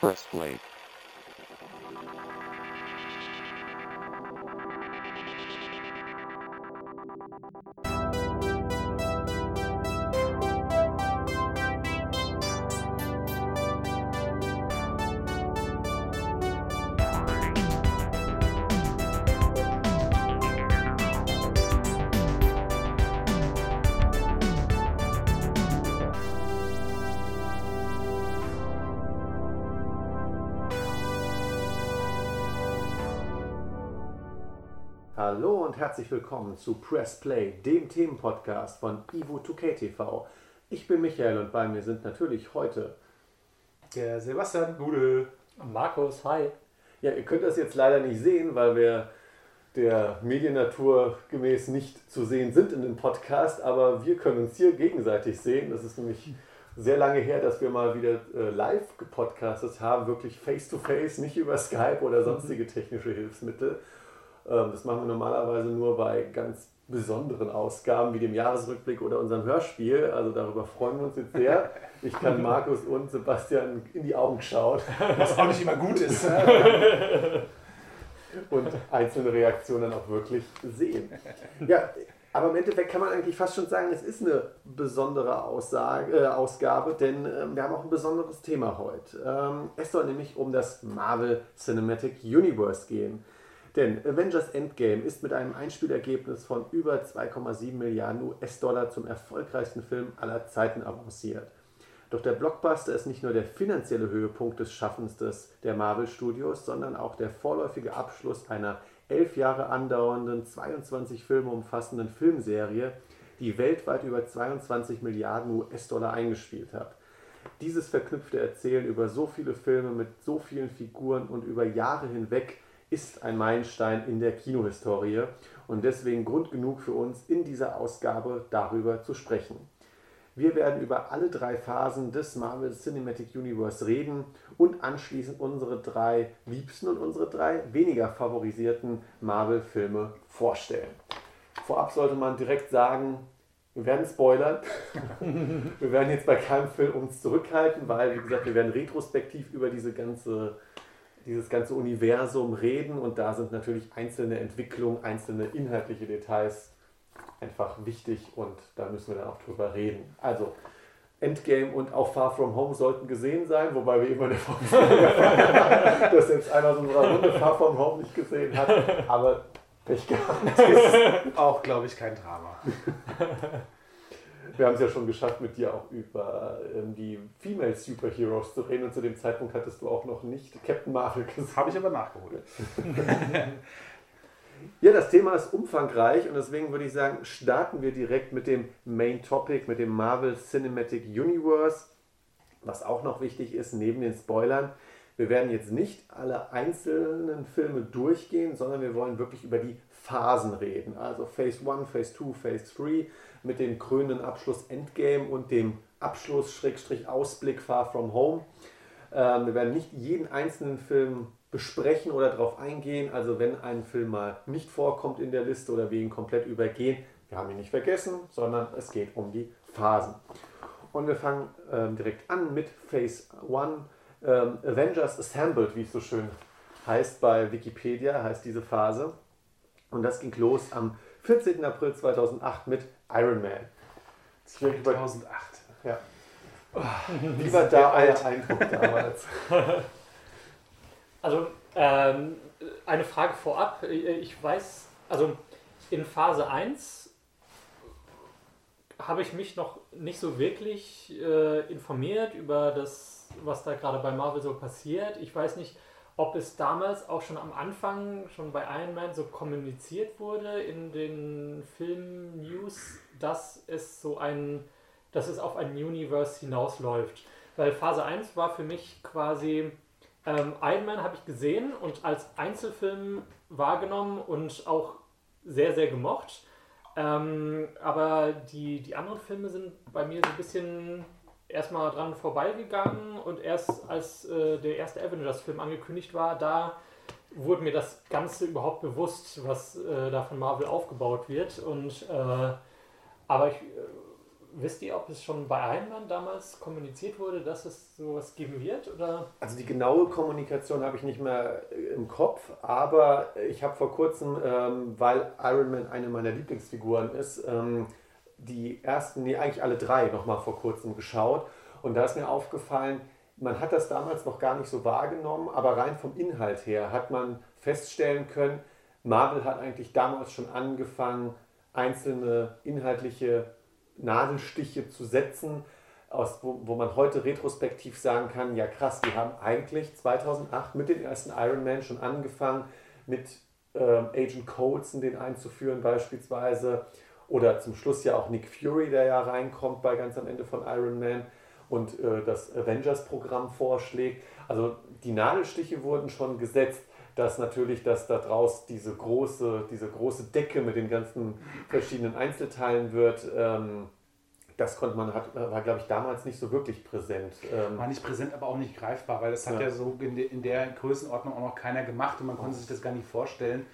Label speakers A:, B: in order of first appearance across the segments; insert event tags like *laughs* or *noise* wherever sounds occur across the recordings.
A: Press play.
B: Hallo und herzlich willkommen zu Press Play, dem Themenpodcast von Ivo2K TV. Ich bin Michael und bei mir sind natürlich heute
C: Der Sebastian Nude.
D: Markus, hi.
B: Ja, ihr könnt das jetzt leider nicht sehen, weil wir der Mediennatur gemäß nicht zu sehen sind in dem Podcast, aber wir können uns hier gegenseitig sehen. Das ist nämlich sehr lange her, dass wir mal wieder äh, live gepodcastet haben, wirklich face to face, nicht über Skype oder sonstige technische Hilfsmittel. Ähm, das machen wir normalerweise nur bei ganz besonderen Ausgaben wie dem Jahresrückblick oder unserem Hörspiel. Also darüber freuen wir uns jetzt sehr. *laughs* Ich kann Markus und Sebastian in die Augen schauen
C: Was auch nicht immer gut ist. *laughs*
B: und einzelne Reaktionen auch wirklich sehen. Ja, aber im Endeffekt kann man eigentlich fast schon sagen, es ist eine besondere Aussage, äh, Ausgabe, denn ähm, wir haben auch ein besonderes Thema heute. Ähm, es soll nämlich um das Marvel Cinematic Universe gehen. Denn Avengers Endgame ist mit einem Einspielergebnis von über 2,7 Milliarden US-Dollar zum erfolgreichsten Film aller Zeiten avanciert. Doch der Blockbuster ist nicht nur der finanzielle Höhepunkt des Schaffens des, der Marvel Studios, sondern auch der vorläufige Abschluss einer elf Jahre andauernden, 22 Filme umfassenden Filmserie, die weltweit über 22 Milliarden US-Dollar eingespielt hat. Dieses verknüpfte Erzählen über so viele Filme mit so vielen Figuren und über Jahre hinweg ist ein Meilenstein in der Kinohistorie und deswegen Grund genug für uns, in dieser Ausgabe darüber zu sprechen. Wir werden über alle drei Phasen des Marvel Cinematic Universe reden und anschließend unsere drei liebsten und unsere drei weniger favorisierten Marvel-Filme vorstellen. Vorab sollte man direkt sagen, wir werden spoilern. *laughs* wir werden jetzt bei keinem Film uns zurückhalten, weil, wie gesagt, wir werden retrospektiv über diese ganze, dieses ganze Universum reden und da sind natürlich einzelne Entwicklungen, einzelne inhaltliche Details einfach wichtig und da müssen wir dann auch drüber reden. Also Endgame und auch Far From Home sollten gesehen sein, wobei wir immer davon *laughs* haben, dass selbst einer aus unserer Runde Far From Home nicht gesehen hat. Aber Pech gehabt.
C: Ist *laughs* auch, glaube ich, kein Drama. *laughs*
B: Wir haben es ja schon geschafft, mit dir auch über ähm, die Female Superheroes zu reden und zu dem Zeitpunkt hattest du auch noch nicht Captain Marvel gesehen.
C: Habe ich aber nachgeholt. *laughs*
B: Ja, das Thema ist umfangreich und deswegen würde ich sagen, starten wir direkt mit dem Main Topic, mit dem Marvel Cinematic Universe. Was auch noch wichtig ist, neben den Spoilern, wir werden jetzt nicht alle einzelnen Filme durchgehen, sondern wir wollen wirklich über die Phasen reden. Also Phase 1, Phase 2, Phase 3 mit dem krönenden Abschluss Endgame und dem Abschluss-Ausblick Far From Home. Ähm, wir werden nicht jeden einzelnen Film besprechen oder darauf eingehen. Also wenn ein Film mal nicht vorkommt in der Liste oder wir ihn komplett übergehen, wir haben ihn nicht vergessen, sondern es geht um die Phasen. Und wir fangen ähm, direkt an mit Phase 1. Ähm, Avengers Assembled, wie es so schön heißt bei Wikipedia, heißt diese Phase. Und das ging los am 14. April 2008 mit Iron Man. Ich will über-
C: 2008.
B: Ja. Wie war da euer Eindruck damals? *laughs*
D: Also ähm, eine Frage vorab. Ich weiß, also in Phase 1 habe ich mich noch nicht so wirklich äh, informiert über das, was da gerade bei Marvel so passiert. Ich weiß nicht, ob es damals auch schon am Anfang, schon bei Iron Man so kommuniziert wurde in den Film-News, dass es so ein, dass es auf ein Universe hinausläuft. Weil Phase 1 war für mich quasi ähm, Iron Man habe ich gesehen und als Einzelfilm wahrgenommen und auch sehr, sehr gemocht. Ähm, aber die, die anderen Filme sind bei mir so ein bisschen erstmal dran vorbeigegangen und erst als äh, der erste Avengers-Film angekündigt war, da wurde mir das Ganze überhaupt bewusst, was äh, da von Marvel aufgebaut wird. Und äh, aber ich, äh, wisst ihr, ob es schon bei Iron Man damals kommuniziert wurde, dass es sowas geben wird? Oder?
B: Also die genaue Kommunikation habe ich nicht mehr äh, im Kopf, aber ich habe vor kurzem, ähm, weil Iron Man eine meiner Lieblingsfiguren ist, ähm, die ersten, nee, eigentlich alle drei nochmal vor kurzem geschaut. Und da ist mir aufgefallen, man hat das damals noch gar nicht so wahrgenommen, aber rein vom Inhalt her hat man feststellen können, Marvel hat eigentlich damals schon angefangen, einzelne inhaltliche Nadelstiche zu setzen, aus, wo, wo man heute retrospektiv sagen kann, ja krass, die haben eigentlich 2008 mit den ersten Iron Man schon angefangen, mit äh, Agent Coulson den einzuführen beispielsweise oder zum Schluss ja auch Nick Fury, der ja reinkommt bei ganz am Ende von Iron Man und äh, das Avengers-Programm vorschlägt. Also die Nadelstiche wurden schon gesetzt, dass natürlich, dass da draus diese große, diese große Decke mit den ganzen verschiedenen Einzelteilen wird. Ähm, das konnte man, hat, war glaube ich damals nicht so wirklich präsent.
C: Ähm war nicht präsent, aber auch nicht greifbar, weil das hat ja, ja so in, de, in, der Größenordnung auch noch keiner gemacht und man konnte sich das gar nicht vorstellen.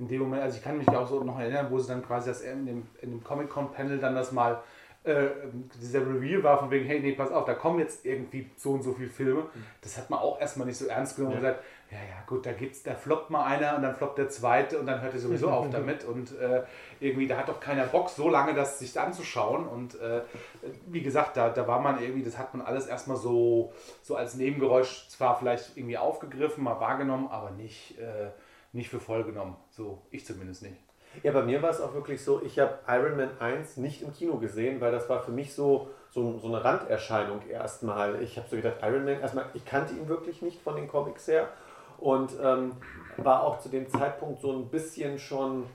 C: In dem Moment, also ich kann mich auch so noch erinnern, wo sie dann quasi das in dem, in dem Comic-Con-Panel dann das mal äh, dieser Reveal war von wegen, hey, nee, pass auf, da kommen jetzt irgendwie so und so viele Filme. Das hat man auch erstmal nicht so ernst genommen ja. und gesagt, ja, ja, gut, da gibt's, da floppt mal einer und dann floppt der zweite und dann hört er sowieso auf *laughs* damit und äh, irgendwie, da hat doch keiner Bock, so lange das sich anzuschauen und äh, wie gesagt, da, da war man irgendwie, das hat man alles erstmal so, so als Nebengeräusch zwar vielleicht irgendwie aufgegriffen, mal wahrgenommen, aber nicht, äh, nicht für voll genommen, so ich zumindest nicht.
B: Ja, bei mir war es auch wirklich so, ich habe Iron Man 1 nicht im Kino gesehen, weil das war für mich so, so, so eine Randerscheinung erstmal. Ich habe so gedacht, Iron Man, erstmal, ich kannte ihn wirklich nicht von den Comics her und ähm, war auch zu dem Zeitpunkt so ein bisschen schon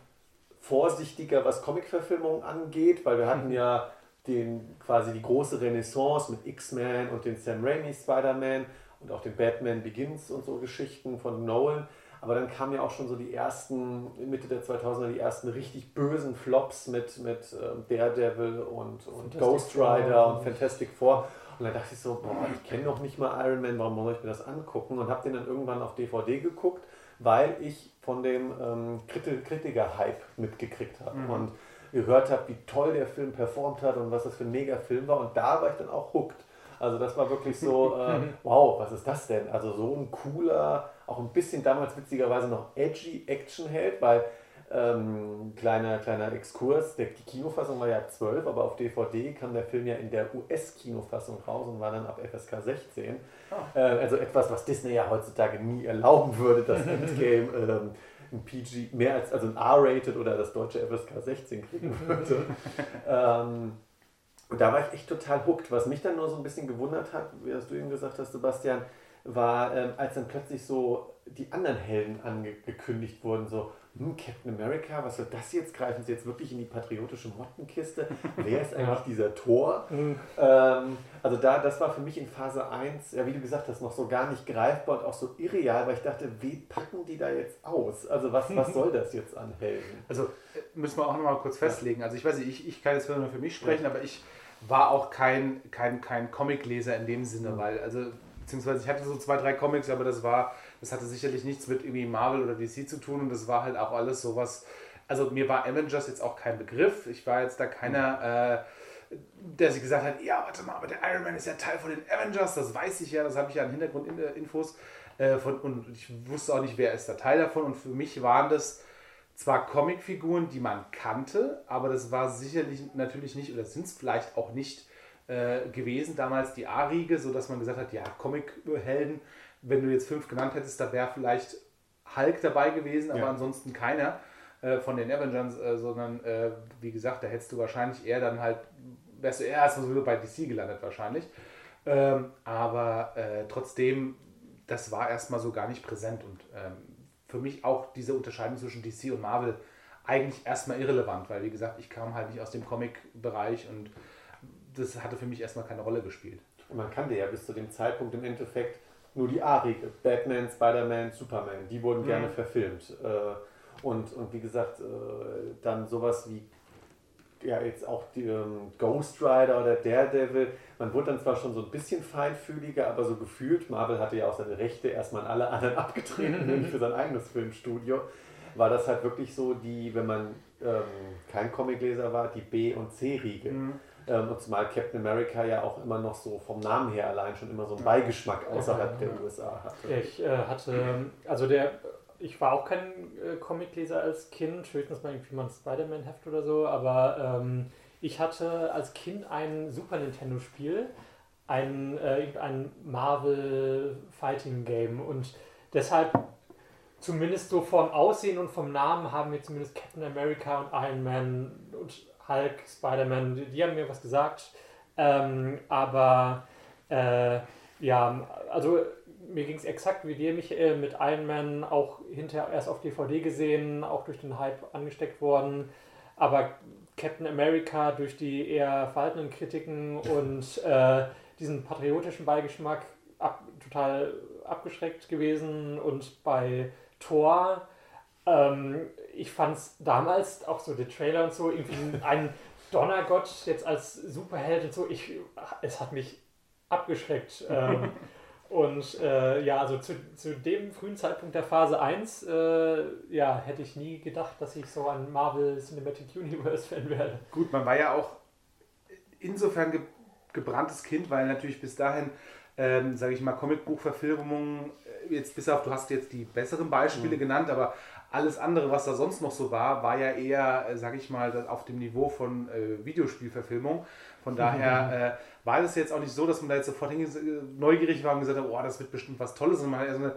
B: vorsichtiger, was Comicverfilmungen angeht, weil wir hatten ja den, quasi die große Renaissance mit X-Men und den Sam Raimi Spider-Man und auch den Batman Begins und so Geschichten von Nolan. Aber dann kamen ja auch schon so die ersten, Mitte der 2000er, die ersten richtig bösen Flops mit, mit äh, Daredevil und, und Ghost Rider und Fantastic Four. Und dann dachte ich so, boah, ich kenne noch nicht mal Iron Man, warum soll ich mir das angucken? Und habe den dann irgendwann auf DVD geguckt, weil ich von dem ähm, Kritiker-Hype mitgekriegt habe mhm. und gehört habe, wie toll der Film performt hat und was das für ein Mega-Film war. Und da war ich dann auch hooked. Also das war wirklich so, *laughs* äh, wow, was ist das denn? Also so ein cooler, auch ein bisschen damals witzigerweise noch edgy Actionheld, weil ähm, kleiner, kleiner Exkurs, der, die Kinofassung war ja 12, aber auf DVD kam der Film ja in der US-Kinofassung raus und war dann ab FSK 16. Oh. Äh, also etwas, was Disney ja heutzutage nie erlauben würde, dass *laughs* Endgame ähm, ein PG, mehr als also ein R-rated oder das deutsche FSK 16 kriegen würde. *laughs* ähm, und da war ich echt total hooked. Was mich dann nur so ein bisschen gewundert hat, wie hast du eben gesagt hast, Sebastian, war, ähm, als dann plötzlich so die anderen Helden angekündigt wurden, so, hm, Captain America, was soll das jetzt? Greifen sie jetzt wirklich in die patriotische Mottenkiste? Wer ist eigentlich dieser Tor? Mhm. Ähm, also da, das war für mich in Phase 1, ja, wie du gesagt hast, noch so gar nicht greifbar und auch so irreal, weil ich dachte, wie packen die da jetzt aus? Also was, was soll das jetzt an Helden?
C: Also äh, müssen wir auch nochmal kurz festlegen. Also ich weiß nicht, ich, ich kann jetzt nur für mich sprechen, ja. aber ich war auch kein, kein, kein Comicleser in dem Sinne, mhm. weil, also beziehungsweise ich hatte so zwei, drei Comics, aber das war das hatte sicherlich nichts mit irgendwie Marvel oder DC zu tun und das war halt auch alles sowas. Also mir war Avengers jetzt auch kein Begriff. Ich war jetzt da keiner, äh, der sich gesagt hat, ja, warte mal, aber der Iron Man ist ja Teil von den Avengers, das weiß ich ja, das habe ich ja an Hintergrundinfos. Äh, von, und ich wusste auch nicht, wer ist der Teil davon. Und für mich waren das zwar Comicfiguren, die man kannte, aber das war sicherlich natürlich nicht, oder sind es vielleicht auch nicht äh, gewesen, damals die A-Riege, sodass man gesagt hat, ja, Comichelden wenn du jetzt fünf genannt hättest, da wäre vielleicht Hulk dabei gewesen, aber ja. ansonsten keiner äh, von den Avengers, äh, sondern äh, wie gesagt, da hättest du wahrscheinlich eher dann halt, wärst du eher erstmal so bei DC gelandet wahrscheinlich. Ähm, aber äh, trotzdem, das war erstmal so gar nicht präsent und ähm, für mich auch diese Unterscheidung zwischen DC und Marvel eigentlich erstmal irrelevant, weil wie gesagt, ich kam halt nicht aus dem Comic-Bereich und das hatte für mich erstmal keine Rolle gespielt.
B: Und man kannte ja bis zu dem Zeitpunkt im Endeffekt nur die A-Riege. Batman, Spider-Man, Superman, die wurden mhm. gerne verfilmt. Äh, und, und wie gesagt, äh, dann sowas wie ja jetzt auch die, ähm, Ghost Rider oder Daredevil, man wurde dann zwar schon so ein bisschen feinfühliger, aber so gefühlt, Marvel hatte ja auch seine Rechte erstmal an alle anderen *laughs* abgetreten, *laughs* nämlich für sein eigenes Filmstudio, war das halt wirklich so die, wenn man ähm, kein Comicleser war, die B- und C-Riege. Mhm. Ähm, und zumal Captain America ja auch immer noch so vom Namen her allein schon immer so einen Beigeschmack außerhalb der USA hatte.
D: Ich äh, hatte, also der, ich war auch kein äh, Comicleser als Kind, höchstens mal irgendwie mal ein Spider-Man-Heft oder so, aber ähm, ich hatte als Kind ein Super Nintendo-Spiel, ein, äh, ein Marvel Fighting Game. Und deshalb zumindest so vom Aussehen und vom Namen haben mir zumindest Captain America und Iron Man und Hulk, Spider-Man, die, die, haben mir was gesagt. Ähm, aber äh, ja, also mir ging es exakt wie dir, Michael, mit Iron Man auch hinterher erst auf DVD gesehen, auch durch den Hype angesteckt worden. Aber Captain America durch die eher verhaltenen Kritiken und äh, diesen patriotischen Beigeschmack ab, total abgeschreckt gewesen. Und bei Thor, ähm, ich fand es damals auch so der Trailer und so irgendwie ein Donnergott jetzt als Superheld und so. Ich, es hat mich abgeschreckt. Ähm, *laughs* und äh, ja, also zu, zu dem frühen Zeitpunkt der Phase 1, äh, ja, hätte ich nie gedacht, dass ich so ein Marvel Cinematic Universe Fan werde.
C: Gut, man war ja auch insofern ge gebranntes Kind, weil natürlich bis dahin, ähm, sage ich mal, Comicbuchverfilmungen, äh, jetzt bis auf, du hast jetzt die besseren Beispiele mhm. genannt, aber alles andere, was da sonst noch so war, war ja eher, äh, sage ich mal, auf dem Niveau von äh, Videospielverfilmung. Von daher äh, war das jetzt auch nicht so, dass man da jetzt sofort neugierig war und gesagt hat, oh, das wird bestimmt was Tolles. Und man hat erstmal,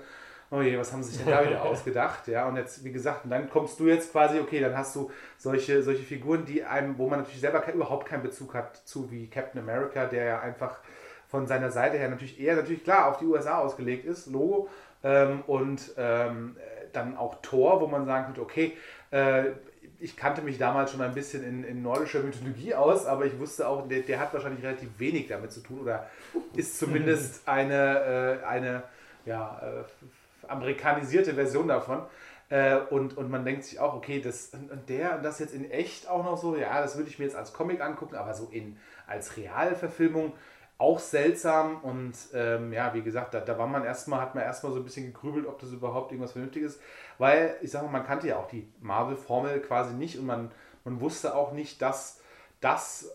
C: oh je, was haben sie sich denn da wieder *laughs* ausgedacht? Ja, und jetzt, wie gesagt, und dann kommst du jetzt quasi, okay, dann hast du solche, solche Figuren, die einem, wo man natürlich selber kein, überhaupt keinen Bezug hat zu, wie Captain America, der ja einfach von seiner Seite her natürlich eher, natürlich klar, auf die USA ausgelegt ist, Logo. Ähm, und ähm, dann auch Thor, wo man sagen könnte, okay, äh, ich kannte mich damals schon ein bisschen in, in, nordischer Mythologie aus, aber ich wusste auch, der, der, hat wahrscheinlich relativ wenig damit zu tun oder ist zumindest *laughs* eine, äh, eine ja, äh, amerikanisierte Version davon. Äh, und, und man denkt sich auch, okay, das, und der und das jetzt in echt auch noch so, ja, das würde ich mir jetzt als Comic angucken, aber so in, als Realverfilmung auch seltsam und ähm, ja, wie gesagt, da, da war man erstmal, hat man erstmal so ein bisschen gegrübelt, ob das überhaupt irgendwas Vernünftiges ist, weil ich sag mal, man kannte ja auch die Marvel-Formel quasi nicht und man, man wusste auch nicht, dass das,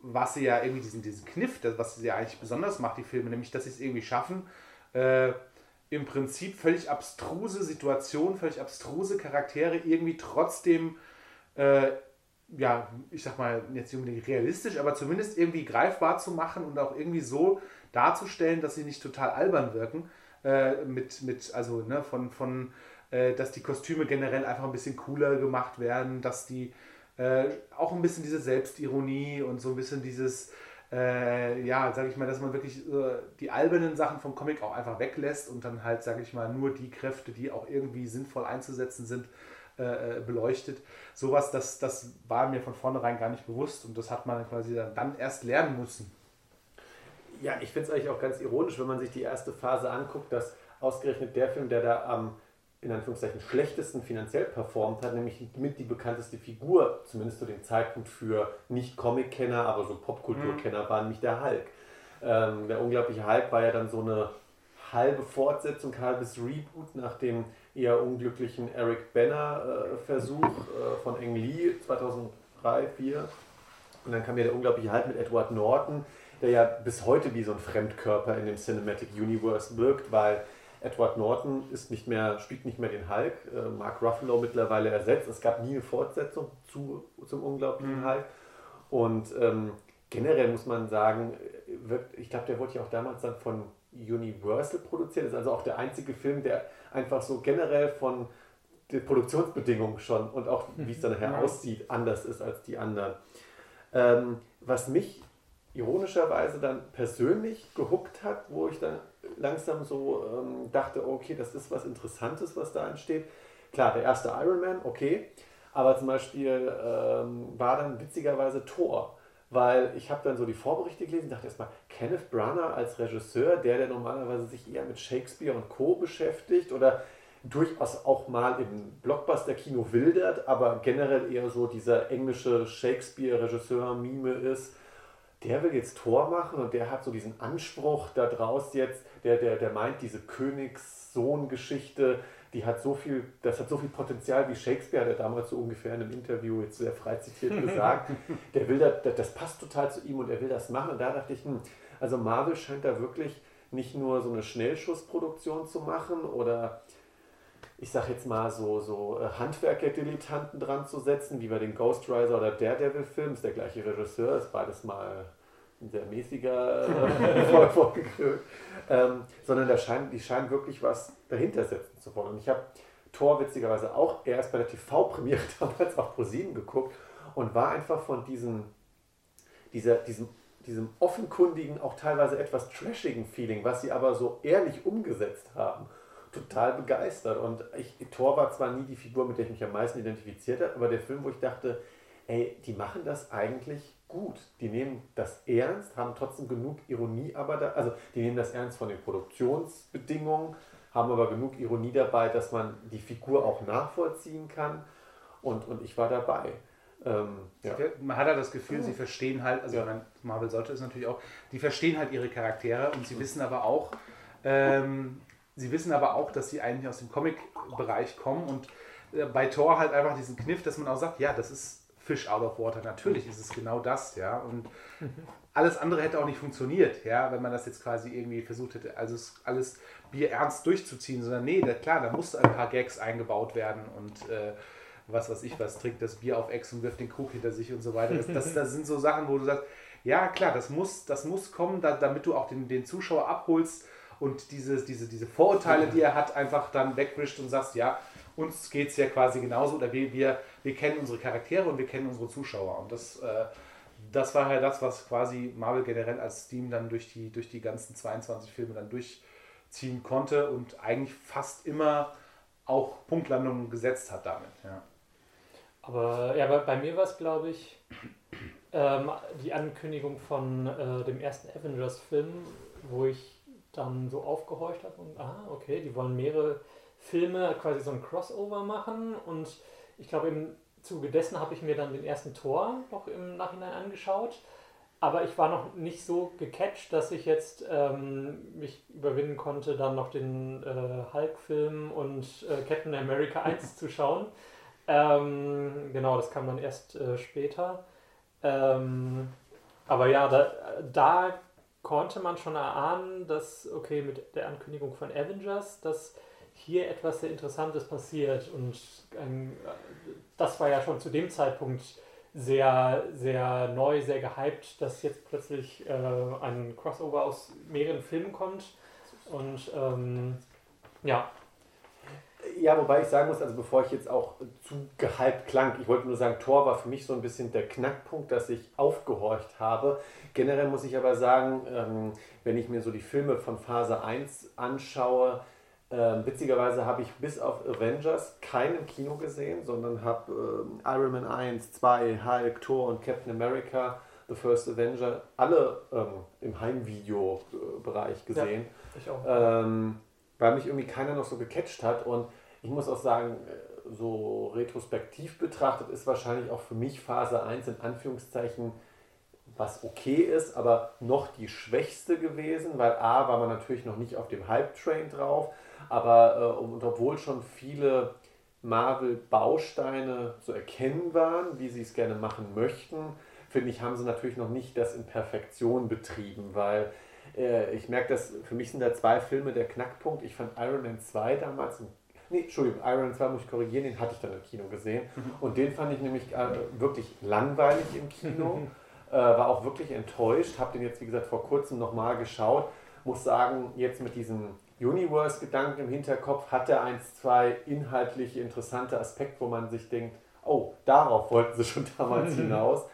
C: was sie ja irgendwie diesen, diesen Kniff, das, was sie ja eigentlich besonders macht, die Filme, nämlich, dass sie es irgendwie schaffen, äh, im Prinzip völlig abstruse Situationen, völlig abstruse Charaktere irgendwie trotzdem äh, ja, ich sag mal, jetzt nicht unbedingt realistisch, aber zumindest irgendwie greifbar zu machen und auch irgendwie so darzustellen, dass sie nicht total albern wirken. Äh, mit, mit, also ne, von, von äh, dass die Kostüme generell einfach ein bisschen cooler gemacht werden, dass die äh, auch ein bisschen diese Selbstironie und so ein bisschen dieses, äh, ja, sag ich mal, dass man wirklich die albernen Sachen vom Comic auch einfach weglässt und dann halt, sag ich mal, nur die Kräfte, die auch irgendwie sinnvoll einzusetzen sind, äh, beleuchtet. Sowas, das, das war mir von vornherein gar nicht bewusst und das hat man quasi dann, dann erst lernen müssen.
B: Ja, ich finde es eigentlich auch ganz ironisch, wenn man sich die erste Phase anguckt, dass ausgerechnet der Film, der da am in Anführungszeichen schlechtesten finanziell performt hat, nämlich mit die bekannteste Figur, zumindest zu dem Zeitpunkt für nicht Comic-Kenner, aber so Popkultur-Kenner, mhm. war nämlich der Hulk. Ähm, der unglaubliche Hulk war ja dann so eine halbe Fortsetzung, halbes Reboot nach dem eher unglücklichen Eric Banner-Versuch äh, von Eng Lee 2003, 2004. Und dann kam ja der unglaubliche Halt mit Edward Norton, der ja bis heute wie so ein Fremdkörper in dem Cinematic Universe wirkt, weil Edward Norton ist nicht mehr, spielt nicht mehr den Hulk, äh, Mark Ruffalo mittlerweile ersetzt. Es gab nie eine Fortsetzung zu, zum unglaublichen mhm. Hulk. Und ähm, generell muss man sagen, wird, ich glaube, der wurde ja auch damals dann von Universal produziert. Das ist also auch der einzige Film, der einfach so generell von den Produktionsbedingungen schon und auch wie es dann nachher ja. aussieht, anders ist als die anderen. Ähm, was mich ironischerweise dann persönlich gehuckt hat, wo ich dann langsam so ähm, dachte, okay, das ist was Interessantes, was da entsteht. Klar, der erste Iron Man, okay, aber zum Beispiel ähm, war dann witzigerweise Thor weil ich habe dann so die Vorberichte gelesen dachte erstmal, Kenneth Branagh als Regisseur, der, der normalerweise sich eher mit Shakespeare und Co. beschäftigt oder durchaus auch mal im Blockbuster-Kino wildert, aber generell eher so dieser englische Shakespeare-Regisseur-Mime ist, der will jetzt Tor machen und der hat so diesen Anspruch da draus jetzt, der, der, der meint, diese Königssohn-Geschichte die hat so viel, das hat so viel Potenzial wie Shakespeare, der damals so ungefähr in einem Interview jetzt sehr frei zitiert *laughs* gesagt, der will das, das passt total zu ihm und er will das machen. Und da dachte ich, hm, also Marvel scheint da wirklich nicht nur so eine Schnellschussproduktion zu machen oder ich sag jetzt mal so, so äh, Handwerker-Dilettanten dran zu setzen, wie bei den Ghost Rider oder Daredevil-Filmen, ist der gleiche Regisseur, ist beides mal ein sehr mäßiger äh, *laughs* vorgekrönt, ähm, sondern da scheinen, die scheinen wirklich was dahinter setzen zu wollen. Und ich habe Thor witzigerweise auch erst bei der TV-Premiere *laughs* damals auf ProSieben geguckt und war einfach von diesem, dieser, diesem, diesem offenkundigen, auch teilweise etwas trashigen Feeling, was sie aber so ehrlich umgesetzt haben, total begeistert. Und ich, Thor war zwar nie die Figur, mit der ich mich am meisten identifiziert habe, aber der Film, wo ich dachte, ey, die machen das eigentlich gut. Die nehmen das ernst, haben trotzdem genug Ironie, aber da, also die nehmen das ernst von den Produktionsbedingungen, haben aber genug Ironie dabei, dass man die Figur auch nachvollziehen kann. Und, und ich war dabei. Ähm,
C: ja. Man hat ja das Gefühl, sie verstehen halt, also ja. Marvel sollte es natürlich auch, die verstehen halt ihre Charaktere und sie wissen aber auch, ähm, sie wissen aber auch, dass sie eigentlich aus dem Comic-Bereich kommen und äh, bei Thor halt einfach diesen Kniff, dass man auch sagt, ja, das ist Fish out of water. Natürlich ist es genau das, ja. Und alles andere hätte auch nicht funktioniert, ja, wenn man das jetzt quasi irgendwie versucht hätte, also alles Bier ernst durchzuziehen, sondern nee, da, klar, da mussten ein paar Gags eingebaut werden und äh, was weiß ich was, trinkt das Bier auf Ex und wirft den Krug hinter sich und so weiter. Das, das, das sind so Sachen, wo du sagst, ja klar, das muss, das muss kommen, da, damit du auch den, den Zuschauer abholst und diese, diese, diese Vorurteile, die er hat, einfach dann wegwischt und sagst, ja, uns geht es ja quasi genauso, oder wir, wir, wir kennen unsere Charaktere und wir kennen unsere Zuschauer. Und das, äh, das war halt das, was quasi Marvel generell als Team dann durch die, durch die ganzen 22 Filme dann durchziehen konnte und eigentlich fast immer auch Punktlandungen gesetzt hat damit. Ja.
D: Aber ja, bei, bei mir war es, glaube ich, ähm, die Ankündigung von äh, dem ersten Avengers-Film, wo ich dann so aufgehorcht habe und, ah, okay, die wollen mehrere Filme quasi so ein Crossover machen und ich glaube im Zuge dessen habe ich mir dann den ersten Tor noch im Nachhinein angeschaut. Aber ich war noch nicht so gecatcht, dass ich jetzt ähm, mich überwinden konnte, dann noch den äh, Hulk-Film und äh, Captain America 1 *laughs* zu schauen. Ähm, genau, das kam dann erst äh, später. Ähm, aber ja, da, da konnte man schon erahnen, dass, okay, mit der Ankündigung von Avengers, dass hier etwas sehr Interessantes passiert. Und ähm, das war ja schon zu dem Zeitpunkt sehr, sehr neu, sehr gehypt, dass jetzt plötzlich äh, ein Crossover aus mehreren Filmen kommt. Und ähm, ja.
B: Ja, wobei ich sagen muss, also bevor ich jetzt auch zu gehypt klang, ich wollte nur sagen, Thor war für mich so ein bisschen der Knackpunkt, dass ich aufgehorcht habe. Generell muss ich aber sagen, ähm, wenn ich mir so die Filme von Phase 1 anschaue, ähm, witzigerweise habe ich bis auf Avengers keinen Kino gesehen, sondern habe ähm, Iron Man 1, 2, Hulk, Thor und Captain America, The First Avenger, alle ähm, im Heimvideo-Bereich gesehen. Ja, ich auch. Ähm, weil mich irgendwie keiner noch so gecatcht hat und ich muss auch sagen, äh, so retrospektiv betrachtet ist wahrscheinlich auch für mich Phase 1 in Anführungszeichen was okay ist, aber noch die schwächste gewesen, weil A war man natürlich noch nicht auf dem Hype-Train drauf aber äh, und obwohl schon viele Marvel-Bausteine so erkennen waren, wie sie es gerne machen möchten, finde ich, haben sie natürlich noch nicht das in Perfektion betrieben, weil äh, ich merke, dass für mich sind da zwei Filme der Knackpunkt. Ich fand Iron Man 2 damals, nee, Entschuldigung, Iron Man 2 muss ich korrigieren, den hatte ich dann im Kino gesehen mhm. und den fand ich nämlich äh, wirklich langweilig im Kino. *laughs* Äh, war auch wirklich enttäuscht, habe den jetzt wie gesagt vor kurzem nochmal geschaut, muss sagen, jetzt mit diesem Universe-Gedanken im Hinterkopf hat er eins, zwei inhaltlich interessante Aspekte, wo man sich denkt, oh, darauf wollten sie schon *laughs* damals hinaus.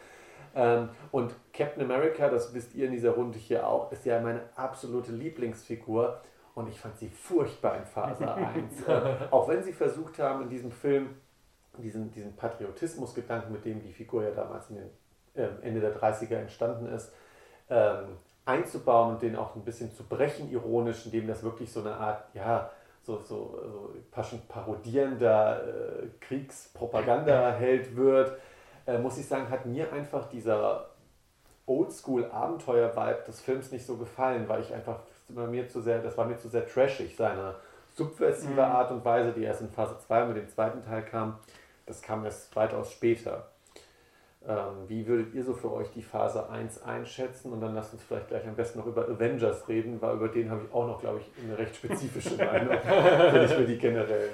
B: Ähm, und Captain America, das wisst ihr in dieser Runde hier auch, ist ja meine absolute Lieblingsfigur. Und ich fand sie furchtbar in Phase *laughs* 1. äh, auch wenn sie versucht haben, in diesem Film diesen, diesen Patriotismus-Gedanken, mit dem die Figur ja damals in den, äh, Ende der 30er entstanden ist, ähm, einzubauen und den auch ein bisschen zu brechen, ironisch, indem das wirklich so eine Art, ja, so, so, so parodierender äh, Kriegspropaganda-Held wird, äh, muss ich sagen, hat mir einfach dieser Oldschool-Abenteuer-Vibe des Films nicht so gefallen, weil ich einfach bei mir zu sehr, das war mir zu sehr trashig, seine subversiver mhm. Art und Weise, die erst in Phase 2 mit dem zweiten Teil kam. Das kam erst weitaus später. Ähm, wie würdet ihr so für euch die Phase 1 einschätzen? Und dann lasst uns vielleicht gleich am besten noch über Avengers reden, weil über den habe ich auch noch, glaube ich, eine recht spezifische *laughs* Meinung, wenn ich mir die generellen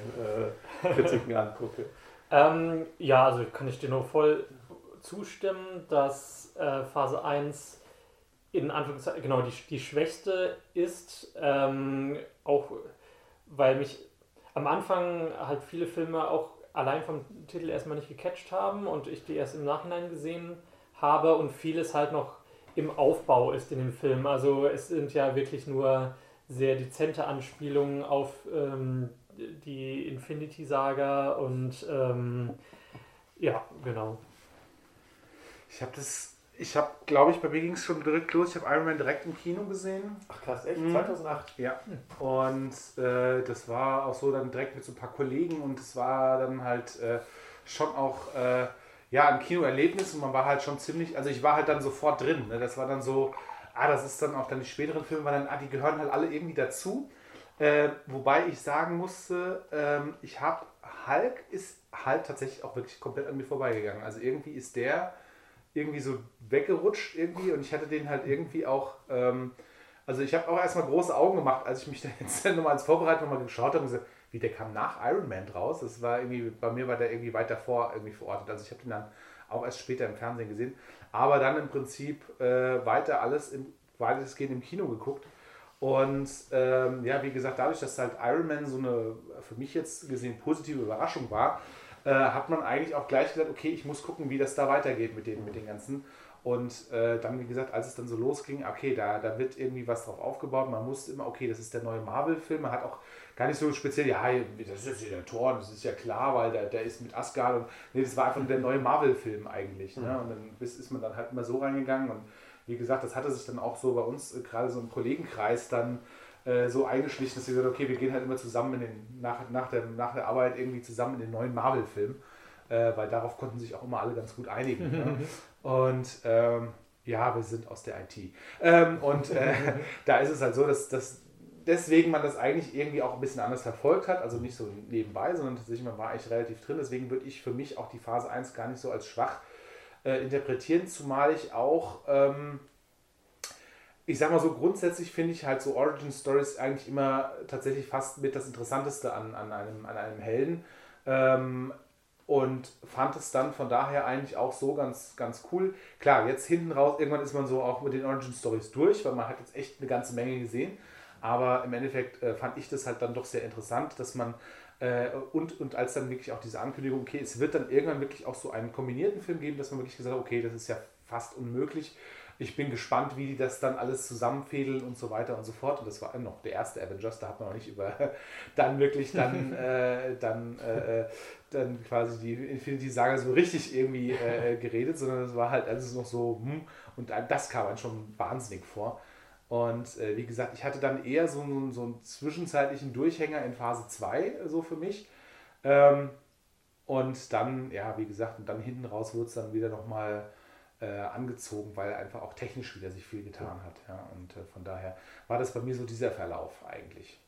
B: äh, Kritiken angucke.
D: Ähm, ja, also kann ich dir nur voll zustimmen, dass äh, Phase 1 in Anführungszeichen genau die, die schwächste ist, ähm, auch weil mich am Anfang halt viele Filme auch allein vom Titel erstmal nicht gecatcht haben und ich die erst im Nachhinein gesehen habe und vieles halt noch im Aufbau ist in dem Film. Also es sind ja wirklich nur sehr dezente Anspielungen auf ähm, die Infinity Saga und ähm, ja, genau.
C: Ich habe das, ich habe, glaube ich, bei mir ging es schon direkt los. Ich habe Iron Man direkt im Kino gesehen.
B: Ach krass, echt? Mhm. 2008?
C: Ja. Und äh, das war auch so dann direkt mit so ein paar Kollegen und es war dann halt äh, schon auch äh, ja, ein Kinoerlebnis und man war halt schon ziemlich, also ich war halt dann sofort drin. Ne? Das war dann so, ah, das ist dann auch dann die späteren Filme, weil dann, ah, die gehören halt alle irgendwie dazu. Äh, wobei ich sagen musste, ähm, ich habe Hulk ist halt tatsächlich auch wirklich komplett an mir vorbeigegangen. Also irgendwie ist der irgendwie so weggerutscht irgendwie und ich hatte den halt irgendwie auch, ähm, also ich habe auch erstmal große Augen gemacht, als ich mich *laughs* dann jetzt nochmal als Vorbereitung nochmal geschaut habe und gesagt, wie der kam nach Iron Man draus. Das war irgendwie, bei mir war der irgendwie weiter vor irgendwie verortet. Also ich habe den dann auch erst später im Fernsehen gesehen. Aber dann im Prinzip äh, weiter alles im weitestgehend im Kino geguckt. Und ähm, ja, wie gesagt, dadurch, dass halt Iron Man so eine für mich jetzt gesehen positive Überraschung war, äh, hat man eigentlich auch gleich gesagt, okay, ich muss gucken, wie das da weitergeht mit den, mit den ganzen. Und äh, dann, wie gesagt, als es dann so losging, okay, da, da wird irgendwie was drauf aufgebaut. Man wusste immer, okay, das ist der neue Marvel-Film. Man hat auch gar nicht so speziell, ja, das ist jetzt hier der Thor, das ist ja klar, weil der, der ist mit Asgard. Und, nee, das war einfach der neue Marvel-Film eigentlich. Ne? Und dann ist, ist man dann halt immer so reingegangen. Und wie gesagt, das hatte sich dann auch so bei uns, äh, gerade so im Kollegenkreis, dann äh, so eingeschlichen, dass sie gesagt okay, wir gehen halt immer zusammen in den, nach, nach, der, nach der Arbeit irgendwie zusammen in den neuen Marvel-Film, äh, weil darauf konnten sich auch immer alle ganz gut einigen. ne? *laughs* Und ähm, ja, wir sind aus der IT. Ähm, und äh, *laughs* da ist es halt so, dass, dass deswegen man das eigentlich irgendwie auch ein bisschen anders verfolgt hat, also nicht so nebenbei, sondern tatsächlich man war eigentlich relativ drin. Deswegen würde ich für mich auch die Phase 1 gar nicht so als schwach äh, interpretieren, zumal ich auch ähm, ich sag mal so, grundsätzlich finde ich halt so Origin Stories eigentlich immer tatsächlich fast mit das Interessanteste an, an, einem, an einem Helden. Ähm, und fand es dann von daher eigentlich auch so ganz, ganz cool. Klar, jetzt hinten raus, irgendwann ist man so auch mit den Origin Stories durch, weil man hat jetzt echt eine ganze Menge gesehen. Aber im Endeffekt äh, fand ich das halt dann doch sehr interessant, dass man äh, und, und als dann wirklich auch diese Ankündigung, okay, es wird dann irgendwann wirklich auch so einen kombinierten Film geben, dass man wirklich gesagt hat, okay, das ist ja fast unmöglich ich bin gespannt, wie die das dann alles zusammenfädeln und so weiter und so fort. Und das war noch der erste Avengers, da hat man noch nicht über *laughs* dann wirklich dann, *laughs* äh, dann, äh, dann quasi die Infinity-Saga so richtig irgendwie äh, geredet, sondern es war halt alles noch so, hm, und das kam dann schon wahnsinnig vor. Und äh, wie gesagt, ich hatte dann eher so einen, so einen zwischenzeitlichen Durchhänger in Phase 2, so für mich. Ähm, und dann, ja, wie gesagt, und dann hinten raus wurde es dann wieder nochmal äh, angezogen, weil einfach auch technisch wieder sich viel getan hat. Ja. Und äh, von daher war das bei mir so dieser Verlauf eigentlich.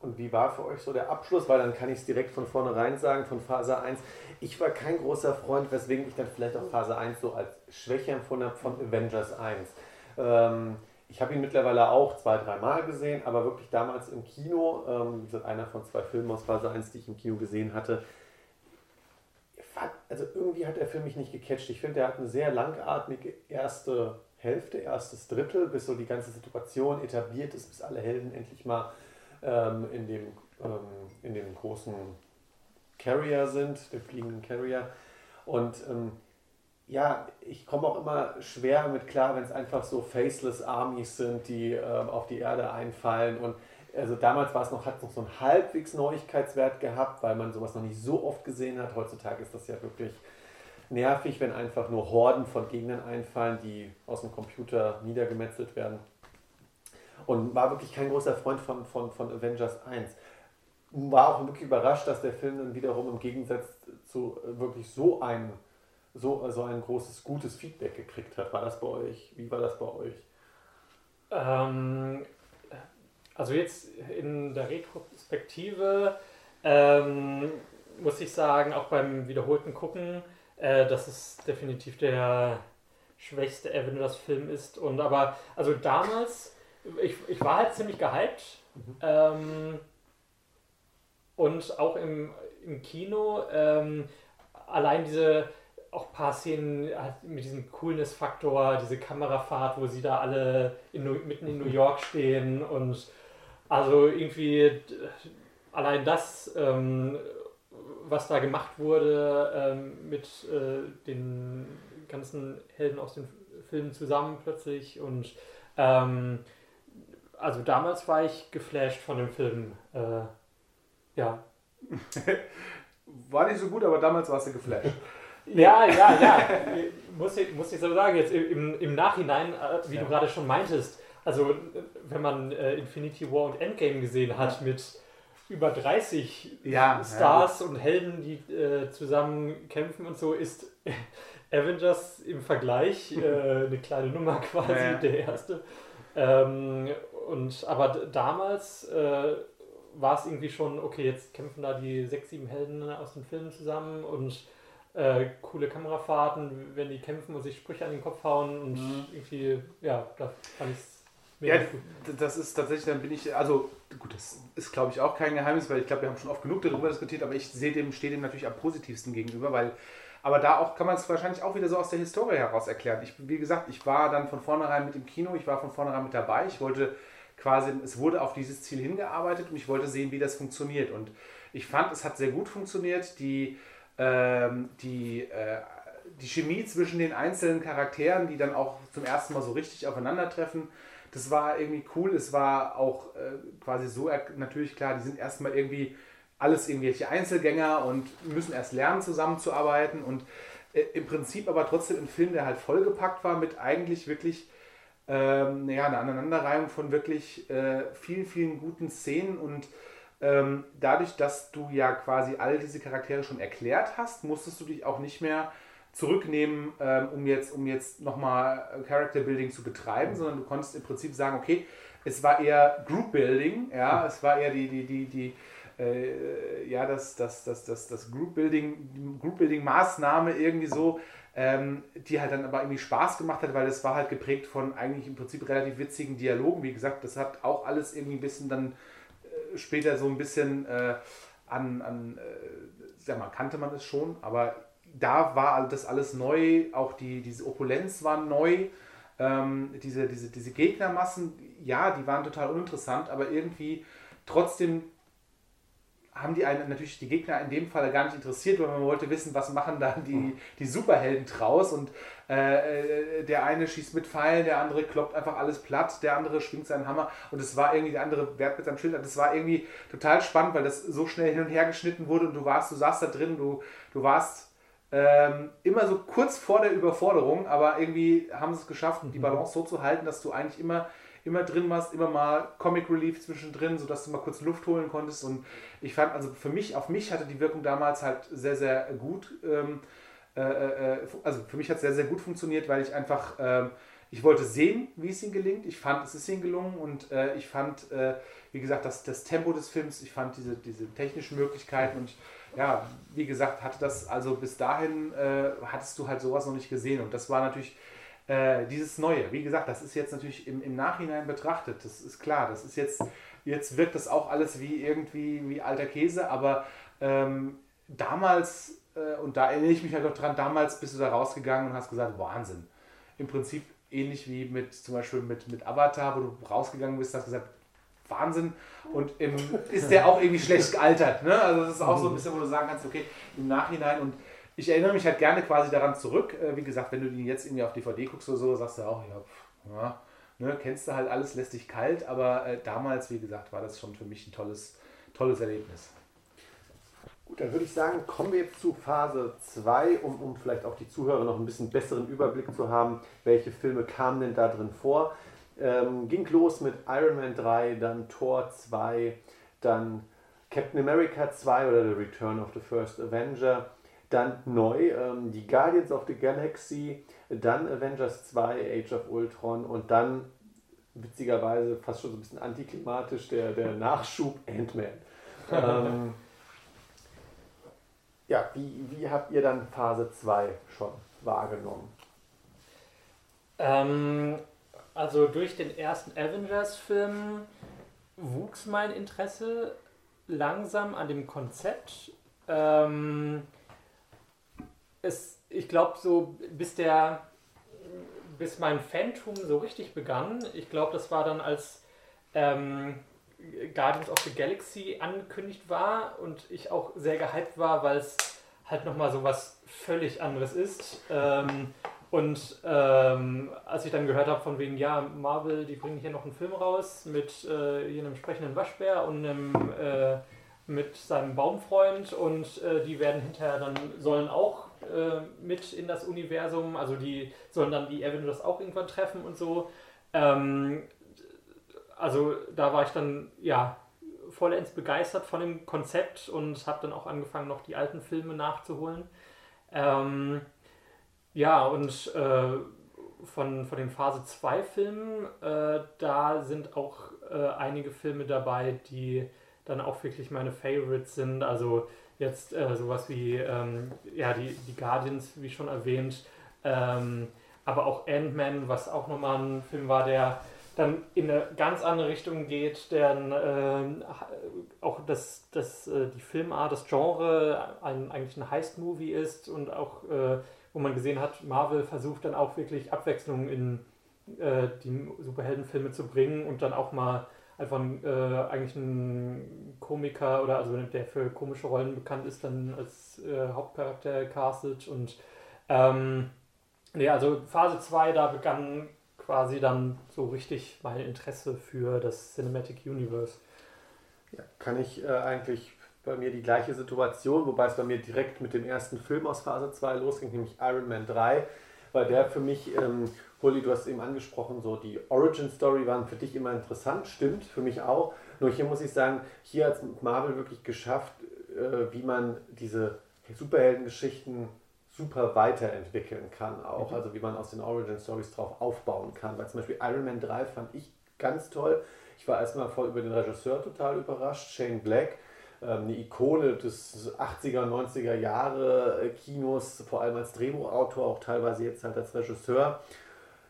B: Und wie war für euch so der Abschluss? Weil dann kann ich es direkt von vornherein sagen, von Phase 1. Ich war kein großer Freund, weswegen ich dann vielleicht auch Phase 1 so als Schwäche empfunden habe von Avengers 1. Ähm, ich habe ihn mittlerweile auch zwei, dreimal gesehen, aber wirklich damals im Kino, ähm, einer von zwei Filmen aus Phase 1, die ich im Kino gesehen hatte, also irgendwie hat der Film mich nicht gecatcht. Ich finde, er hat eine sehr langatmige erste Hälfte, erstes Drittel, bis so die ganze Situation etabliert ist, bis alle Helden endlich mal ähm, in, dem, ähm, in dem großen Carrier sind, dem fliegenden Carrier. Und ähm, ja, ich komme auch immer schwer mit klar, wenn es einfach so faceless Armies sind, die ähm, auf die Erde einfallen und also damals war es noch, hat es noch so einen halbwegs Neuigkeitswert gehabt, weil man sowas noch nicht so oft gesehen hat. Heutzutage ist das ja wirklich nervig, wenn einfach nur Horden von Gegnern einfallen, die aus dem Computer niedergemetzelt werden. Und war wirklich kein großer Freund von, von, von Avengers 1. War auch wirklich überrascht, dass der Film dann wiederum im Gegensatz zu wirklich so ein, so, so ein großes, gutes Feedback gekriegt hat. War das bei euch? Wie war das bei euch?
D: Ähm, also jetzt in der Retrospektive ähm, muss ich sagen, auch beim wiederholten Gucken, äh, dass es definitiv der schwächste Avengers-Film ist. Und aber, also damals, ich, ich war halt ziemlich gehypt. Mhm. Ähm, und auch im, im Kino, ähm, allein diese auch ein paar Szenen mit diesem Coolness-Faktor, diese Kamerafahrt, wo sie da alle in, mitten in New York stehen und also irgendwie allein das, ähm, was da gemacht wurde ähm, mit äh, den ganzen Helden aus den Filmen zusammen plötzlich und ähm, also damals war ich geflasht von dem Film. Äh, ja. *laughs*
C: War nicht so gut, aber damals warst du geflasht. *laughs*
D: Ja, ja, ja. muss, ich, muss ich so sagen, jetzt im, im Nachhinein, äh, wie ja. du gerade schon meintest, also wenn man äh, Infinity War und Endgame gesehen hat ja. mit über 30 ja, Stars und Helden, die äh, zusammen kämpfen und so, ist *laughs* Avengers im Vergleich äh, *laughs* eine kleine Nummer quasi, der erste. Ähm, und aber damals äh, war es irgendwie schon, okay, jetzt kämpfen da die sechs, sieben Helden aus den Filmen zusammen und äh, coole Kamerafahrten, wenn die kämpfen und sich Sprüche an den Kopf hauen und mhm. irgendwie, ja, da fand ich es
C: ja, das ist tatsächlich, dann bin ich, also gut, das ist glaube ich auch kein Geheimnis, weil ich glaube, wir haben schon oft genug darüber diskutiert, aber ich sehe dem, stehe dem natürlich am positivsten gegenüber, weil, aber da auch kann man es wahrscheinlich auch wieder so aus der Historie heraus erklären. Ich, wie gesagt, ich war dann von vornherein mit im Kino, ich war von vornherein mit dabei, ich wollte quasi, es wurde auf dieses Ziel hingearbeitet und ich wollte sehen, wie das funktioniert. Und ich fand, es hat sehr gut funktioniert. Die, ähm, die, äh, die Chemie zwischen den einzelnen Charakteren, die dann auch zum ersten Mal so richtig aufeinandertreffen, das war irgendwie cool. Es war auch äh, quasi so natürlich klar, die sind erstmal irgendwie alles irgendwelche Einzelgänger und müssen erst lernen, zusammenzuarbeiten. Und äh, im Prinzip aber trotzdem ein Film, der halt vollgepackt war mit eigentlich wirklich ähm, ja, eine Aneinanderreihung von wirklich äh, vielen, vielen guten Szenen und ähm, dadurch, dass du ja quasi all diese Charaktere schon erklärt hast, musstest du dich auch nicht mehr zurücknehmen, ähm, um jetzt, um jetzt nochmal Character Building zu betreiben, sondern du konntest im Prinzip sagen, okay, es war eher Group Building, ja, es war eher die, die, die, die äh, ja, das, das, das, das, das Group Building, Group Building Maßnahme irgendwie so, ähm, die halt dann aber irgendwie Spaß gemacht hat, weil es war halt geprägt von eigentlich im Prinzip relativ witzigen Dialogen. Wie gesagt, das hat auch alles irgendwie ein bisschen dann äh, später so ein bisschen äh, an, an äh, sag mal, kannte man es schon, aber da war das alles neu, auch die, diese Opulenz war neu. Ähm, diese, diese, diese Gegnermassen, ja, die waren total uninteressant, aber irgendwie trotzdem haben die einen natürlich die Gegner in dem Fall gar nicht interessiert, weil man wollte wissen, was machen da die, die Superhelden draus und äh, äh, der eine schießt mit Pfeilen, der andere kloppt einfach alles platt, der andere schwingt seinen Hammer und es war irgendwie, der andere wehrt mit seinem Schild. Das war irgendwie total spannend, weil das so schnell hin und her geschnitten wurde und du warst, du saßt da drin, du, du warst ähm, immer so kurz vor der Überforderung, aber irgendwie haben sie es geschafft, die mhm. Balance so zu halten, dass du eigentlich immer immer drin warst, immer mal Comic Relief zwischendrin, sodass du mal kurz Luft holen konntest. Und ich fand, also für mich, auf mich hatte die Wirkung damals halt sehr, sehr gut. Ähm, äh, äh, also für mich hat es sehr, sehr gut funktioniert, weil ich einfach, äh, ich wollte sehen, wie es ihnen gelingt. Ich fand, es ist ihnen gelungen und äh, ich fand, äh, wie gesagt, das, das Tempo des Films, ich fand diese, diese technischen Möglichkeiten und ja, wie gesagt, hatte das, also bis dahin äh, hattest du halt sowas noch nicht gesehen. Und das war natürlich äh, dieses Neue, wie gesagt, das ist jetzt natürlich im, im Nachhinein betrachtet, das ist klar, das ist jetzt, jetzt wirkt das auch alles wie irgendwie wie alter Käse, aber ähm, damals, äh, und da erinnere ich mich halt noch dran, damals bist du da rausgegangen und hast gesagt, Wahnsinn. Im Prinzip ähnlich wie mit zum Beispiel mit, mit Avatar, wo du rausgegangen bist hast gesagt, Wahnsinn. Und im, ist der auch irgendwie schlecht gealtert. Ne? Also das ist auch so ein bisschen, wo du sagen kannst, okay, im Nachhinein und ich erinnere mich halt gerne quasi daran zurück. Äh, wie gesagt, wenn du den jetzt irgendwie auf DVD guckst oder so, sagst du auch, ja, pff, ja ne, kennst du halt alles, lässt dich kalt, aber äh, damals, wie gesagt, war das schon für mich ein tolles, tolles Erlebnis.
B: Gut, dann würde ich sagen, kommen wir jetzt zu Phase 2, um, um vielleicht auch die Zuhörer noch ein bisschen besseren Überblick zu haben, welche Filme kamen denn da drin vor. Ähm, ging los mit Iron Man 3, dann Thor 2, dann Captain America 2 oder The Return of the First Avenger, dann neu ähm, die Guardians of the Galaxy, dann Avengers 2, Age of Ultron und dann witzigerweise fast schon so ein bisschen antiklimatisch der, der *laughs* Nachschub Ant-Man. *laughs* ähm, ja, wie, wie habt ihr dann Phase 2 schon wahrgenommen?
D: Ähm, also durch den ersten Avengers-Film wuchs mein Interesse langsam an dem Konzept. Ähm, es, ich glaube, so bis der bis mein Phantom so richtig begann, ich glaube, das war dann als ähm, Guardians of the Galaxy angekündigt war und ich auch sehr gehypt war, weil es halt nochmal so was völlig anderes ist. Ähm, und ähm, als ich dann gehört habe von wegen, ja, Marvel, die bringen hier noch einen Film raus mit äh, einem sprechenden Waschbär und einem, äh, mit seinem Baumfreund und äh, die werden hinterher dann, sollen auch äh, mit in das Universum, also die sollen dann die Avengers auch irgendwann treffen und so. Ähm, also da war ich dann, ja, vollends begeistert von dem Konzept und habe dann auch angefangen, noch die alten Filme nachzuholen. Ähm, ja, und äh, von, von den Phase 2 Filmen, äh, da sind auch äh, einige Filme dabei, die dann auch wirklich meine Favorites sind. Also jetzt äh, sowas wie ähm, ja, die, die Guardians, wie schon erwähnt, ähm, aber auch Ant-Man, was auch nochmal ein Film war, der dann in eine ganz andere Richtung geht, der äh, auch das, das, äh, die Filmart, das Genre ein, eigentlich ein Heist-Movie ist und auch äh, wo man gesehen hat, Marvel versucht dann auch wirklich Abwechslung in äh, die Superheldenfilme zu bringen und dann auch mal einfach äh, eigentlich ein Komiker oder also der für komische Rollen bekannt ist, dann als äh, Hauptcharakter castet und ähm, nee, also Phase 2, da begann quasi dann so richtig mein Interesse für das Cinematic Universe.
B: Ja, kann ich äh, eigentlich bei mir die gleiche Situation, wobei es bei mir direkt mit dem ersten Film aus Phase 2 losging, nämlich Iron Man 3, weil der für mich, ähm, Hulli, du hast eben angesprochen, so die Origin Story waren für dich immer interessant, stimmt, für mich auch. Nur hier muss ich sagen, hier hat Marvel wirklich geschafft, äh, wie man diese Superheldengeschichten super weiterentwickeln kann auch, mhm. also wie man aus den Origin Stories drauf aufbauen kann, weil zum Beispiel Iron Man 3 fand ich ganz toll. Ich war erstmal voll über den Regisseur total überrascht, Shane Black, eine Ikone des 80er, 90er Jahre äh, Kinos, vor allem als Drehbuchautor, auch teilweise jetzt halt als Regisseur,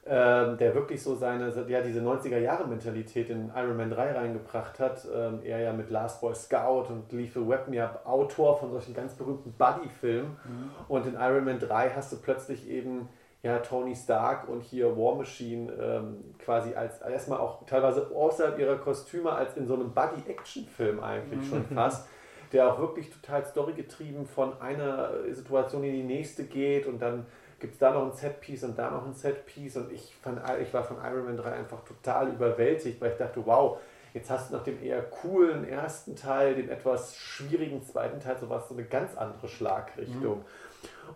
B: ähm, der wirklich so seine, ja, diese 90er Jahre Mentalität in Iron Man 3 reingebracht hat. Ähm, er ja mit Last Boy Scout und Lethal Weapon ja Autor von solchen ganz berühmten Buddy-Filmen. Mhm. Und in Iron Man 3 hast du plötzlich eben ja, Tony Stark und hier War Machine ähm, quasi als erstmal auch teilweise außerhalb ihrer Kostüme als in so einem Buddy-Action-Film eigentlich schon mhm. fast, der auch wirklich total storygetrieben von einer Situation in die nächste geht und dann gibt es da noch ein Set-Piece und da noch ein Set-Piece und ich, fand, ich war von Iron Man 3 einfach total überwältigt, weil ich dachte, wow, jetzt hast du nach dem eher coolen ersten Teil, dem etwas schwierigen zweiten Teil, so was so eine ganz andere Schlagrichtung. Mhm.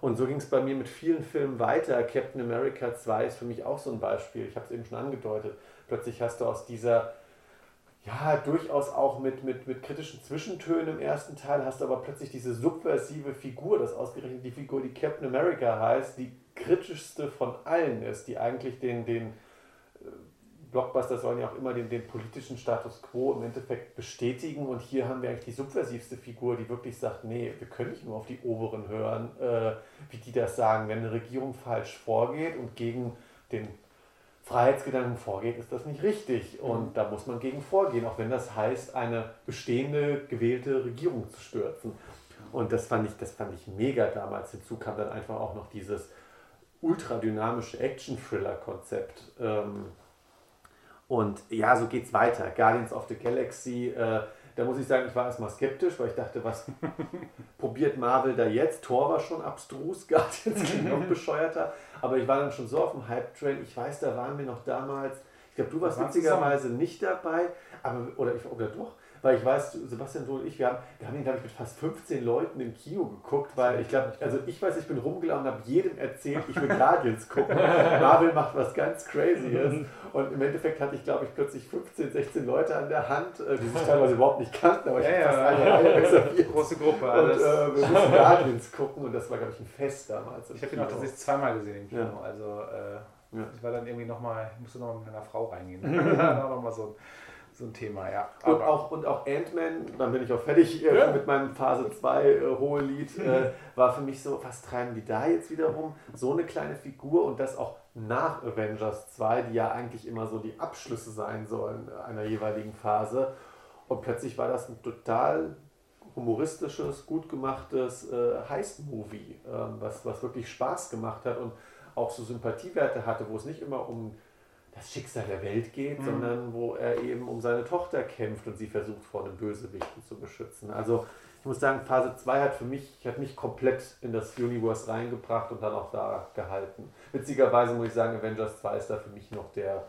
B: Und so ging es bei mir mit vielen Filmen weiter. Captain America 2 ist für mich auch so ein Beispiel. Ich habe es eben schon angedeutet. Plötzlich hast du aus dieser, ja, durchaus auch mit, mit, mit kritischen Zwischentönen im ersten Teil, hast du aber plötzlich diese subversive Figur, das ausgerechnet die Figur, die Captain America heißt, die kritischste von allen ist, die eigentlich den, den Blockbuster sollen ja auch immer den, den politischen Status quo im Endeffekt bestätigen und hier haben wir eigentlich die subversivste Figur, die wirklich sagt, nee, wir können nicht nur auf die Oberen hören, äh, wie die das sagen. Wenn eine Regierung falsch vorgeht und gegen den Freiheitsgedanken vorgeht, ist das nicht richtig. Und mhm. da muss man gegen vorgehen, auch wenn das heißt, eine bestehende, gewählte Regierung zu stürzen. Und das fand ich, das fand ich mega damals. Hinzu kam dann einfach auch noch dieses ultradynamische Action-Thriller-Konzept. Ähm, und ja, so geht's weiter. Guardians of the Galaxy, äh, da muss ich sagen, ich war erstmal skeptisch, weil ich dachte, was *laughs* probiert Marvel da jetzt? Thor war schon abstrus, *laughs* Guardians klingt noch *laughs* bescheuerter. Aber ich war dann schon so auf dem Hype-Train. Ich weiß, da waren wir noch damals. Ich glaube, du warst witzigerweise nicht dabei, aber oder, ich, oder doch weil ich weiß, Sebastian, du und ich, wir haben, wir haben ihn, glaube ich, mit fast 15 Leuten im Kino geguckt, weil ich glaube, also ich weiß, ich bin rumgelaufen und habe jedem erzählt, ich will Guardians *laughs* gucken. Marvel macht was ganz Crazyes. Und im Endeffekt hatte ich, glaube ich, plötzlich 15, 16 Leute an der Hand, äh, die sich *laughs* teilweise überhaupt nicht kannten, aber ich ja, fast eine Reihe reserviert.
C: Große Gruppe,
B: alles. Und äh, wir mussten Guardians gucken und das war, glaube ich, ein Fest damals.
C: Ich habe ihn auch tatsächlich zweimal gesehen im Kino, ja. also... Äh Ja. Ich war dann irgendwie nochmal, ich musste nochmal mit meiner Frau reingehen. *laughs* nochmal so ein so ein Thema, ja.
B: Und auch, und auch Ant-Man, dann bin ich auch fertig äh, ja. mit meinem Phase 2 äh, hohe Lied, äh, war für mich so, was treiben die da jetzt wiederum? So eine kleine Figur und das auch nach Avengers 2, die ja eigentlich immer so die Abschlüsse sein sollen einer jeweiligen Phase. Und plötzlich war das ein total humoristisches, gut gemachtes äh, Heist-Movie, ähm, was, was wirklich Spaß gemacht hat und auch so Sympathiewerte hatte, wo es nicht immer um das Schicksal der Welt geht, mhm. sondern wo er eben um seine Tochter kämpft und sie versucht vor einem Bösewichten zu beschützen. Also ich muss sagen, Phase 2 hat für mich, hat mich komplett in das Universe reingebracht und dann auch da gehalten. Witzigerweise muss ich sagen, Avengers 2 ist da für mich noch der,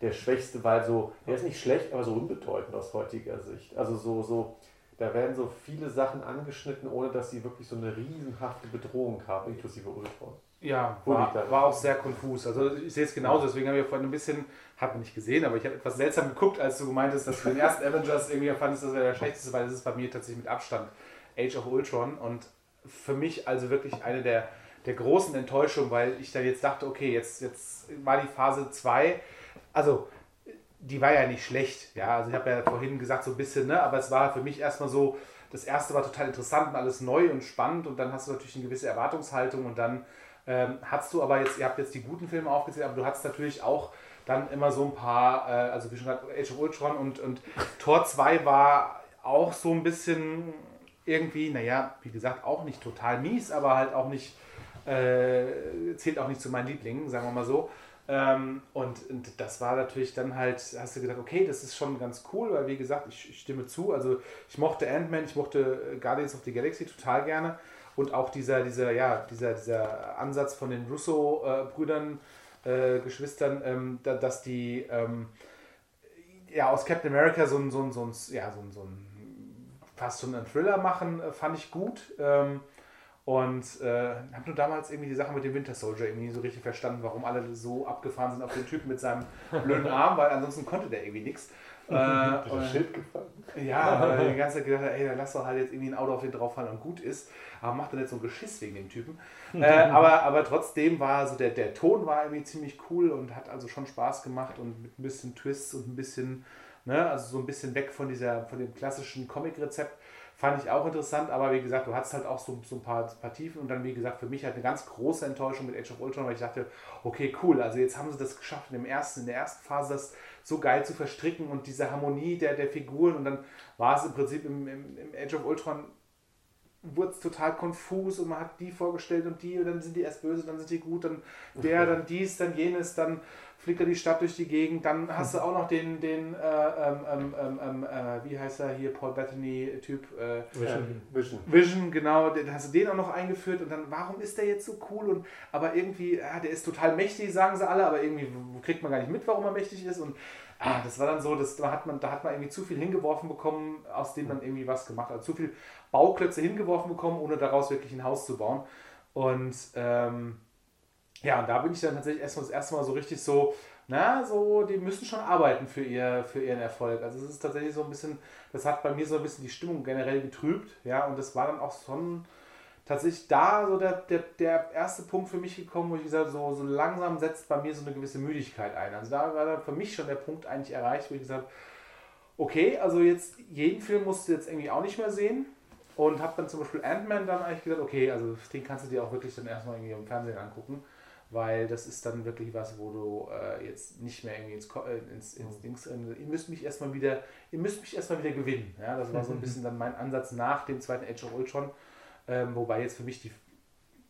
B: der schwächste, weil so, der ist nicht schlecht, aber so unbedeutend aus heutiger Sicht. Also so, so, da werden so viele Sachen angeschnitten, ohne dass sie wirklich so eine riesenhafte Bedrohung haben, inklusive Ultron.
C: Ja, war, war auch sehr konfus. Also ich sehe es genauso, deswegen habe ich vorhin ein bisschen, habe nicht gesehen, aber ich habe etwas seltsam geguckt, als du gemeint hast, dass du den *laughs* ersten Avengers irgendwie fandest, das wäre der schlechteste, weil das ist bei mir tatsächlich mit Abstand Age of Ultron. Und für mich also wirklich eine der, der großen Enttäuschungen, weil ich dann jetzt dachte, okay, jetzt, jetzt war die Phase 2, also die war ja nicht schlecht, ja, also ich habe ja vorhin gesagt so ein bisschen, ne, aber es war für mich erstmal so, das erste war total interessant und alles neu und spannend und dann hast du natürlich eine gewisse Erwartungshaltung und dann ähm, hast du aber jetzt, ihr habt jetzt die guten Filme aufgezählt, aber du hast natürlich auch dann immer so ein paar, äh, also wie schon gerade Age of Ultron und, und *laughs* Tor 2 war auch so ein bisschen irgendwie, naja, wie gesagt, auch nicht total mies, aber halt auch nicht, äh, zählt auch nicht zu meinen Lieblingen, sagen wir mal so. Ähm, und, und, das war natürlich dann halt, hast du gedacht, okay, das ist schon ganz cool, weil wie gesagt, ich, ich stimme zu. Also ich mochte Ant-Man, ich mochte Guardians of the Galaxy total gerne und auch dieser, dieser, ja, dieser, dieser Ansatz von den Russo-Brüdern, äh, Geschwistern, ähm, da, dass die ähm, ja, aus Captain America so ein, so ein, so ein, ja, so ein, so ein fast so einen Thriller machen, äh, fand ich gut. Ähm, und äh, habe nur damals irgendwie die Sache mit dem Winter Soldier irgendwie nicht so richtig verstanden, warum alle so abgefahren sind auf den Typen mit seinem *laughs* blöden Arm, weil ansonsten konnte der irgendwie nichts.
B: Äh, *laughs* das Schild gefallen.
C: Ja, *laughs* weil die ganze Zeit gedacht, ey, dann lass doch halt jetzt irgendwie ein Auto auf den drauffallen und gut ist aber macht dann jetzt so ein Geschiss wegen dem Typen. *laughs* äh, aber, aber trotzdem war so der, der Ton war irgendwie ziemlich cool und hat also schon Spaß gemacht und mit ein bisschen Twists und ein bisschen, ne, also so ein bisschen weg von dieser, von dem klassischen Comic-Rezept. Fand ich auch interessant, aber wie gesagt, du hattest halt auch so, so ein paar, paar Tiefen und dann, wie gesagt, für mich halt eine ganz große Enttäuschung mit Age of Ultron, weil ich dachte, okay, cool, also jetzt haben sie das geschafft, in, dem ersten, in der ersten Phase das so geil zu verstricken und diese Harmonie der, der Figuren und dann war es im Prinzip im, im, im Age of Ultron wurde es total konfus und man hat die vorgestellt und die und dann sind die erst böse, dann sind die gut, dann der, dann dies, dann jenes, dann flickert die Stadt durch die Gegend, dann hast du auch noch den, den äh, ähm, ähm, ähm, ähm äh, wie heißt er hier, Paul Bettany-Typ? Äh, Vision. Vision. Vision, genau, dann hast du den auch noch eingeführt und dann, warum ist der jetzt so cool und aber irgendwie, ja, der ist total mächtig, sagen sie alle, aber irgendwie kriegt man gar nicht mit, warum er mächtig ist und ah, das war dann so, das, da, hat man, da hat man irgendwie zu viel hingeworfen bekommen, aus dem man irgendwie was gemacht hat. Zu viel Bauklötze hingeworfen bekommen, ohne daraus wirklich ein Haus zu bauen. Und ähm, ja, und da bin ich dann tatsächlich erstmal das erste Mal so richtig so, na, so, die müssen schon arbeiten für, ihr, für ihren Erfolg. Also es ist tatsächlich so ein bisschen, das hat bei mir so ein bisschen die Stimmung generell getrübt, ja, und das war dann auch schon tatsächlich da so der, der, der erste Punkt für mich gekommen, wo ich gesagt so, so langsam setzt bei mir so eine gewisse Müdigkeit ein. Also da war dann für mich schon der Punkt eigentlich erreicht, wo ich gesagt okay, also jetzt jeden Film musst du jetzt irgendwie auch nicht mehr sehen. Und habe dann zum Beispiel Ant-Man dann eigentlich gesagt, okay, also den kannst du dir auch wirklich dann erstmal irgendwie im Fernsehen angucken, weil das ist dann wirklich was, wo du äh, jetzt nicht mehr irgendwie ins, äh, ins, ins mhm. Dings, äh, ihr müsst mich erstmal wieder, ihr müsst mich erstmal wieder gewinnen. Ja, das war so ein bisschen dann mein Ansatz nach dem zweiten Age of Ultron, ähm, wobei jetzt für mich die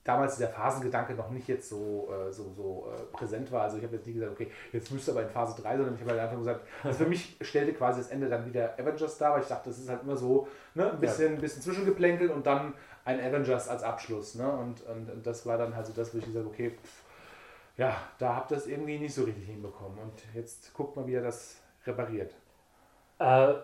C: damals dieser Phasengedanke noch nicht jetzt so, äh, so, so äh, präsent war. Also ich habe jetzt nie gesagt, okay, jetzt müsste aber in Phase 3, sondern ich habe halt einfach gesagt, also für mich *laughs* stellte quasi das Ende dann wieder Avengers dar, weil ich dachte, das ist halt immer so ne, ein bisschen, ja. ein bisschen Zwischengeplänkelt und dann ein Avengers als Abschluss. Ne? Und, und, und das war dann halt so das, wo ich gesagt habe, okay, pff, ja, da habt ihr das irgendwie nicht so richtig hinbekommen. Und jetzt guckt mal, wie er das repariert.
D: Äh,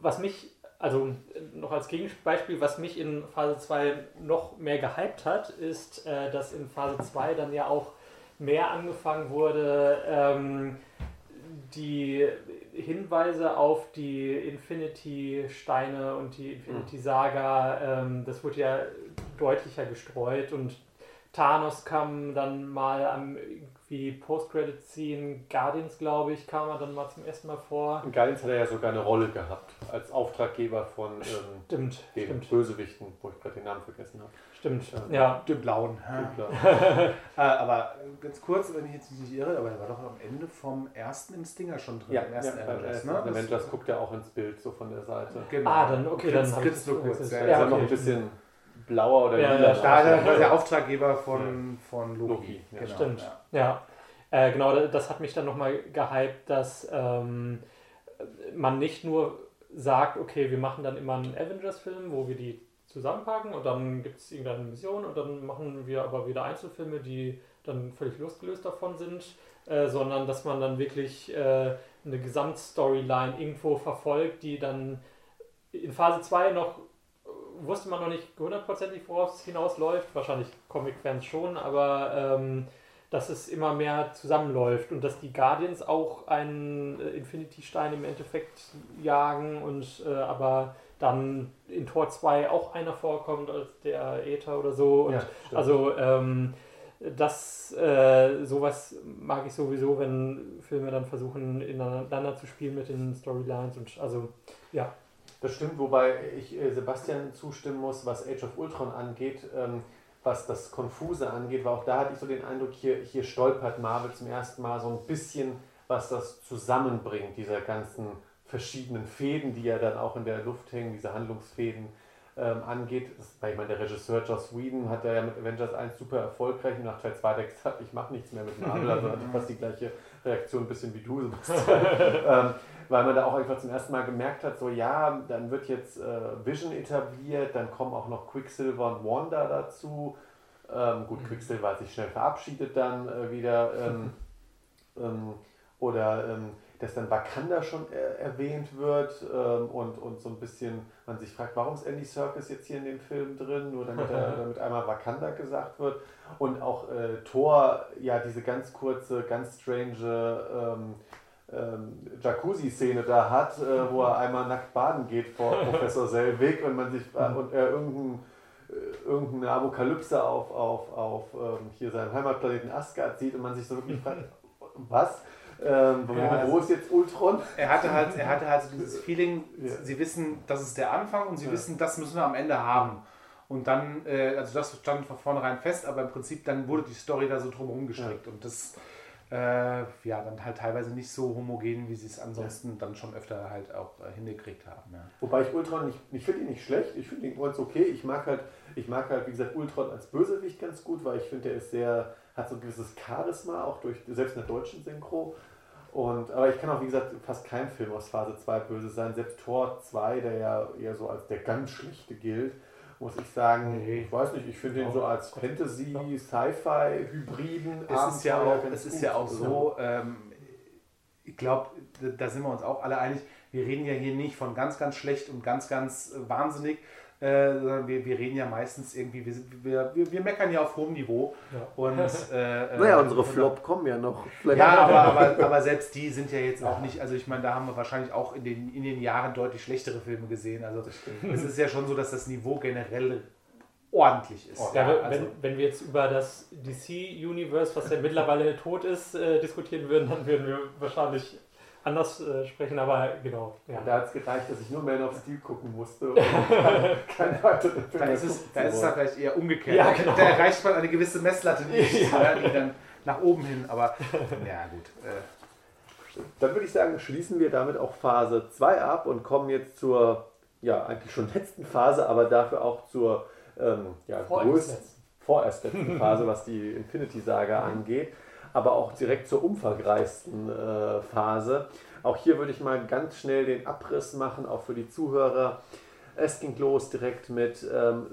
D: was mich also noch als Gegenbeispiel, was mich in Phase 2 noch mehr gehypt hat, ist, äh, dass in Phase 2 dann ja auch mehr angefangen wurde, ähm, die Hinweise auf die Infinity-Steine und die Infinity-Saga, ähm, das wurde ja deutlicher gestreut und Thanos kam dann mal am wie Post-Credit-Scene Guardians, glaube ich, kam er dann mal zum ersten Mal vor.
B: In Guardians hat er ja sogar eine Rolle gehabt, als Auftraggeber von ähm,
D: Stimmt,
B: den
D: stimmt,
B: Bösewichten, wo ich gerade den Namen vergessen habe.
D: stimmt.
B: Ja.
D: Ja,
C: Den blauen.
B: Klar.
C: Äh, aber ganz kurz, wenn ich jetzt nicht irre, aber er war doch am Ende vom ersten im Stinger schon drin.
B: Ja,
C: im
B: ja
C: ersten
B: beim
C: Avengers, ne? Das-
B: Avengers guckt er auch ins Bild, so von der Seite.
C: Genau.
D: Ah, dann, okay, dann
C: Grinst-
D: habe ich
C: grinst nur kurz. Ja,
B: Er
D: Ja,
B: ist ja
C: ja,
B: noch
D: okay.
B: ein bisschen blauer oder
D: Ja,
B: lila.
C: Da ist er der Auftraggeber von, von Loki.
B: Loki, ja.
C: Genau,
D: Stimmt.
C: Ja.
D: Äh, genau, da- das hat mich dann nochmal gehypt, dass ähm, man nicht nur sagt, okay, wir machen dann immer einen Avengers-Film, wo wir die zusammenpacken und dann gibt es irgendeine Mission und dann machen wir aber wieder Einzelfilme, die dann völlig losgelöst davon sind, äh, sondern dass man dann wirklich äh, eine Gesamtstoryline irgendwo verfolgt, die dann in Phase 2 noch wusste man noch nicht hundertprozentig, worauf es hinausläuft. Wahrscheinlich Comic-Fans schon, aber ähm, dass es immer mehr zusammenläuft und dass die Guardians auch einen äh, Infinity-Stein im Endeffekt jagen und äh, aber dann in Tor 2 auch einer vorkommt als der Äther oder so. Und
B: Ja,
D: also ähm, das äh, sowas mag ich sowieso, wenn Filme dann versuchen ineinander zu spielen mit den Storylines und also ja.
B: Das stimmt, wobei ich äh, Sebastian zustimmen muss, was Age of Ultron angeht, ähm, was das Konfuse angeht, weil auch da hatte ich so den Eindruck, hier, hier stolpert Marvel zum ersten Mal so ein bisschen, was das zusammenbringt, dieser ganzen verschiedenen Fäden, die ja dann auch in der Luft hängen, diese Handlungsfäden ähm, angeht. Weil ich meine, der Regisseur Joss Whedon hat ja mit Avengers 1 super erfolgreich und nach Teil 2 hat er gesagt, ich mache nichts mehr mit Marvel, also hatte ich fast die gleiche Reaktion, ein bisschen wie du, Sebastian. *laughs* ähm, weil man da auch einfach zum ersten Mal gemerkt hat, so ja, dann wird jetzt äh, Vision etabliert, dann kommen auch noch Quicksilver und Wanda dazu. Ähm, gut, Quicksilver hat sich schnell verabschiedet dann äh, wieder. Ähm, *laughs* ähm, oder ähm, dass dann Wakanda schon äh, erwähnt wird ähm, und, und so ein bisschen man sich fragt, warum ist Andy Serkis jetzt hier in dem Film drin, nur damit, er, *laughs* damit einmal Wakanda gesagt wird. Und auch äh, Thor, ja, diese ganz kurze, ganz strange ähm, Jacuzzi-Szene da hat, äh, wo er einmal nackt baden geht vor *laughs* Professor Selwig und man sich äh, und er irgendein, äh, irgendeine Apokalypse auf, auf, auf ähm, hier seinem Heimatplaneten Asgard sieht und man sich so wirklich fragt, *laughs* was? Ähm, wo,
C: Ja,
B: wo ist jetzt Ultron?
C: Er hatte halt, er hatte halt dieses *laughs* Feeling,
B: Ja.
C: sie wissen, das ist der Anfang und sie
B: Ja.
C: wissen, das müssen wir am Ende haben. Und dann, äh, also das stand von vornherein fest, aber im Prinzip dann wurde die Story da so drumherum gestrickt. Und das, äh, ja, dann halt teilweise nicht so homogen, wie sie es ansonsten dann schon öfter halt auch äh, hingekriegt haben. Ja.
B: Wobei ich Ultron nicht, ich finde ihn nicht schlecht, ich finde ihn ganz okay. Ich mag halt, ich mag halt, wie gesagt, Ultron als Bösewicht ganz gut, weil ich finde, er ist sehr, hat so ein gewisses Charisma, auch durch, selbst in der deutschen Synchro. Und, aber ich kann auch, wie gesagt, fast kein Film aus Phase 2 böse sein. Selbst Tor 2, der ja eher so als der ganz schlichte gilt, muss ich sagen,
C: Nee.
B: ich weiß nicht, ich finde ihn so als Fantasy, Sci-Fi-Hybriden.
C: Es ist ja auch, es ist ja auch so, ähm, ich glaube, da sind wir uns auch alle einig, wir reden ja hier nicht von ganz, ganz schlecht und ganz, ganz äh, wahnsinnig, sondern wir, wir reden ja meistens irgendwie, wir, wir, wir, wir meckern ja auf hohem Niveau.
D: Ja.
C: Und, *laughs* äh, äh,
B: Naja, unsere
C: und-
B: Flop kommen ja noch. Vielleicht
C: Ja, aber, aber, *laughs* aber selbst die sind ja jetzt auch nicht, also ich meine, da haben wir wahrscheinlich auch in den, in den Jahren deutlich schlechtere Filme gesehen. Also es ist ja schon so, dass das Niveau generell ordentlich ist.
D: Ja, wenn,
C: also,
D: wenn wir jetzt über das DC-Universe, was ja mittlerweile tot ist, äh, diskutieren würden, dann würden wir wahrscheinlich anders äh, sprechen, aber genau. Ja.
B: Da hat es gereicht, dass ich nur Man of Steel gucken musste. *laughs* Keine, weiteren
C: da ist es, da ist es vielleicht eher umgekehrt.
D: Ja, genau.
C: Da erreicht man eine gewisse Messlatte *laughs* nicht, ja. die dann nach oben hin, aber ja gut. Äh,
B: Dann würde ich sagen, schließen wir damit auch Phase 2 ab und kommen jetzt zur, ja, eigentlich schon letzten Phase, aber dafür auch zur ähm, ja,
D: Vorerst
B: größten,
D: letzten.
B: vorerst letzten Phase, was die Infinity-Saga angeht, aber auch direkt zur umfangreichsten äh, Phase. Auch hier würde ich mal ganz schnell den Abriss machen, auch für die Zuhörer. Es ging los direkt mit ähm,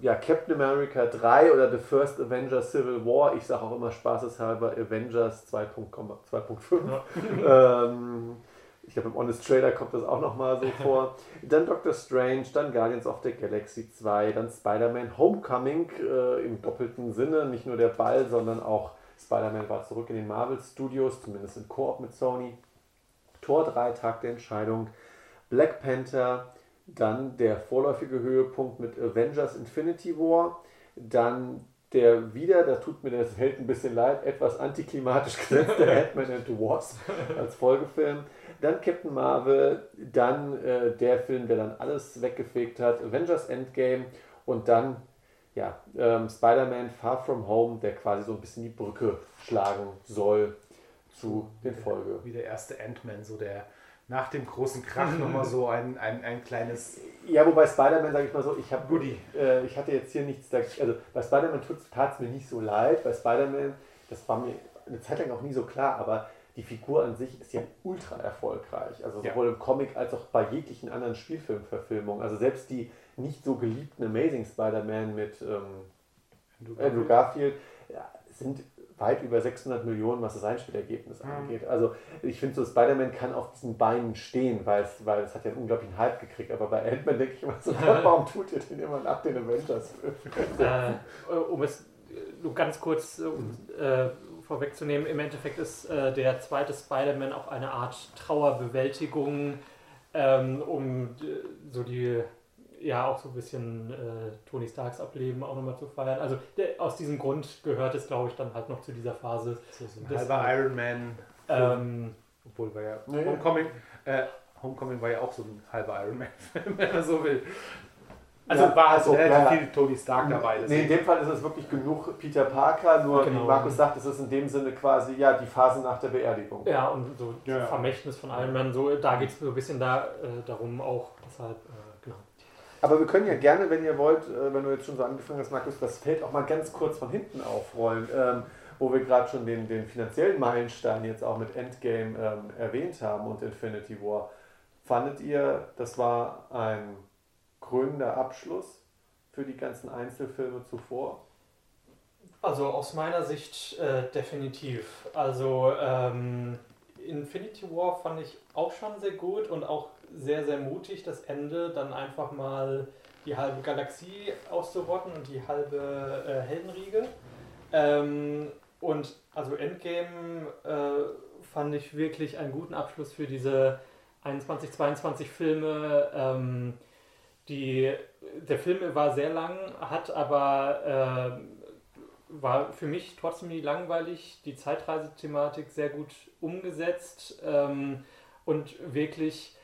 B: ja, Captain America 3 oder The First Avengers Civil War. Ich sage auch immer spaßeshalber Avengers 2.5. *laughs* ähm, ich glaube, im Honest Trailer kommt das auch nochmal so *laughs* vor. Dann Doctor Strange, dann Guardians of the Galaxy 2, dann Spider-Man Homecoming äh, im doppelten Sinne. Nicht nur der Ball, sondern auch Spider-Man war zurück in den Marvel Studios, zumindest in Koop mit Sony. Tor 3, Tag der Entscheidung. Black Panther, dann der vorläufige Höhepunkt mit Avengers Infinity War, dann der wieder, da tut mir das Held ein bisschen leid, etwas antiklimatisch gesetzte *laughs* Ant-Man and the Wasp als Folgefilm. Dann Captain Marvel, dann äh, der Film, der dann alles weggefegt hat, Avengers Endgame und dann ja, ähm, Spider-Man Far From Home, der quasi so ein bisschen die Brücke schlagen soll zu den Folge.
C: Wie der erste Ant-Man, so der nach dem großen Krach nochmal so ein, ein, ein kleines.
B: Ja, wobei Spider-Man, sage ich mal so, ich habe Goodie. Äh, ich hatte jetzt hier nichts. Also bei Spider-Man tat es mir nicht so leid. Bei Spider-Man, das war mir eine Zeit lang auch nie so klar, aber die Figur an sich ist ja ultra erfolgreich. Also sowohl ja. im Comic als auch bei jeglichen anderen Spielfilmverfilmungen. Also selbst die nicht so geliebten Amazing Spider-Man mit ähm, Andrew Garfield ja, sind weit über 600 Millionen, was das Einspielergebnis mhm. angeht. Also ich finde so, Spider-Man kann auf diesen Beinen stehen, weil es, weil es hat ja einen unglaublichen Hype gekriegt. Aber bei Ant-Man denke ich immer so, *laughs* warum tut ihr den immer nach den Avengers? *laughs*
D: äh, um es nur ganz kurz äh, vorwegzunehmen, im Endeffekt ist äh, der zweite Spider-Man auch eine Art Trauerbewältigung, ähm, um so die ja auch so ein bisschen äh, Tony Starks Ableben auch nochmal zu feiern. Also der, aus diesem Grund gehört es, glaube ich, dann halt noch zu dieser Phase.
C: So, so ein halber Iron Man. Ähm, obwohl war ja nee. Homecoming, äh, Homecoming war ja auch so ein halber Iron Man-Film, *laughs* wenn man so will. Also ja, war halt so relativ ja, viel Tony Stark dabei.
B: Nee, in dem Fall ist es wirklich genug Peter Parker, nur genau. wie Markus sagt, es ist in dem Sinne quasi ja die Phase nach der Beerdigung.
D: Ja, und so ja. Vermächtnis von Iron Man, so, da geht es so ein bisschen da, äh, darum auch, deshalb, äh, genau.
B: Aber wir können ja gerne, wenn ihr wollt, äh, wenn du jetzt schon so angefangen hast, Markus, das Feld auch mal ganz kurz von hinten aufrollen, ähm, wo wir gerade schon den, den finanziellen Meilenstein jetzt auch mit Endgame ähm, erwähnt haben und Infinity War. Fandet ihr, das war ein krönender Abschluss für die ganzen Einzelfilme zuvor?
D: Also aus meiner Sicht äh, definitiv. Also ähm, Infinity War fand ich auch schon sehr gut und auch sehr, sehr mutig, das Ende dann einfach mal die halbe Galaxie auszurotten und die halbe äh, Heldenriege. Ähm, und also Endgame äh, fand ich wirklich einen guten Abschluss für diese 21, 22 Filme. Ähm, die, der Film war sehr lang, hat aber äh, war für mich trotzdem nie langweilig, die Zeitreisethematik sehr gut umgesetzt ähm, und wirklich,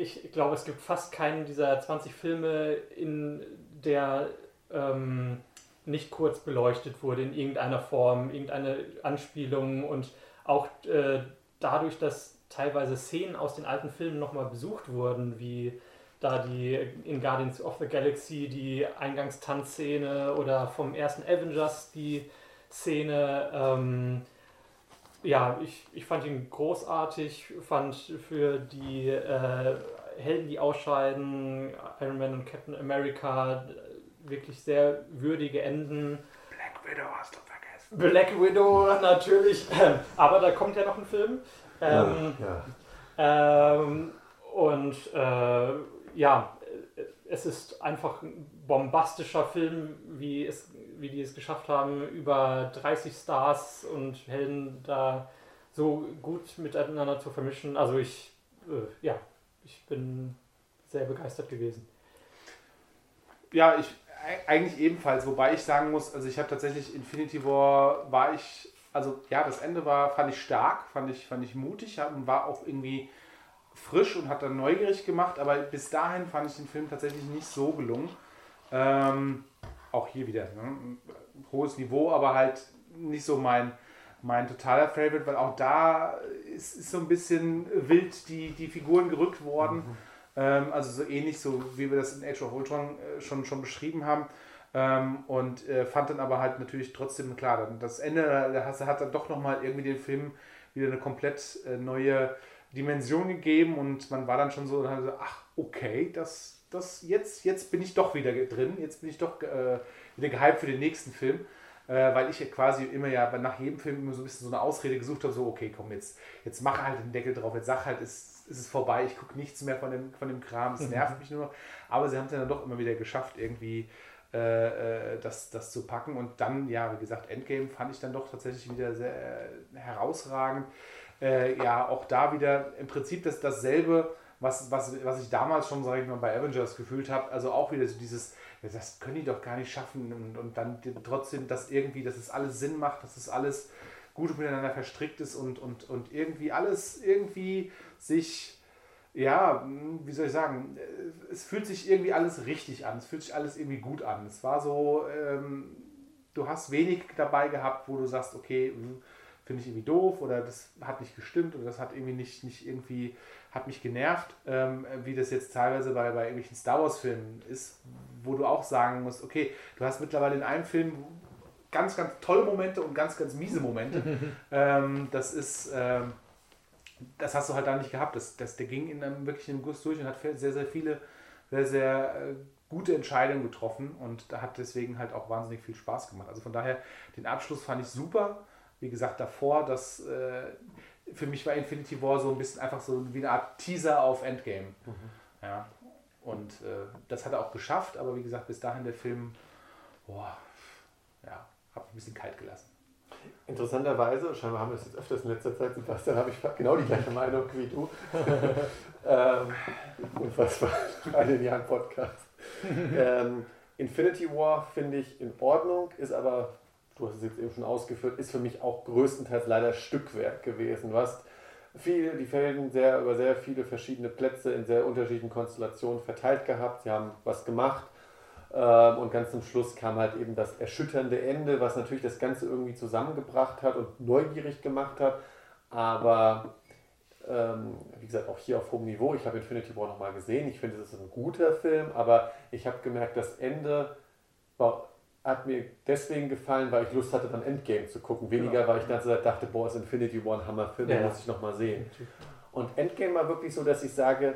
D: ich glaube, es gibt fast keinen dieser 20 Filme, in der ähm, nicht kurz beleuchtet wurde in irgendeiner Form, irgendeine Anspielung und auch äh, dadurch, dass teilweise Szenen aus den alten Filmen nochmal besucht wurden, wie da die in Guardians of the Galaxy die Eingangstanzszene oder vom ersten Avengers die Szene. Ähm, ja, ich, ich fand ihn großartig, fand für die äh, Helden, die ausscheiden, Iron Man und Captain America, wirklich sehr würdige Enden.
C: Black Widow hast du vergessen.
D: Black Widow natürlich, aber da kommt ja noch ein Film. Ähm, ja, ja. Ähm, und äh, ja, es ist einfach ein bombastischer Film, wie, es, wie die es geschafft haben, über 30 Stars und Helden da so gut miteinander zu vermischen. Also ich, äh, ja, ich bin sehr begeistert gewesen.
C: Ja, ich eigentlich ebenfalls, wobei ich sagen muss, also ich habe tatsächlich Infinity War, war ich, also ja, das Ende war, fand ich stark, fand ich, fand ich mutig und war auch irgendwie frisch und hat dann neugierig gemacht, aber bis dahin fand ich den Film tatsächlich nicht so gelungen. Ähm, auch hier wieder ne? hohes Niveau, aber halt nicht so mein, mein totaler Favorite, weil auch da ist, ist so ein bisschen wild die, die Figuren gerückt worden. Mhm. Ähm, also so ähnlich, so wie wir das in Age of Ultron äh, schon, schon beschrieben haben. Ähm, und äh, fand dann aber halt natürlich trotzdem klar, dann das Ende da hat dann doch nochmal irgendwie den Film wieder eine komplett äh, neue Dimension gegeben und man war dann schon so, ach, okay, das, das, jetzt, jetzt bin ich doch wieder drin, jetzt bin ich doch äh, wieder gehypt für den nächsten Film. Äh, weil ich quasi immer ja nach jedem Film immer so ein bisschen so eine Ausrede gesucht habe, so, okay, komm, jetzt, jetzt mach halt den Deckel drauf, jetzt sag halt, es, es ist vorbei, ich gucke nichts mehr von dem, von dem Kram, es nervt mich nur noch. Aber sie haben es dann doch immer wieder geschafft, irgendwie äh, äh, das, das zu packen. Und dann, ja, wie gesagt, Endgame fand ich dann doch tatsächlich wieder sehr äh, herausragend äh, ja auch da wieder im Prinzip das, dasselbe, was, was, was ich damals schon, sage ich mal, bei Avengers gefühlt habe. Also auch wieder so dieses, das können die doch gar nicht schaffen und, und dann trotzdem, dass irgendwie, dass es alles Sinn macht, dass es alles gut miteinander verstrickt ist und, und, und irgendwie alles irgendwie sich, ja, wie soll ich sagen, es fühlt sich irgendwie alles richtig an, es fühlt sich alles irgendwie gut an. Es war so, ähm, du hast wenig dabei gehabt, wo du sagst, okay, hm, finde ich irgendwie doof oder das hat nicht gestimmt oder das hat irgendwie nicht, nicht irgendwie, hat mich genervt, ähm, wie das jetzt teilweise bei, bei irgendwelchen Star Wars Filmen ist, wo du auch sagen musst, okay, du hast mittlerweile in einem Film ganz, ganz tolle Momente und ganz, ganz miese Momente. *laughs* ähm, das ist, ähm, das hast du halt da nicht gehabt. Das, das, der ging in einem wirklichen Guss durch und hat sehr, sehr viele, sehr, sehr äh, gute Entscheidungen getroffen und da hat deswegen halt auch wahnsinnig viel Spaß gemacht. Also von daher, den Abschluss fand ich super. Wie gesagt, davor, das äh, für mich war Infinity War so ein bisschen einfach so wie eine Art Teaser auf Endgame. Mhm. Ja. Und äh, das hat er auch geschafft, aber wie gesagt, bis dahin der Film, boah, ja, hat mich ein bisschen kalt gelassen.
B: Interessanterweise, scheinbar haben wir es jetzt öfters in letzter Zeit, Sebastian, habe ich *laughs* genau die gleiche Meinung wie du. *laughs* ähm, unfassbar, *laughs* einen Jahren Podcast. ähm, Infinity War finde ich in Ordnung, ist aber, du hast es jetzt eben schon ausgeführt, ist für mich auch größtenteils leider Stückwerk gewesen. Du hast viel, die Felden sehr, über sehr viele verschiedene Plätze in sehr unterschiedlichen Konstellationen verteilt gehabt. Sie haben was gemacht ähm, und ganz zum Schluss kam halt eben das erschütternde Ende, was natürlich das Ganze irgendwie zusammengebracht hat und neugierig gemacht hat. Aber ähm, wie gesagt, auch hier auf hohem Niveau. Ich habe Infinity War nochmal gesehen. Ich finde, es ist ein guter Film, aber ich habe gemerkt, das Ende war, hat mir deswegen gefallen, weil ich Lust hatte, dann Endgame zu gucken. Weniger, genau. weil ich dann dachte, boah, ist Infinity War ein Hammerfilm, ja. den muss ich nochmal sehen. Und Endgame war wirklich so, dass ich sage,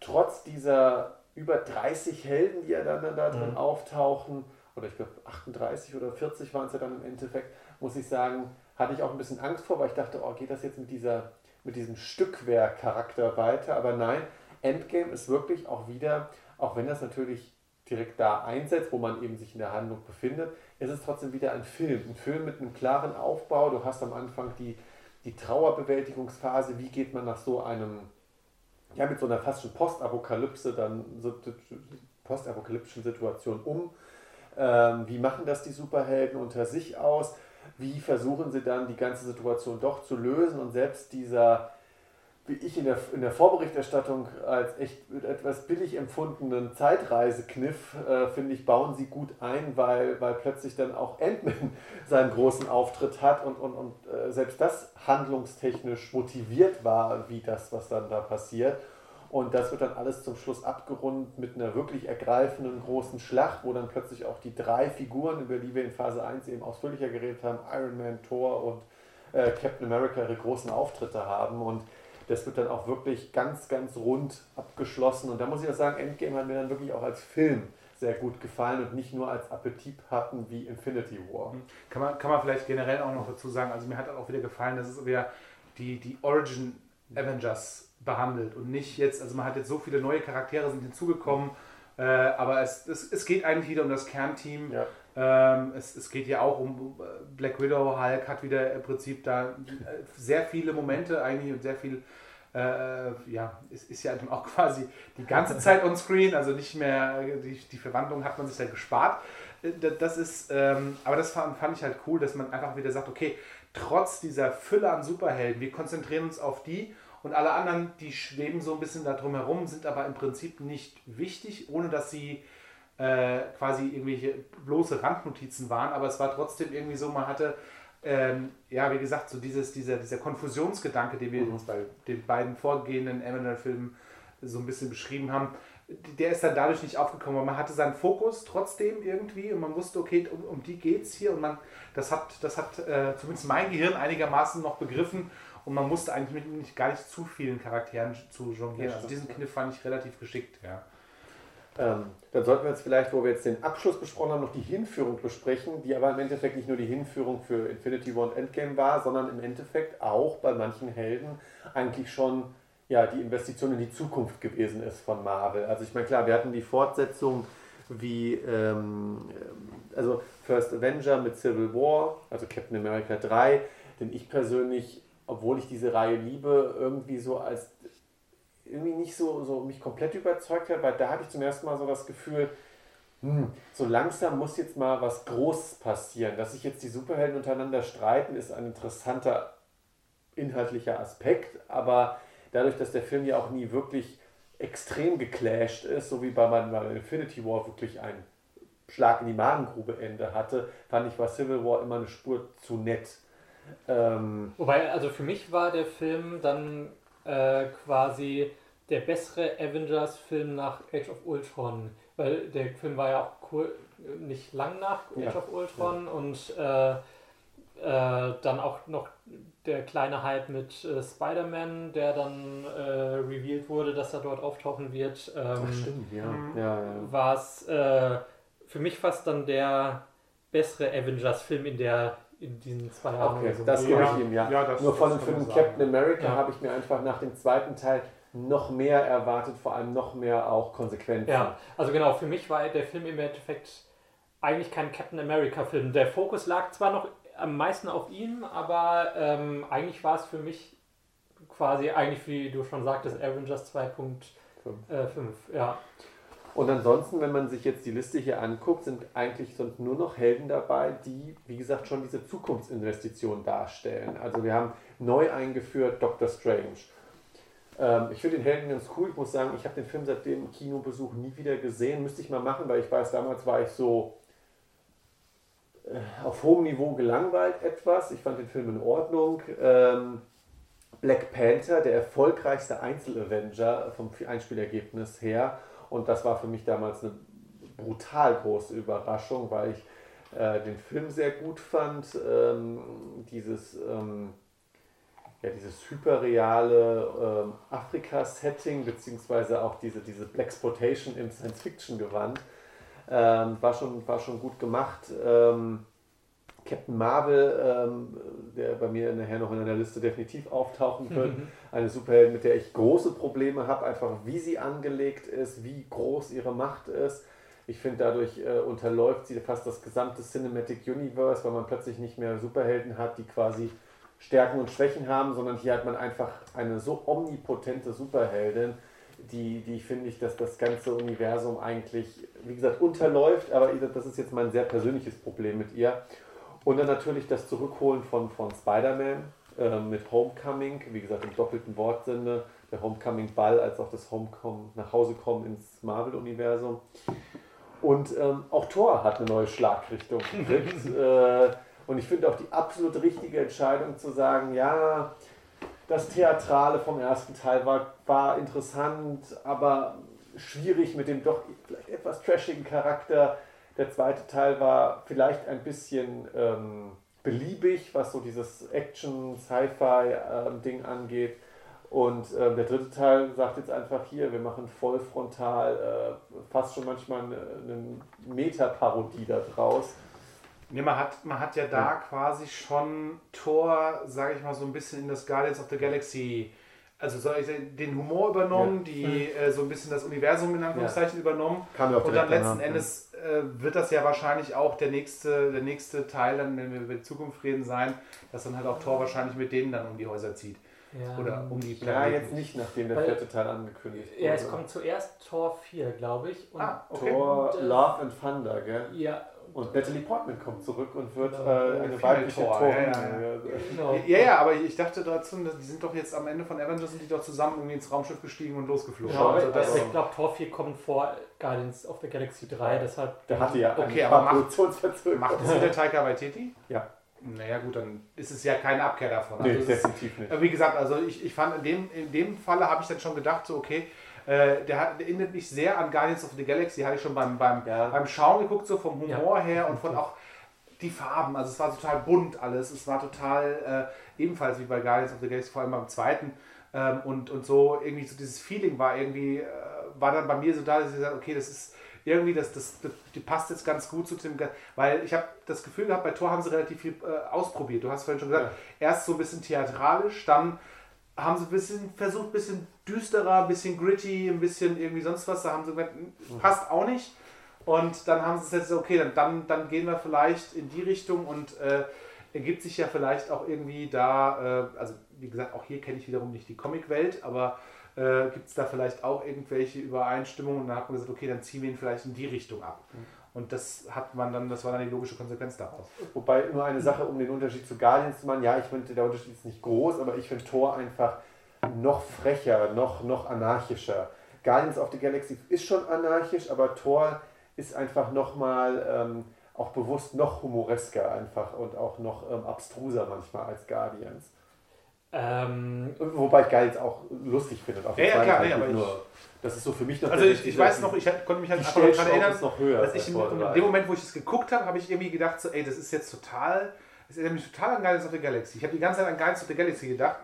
B: trotz dieser über 30 Helden, die ja dann da drin mhm. auftauchen, oder ich glaube 38 oder 40 waren es ja dann im Endeffekt, muss ich sagen, hatte ich auch ein bisschen Angst vor, weil ich dachte, oh, geht das jetzt mit, dieser, mit diesem Stückwerk-Charakter weiter? Aber nein, Endgame ist wirklich auch wieder, auch wenn das natürlich direkt da einsetzt, wo man eben sich in der Handlung befindet, ist es trotzdem wieder ein Film. Ein Film mit einem klaren Aufbau. Du hast am Anfang die, die Trauerbewältigungsphase. Wie geht man nach so einem ja, mit so einer fast schon Postapokalypse, dann so postapokalyptischen Situation um. Ähm, wie machen das die Superhelden unter sich aus? Wie versuchen sie dann die ganze Situation doch zu lösen und selbst dieser wie ich in der, in der Vorberichterstattung als echt etwas billig empfundenen Zeitreisekniff, äh, finde ich, bauen sie gut ein, weil, weil plötzlich dann auch Ant-Man *laughs* seinen großen Auftritt hat und, und, und äh, selbst das handlungstechnisch motiviert war, wie das, was dann da passiert. Und das wird dann alles zum Schluss abgerundet mit einer wirklich ergreifenden großen Schlacht, wo dann plötzlich auch die drei Figuren, über die wir in Phase 1 eben ausführlicher geredet haben, Iron Man, Thor und äh, Captain America ihre großen Auftritte haben. Und das wird dann auch wirklich ganz, ganz rund abgeschlossen. Und da muss ich auch sagen, Endgame hat mir dann wirklich auch als Film sehr gut gefallen und nicht nur als Appetit hatten wie Infinity War. Mhm.
C: Kann man, kann man vielleicht generell auch noch dazu sagen, also mir hat auch wieder gefallen, dass es wieder die, die Origin Avengers behandelt und nicht jetzt, also man hat jetzt so viele neue Charaktere sind hinzugekommen, äh, aber es, es, es geht eigentlich wieder um das Kernteam. Ja. Ähm, es, es geht ja auch um Black Widow, Hulk hat wieder im Prinzip da äh, sehr viele Momente eigentlich und sehr viel, äh, ja, es ist ja auch *laughs* quasi die ganze Zeit on screen, also nicht mehr, die, die Verwandlung hat man sich da gespart. Äh, das ist, ähm, aber das fand, fand ich halt cool, dass man einfach wieder sagt, okay, trotz dieser Fülle an Superhelden, wir konzentrieren uns auf die und alle anderen, die schweben so ein bisschen da drum herum, sind aber im Prinzip nicht wichtig, ohne dass sie äh, quasi irgendwelche bloße Randnotizen waren, aber es war trotzdem irgendwie so, man hatte, ähm, ja, wie gesagt, so dieses, dieser, dieser Konfusionsgedanke, den wir mhm. uns bei den beiden vorgehenden Eminem-Filmen so ein bisschen beschrieben haben, der ist dann dadurch nicht aufgekommen, aber man hatte seinen Fokus trotzdem irgendwie und man wusste, okay, um, um die geht es hier und man, das hat, das hat äh, zumindest mein Gehirn einigermaßen noch begriffen und man musste eigentlich mit nicht, gar nicht zu vielen Charakteren zu jonglieren. also diesen Kniff fand ich relativ geschickt, ja.
B: Ähm, dann sollten wir jetzt vielleicht, wo wir jetzt den Abschluss besprochen haben, noch die Hinführung besprechen, die aber im Endeffekt nicht nur die Hinführung für Infinity War und Endgame war, sondern im Endeffekt auch bei manchen Helden eigentlich schon ja, die Investition in die Zukunft gewesen ist von Marvel. Also ich meine, klar, wir hatten die Fortsetzung wie ähm, also First Avenger mit Civil War, also Captain America 3, den ich persönlich obwohl ich diese Reihe liebe, irgendwie so als irgendwie nicht so, so mich komplett überzeugt hat, weil da hatte ich zum ersten Mal so das Gefühl, hm, so langsam muss jetzt mal was Großes passieren. Dass sich jetzt die Superhelden untereinander streiten, ist ein interessanter inhaltlicher Aspekt, aber dadurch, dass der Film ja auch nie wirklich extrem geclasht ist, so wie bei meinem Infinity War wirklich ein Schlag in die Magengrube Ende hatte, fand ich war Civil War immer eine Spur zu nett.
D: Ähm Wobei, also für mich war der Film dann äh, quasi der bessere Avengers-Film nach Age of Ultron, weil der Film war ja auch cool, nicht lang nach Age ja. of Ultron ja. und äh, äh, dann auch noch der kleine Hype mit äh, Spider-Man, der dann äh, revealed wurde, dass er dort auftauchen wird.
B: Ähm, Ach, stimmt, ja.
D: ja, ja. War es äh, für mich fast dann der bessere Avengers-Film in der in diesen zwei Jahren.
B: Okay, das gebe ich ihm, ja. ja das, Nur von dem Film Captain America ja. habe ich mir einfach nach dem zweiten Teil noch mehr erwartet, vor allem noch mehr auch Konsequenzen.
D: Ja, also genau, für mich war der Film im Endeffekt eigentlich kein Captain America-Film. Der Fokus lag zwar noch am meisten auf ihm, aber ähm, eigentlich war es für mich quasi, eigentlich wie du schon sagtest, Avengers 2.5. Äh, ja.
B: Und ansonsten, wenn man sich jetzt die Liste hier anguckt, sind eigentlich sind nur noch Helden dabei, die, wie gesagt, schon diese Zukunftsinvestition darstellen. Also wir haben neu eingeführt Doctor Strange. Ähm, ich finde den Helden ganz cool. Ich muss sagen, ich habe den Film seit dem Kinobesuch nie wieder gesehen. Müsste ich mal machen, weil ich weiß, damals war ich so äh, auf hohem Niveau gelangweilt etwas. Ich fand den Film in Ordnung. Ähm, Black Panther, der erfolgreichste Einzel-Avenger vom Einspielergebnis her und das war für mich damals eine brutal große Überraschung, weil ich äh, den Film sehr gut fand. Ähm, dieses, ähm, ja, dieses hyperreale ähm, Afrika-Setting, beziehungsweise auch diese, diese Blaxploitation im Science-Fiction-Gewand, ähm, war, schon, war schon gut gemacht. Captain Marvel, ähm, der bei mir nachher noch in einer Liste definitiv auftauchen wird. Mhm. Eine Superheldin, mit der ich große Probleme habe, einfach wie sie angelegt ist, wie groß ihre Macht ist. Ich finde, dadurch äh, unterläuft sie fast das gesamte Cinematic Universe, weil man plötzlich nicht mehr Superhelden hat, die quasi Stärken und Schwächen haben, sondern hier hat man einfach eine so omnipotente Superheldin, die, die finde ich, dass das ganze Universum eigentlich, wie gesagt, unterläuft, aber das ist jetzt mein sehr persönliches Problem mit ihr. Und dann natürlich das Zurückholen von, von Spider-Man äh, mit Homecoming, wie gesagt im doppelten Wortsinne, der Homecoming-Ball als auch das Homecoming nach Hause kommen ins Marvel-Universum. Und ähm, auch Thor hat eine neue Schlagrichtung gekriegt. *laughs* äh, und ich finde auch die absolut richtige Entscheidung zu sagen, ja, das Theatrale vom ersten Teil war, war interessant, aber schwierig mit dem doch vielleicht etwas trashigen Charakter der zweite Teil war vielleicht ein bisschen ähm, beliebig, was so dieses Action-Sci-Fi-Ding ähm, angeht. Und äh, der dritte Teil sagt jetzt einfach hier, wir machen voll frontal, äh, fast schon manchmal eine, eine Metaparodie da draus.
C: Nee, man hat, man hat ja da ja. quasi schon Tor, sage ich mal, so ein bisschen in das Guardians of the Galaxy also soll ich sagen, den Humor übernommen, ja. die mhm. äh, so ein bisschen das Universum in Anführungszeichen ja. übernommen. Kam und dann letzten Endes äh, wird das ja wahrscheinlich auch der nächste, der nächste Teil, dann, wenn wir über die Zukunft reden, sein, dass dann halt auch Thor wahrscheinlich mit denen dann um die Häuser zieht.
B: Ja. Oder um die Planeten. Ja, jetzt nicht, nachdem der vierte Teil angekündigt
D: wurde. Ja, es kommt zuerst Tor 4, glaube ich.
B: Und ah, okay. Tor und, äh, Love and Thunder, gell? Ja, und Natalie Portman kommt zurück und wird genau. äh, eine weibliche Tor. Tor. Ja, ja.
C: Genau. ja, ja, aber ich dachte dazu, die sind doch jetzt am Ende von Avengers sind die doch zusammen irgendwie ins Raumschiff gestiegen und losgeflogen.
D: Ja, also das ich glaube, Tor 4 kommt vor Guardians of the Galaxy 3, deshalb.
B: Der hatte ja
C: okay, aber macht, macht das wieder Taika Waititi?
B: Ja.
C: Naja gut, dann ist es ja keine Abkehr davon.
B: Also nee, definitiv
C: ist, nicht. Wie gesagt, also ich, ich fand in dem, in dem Falle habe ich dann schon gedacht, so okay, äh, der, hat, der erinnert mich sehr an Guardians of the Galaxy, hatte ich schon beim, beim, ja. beim Schauen geguckt, so vom Humor ja. her und von auch die Farben. Also es war total bunt alles. Es war total äh, ebenfalls wie bei Guardians of the Galaxy, vor allem beim zweiten. Ähm, und, und so irgendwie so dieses Feeling war irgendwie, äh, war dann bei mir so da, dass ich gesagt okay, das ist irgendwie, das, das, das, die passt jetzt ganz gut zu dem, weil ich habe das Gefühl gehabt, bei Thor haben sie relativ viel äh, ausprobiert. Du hast vorhin schon gesagt, ja. erst so ein bisschen theatralisch, dann haben sie ein bisschen versucht, ein bisschen düsterer, ein bisschen gritty, ein bisschen irgendwie sonst was. Da haben sie gesagt, hm, mhm. passt auch nicht. Und dann haben sie jetzt, okay, dann, dann, dann gehen wir vielleicht in die Richtung und äh, ergibt sich ja vielleicht auch irgendwie da, äh, also wie gesagt, auch hier kenne ich wiederum nicht die Comicwelt, aber äh, gibt es da vielleicht auch irgendwelche Übereinstimmungen? Und dann hat man gesagt, okay, dann ziehen wir ihn vielleicht in die Richtung ab. Mhm. Und das hat man dann, das war dann die logische Konsequenz daraus.
B: Wobei nur eine Sache, um den Unterschied zu Guardians zu machen, ja, ich finde, der Unterschied ist nicht groß, aber ich finde Thor einfach noch frecher, noch, noch anarchischer. Guardians of the Galaxy ist schon anarchisch, aber Thor ist einfach nochmal ähm, auch bewusst noch humoresker einfach und auch noch ähm, abstruser manchmal als Guardians. Ähm, Wobei ich Guardians auch lustig finde.
C: Auf ja, ja, klar, ja, aber nur,
B: das ist so für mich noch.
C: Also ich, ich weiß noch, ich konnte mich halt
B: einfach daran erinnern,
C: noch höher dass ich in, in, dem Moment, wo ich es geguckt habe, habe ich irgendwie gedacht, so, ey, das ist jetzt total, das erinnert mich total an Guardians of the Galaxy. Ich habe die ganze Zeit an Guardians of the Galaxy gedacht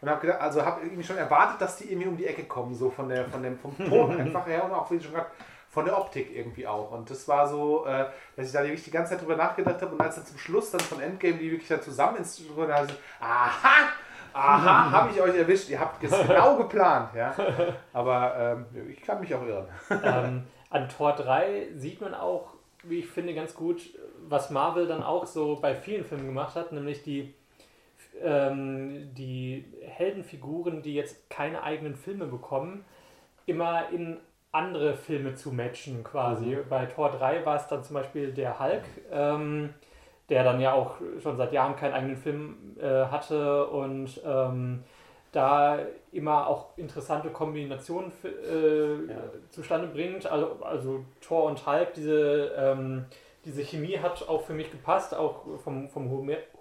C: und habe gedacht, also habe irgendwie schon erwartet, dass die irgendwie um die Ecke kommen, so von der, von dem, vom *laughs* Ton einfach her und auch, wie ich schon gerade von der Optik irgendwie auch. Und das war so, äh, dass ich da wirklich die ganze Zeit drüber nachgedacht habe und als dann zum Schluss dann von Endgame die wirklich dann zusammen ins da habe ich so, aha, aha, habe ich euch erwischt, ihr habt es *laughs* genau geplant. Ja? Aber ähm, ich kann mich auch irren. *laughs*
D: Ähm, an Tor 3 sieht man auch, wie ich finde, ganz gut, was Marvel dann auch so bei vielen Filmen gemacht hat, nämlich die ähm, die Heldenfiguren, die jetzt keine eigenen Filme bekommen, immer in andere Filme zu matchen quasi. Mhm. Bei Tor 3 war es dann zum Beispiel der Hulk, ähm, der dann ja auch schon seit Jahren keinen eigenen Film äh, hatte und ähm, da immer auch interessante Kombinationen äh, ja. zustande bringt. Also, also Thor und Hulk, diese, ähm, diese Chemie hat auch für mich gepasst, auch vom, vom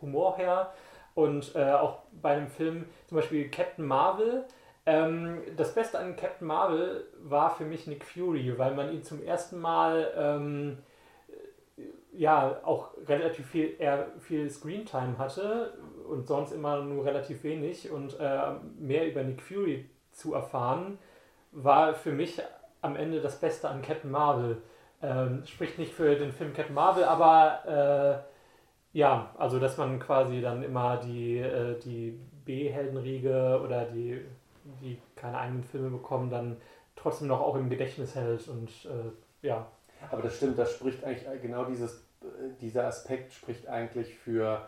D: Humor her. Und äh, auch bei einem Film, zum Beispiel Captain Marvel, ähm, das Beste an Captain Marvel war für mich Nick Fury, weil man ihn zum ersten Mal ähm, ja auch relativ viel, eher viel Screentime hatte und sonst immer nur relativ wenig und äh, mehr über Nick Fury zu erfahren, war für mich am Ende das Beste an Captain Marvel. Ähm, spricht nicht für den Film Captain Marvel, aber äh, ja, also dass man quasi dann immer die, äh, die B-Heldenriege oder die, die keine eigenen Filme bekommen, dann trotzdem noch auch im Gedächtnis hält und äh, ja.
B: Aber das stimmt, das spricht eigentlich genau dieses, dieser Aspekt spricht eigentlich für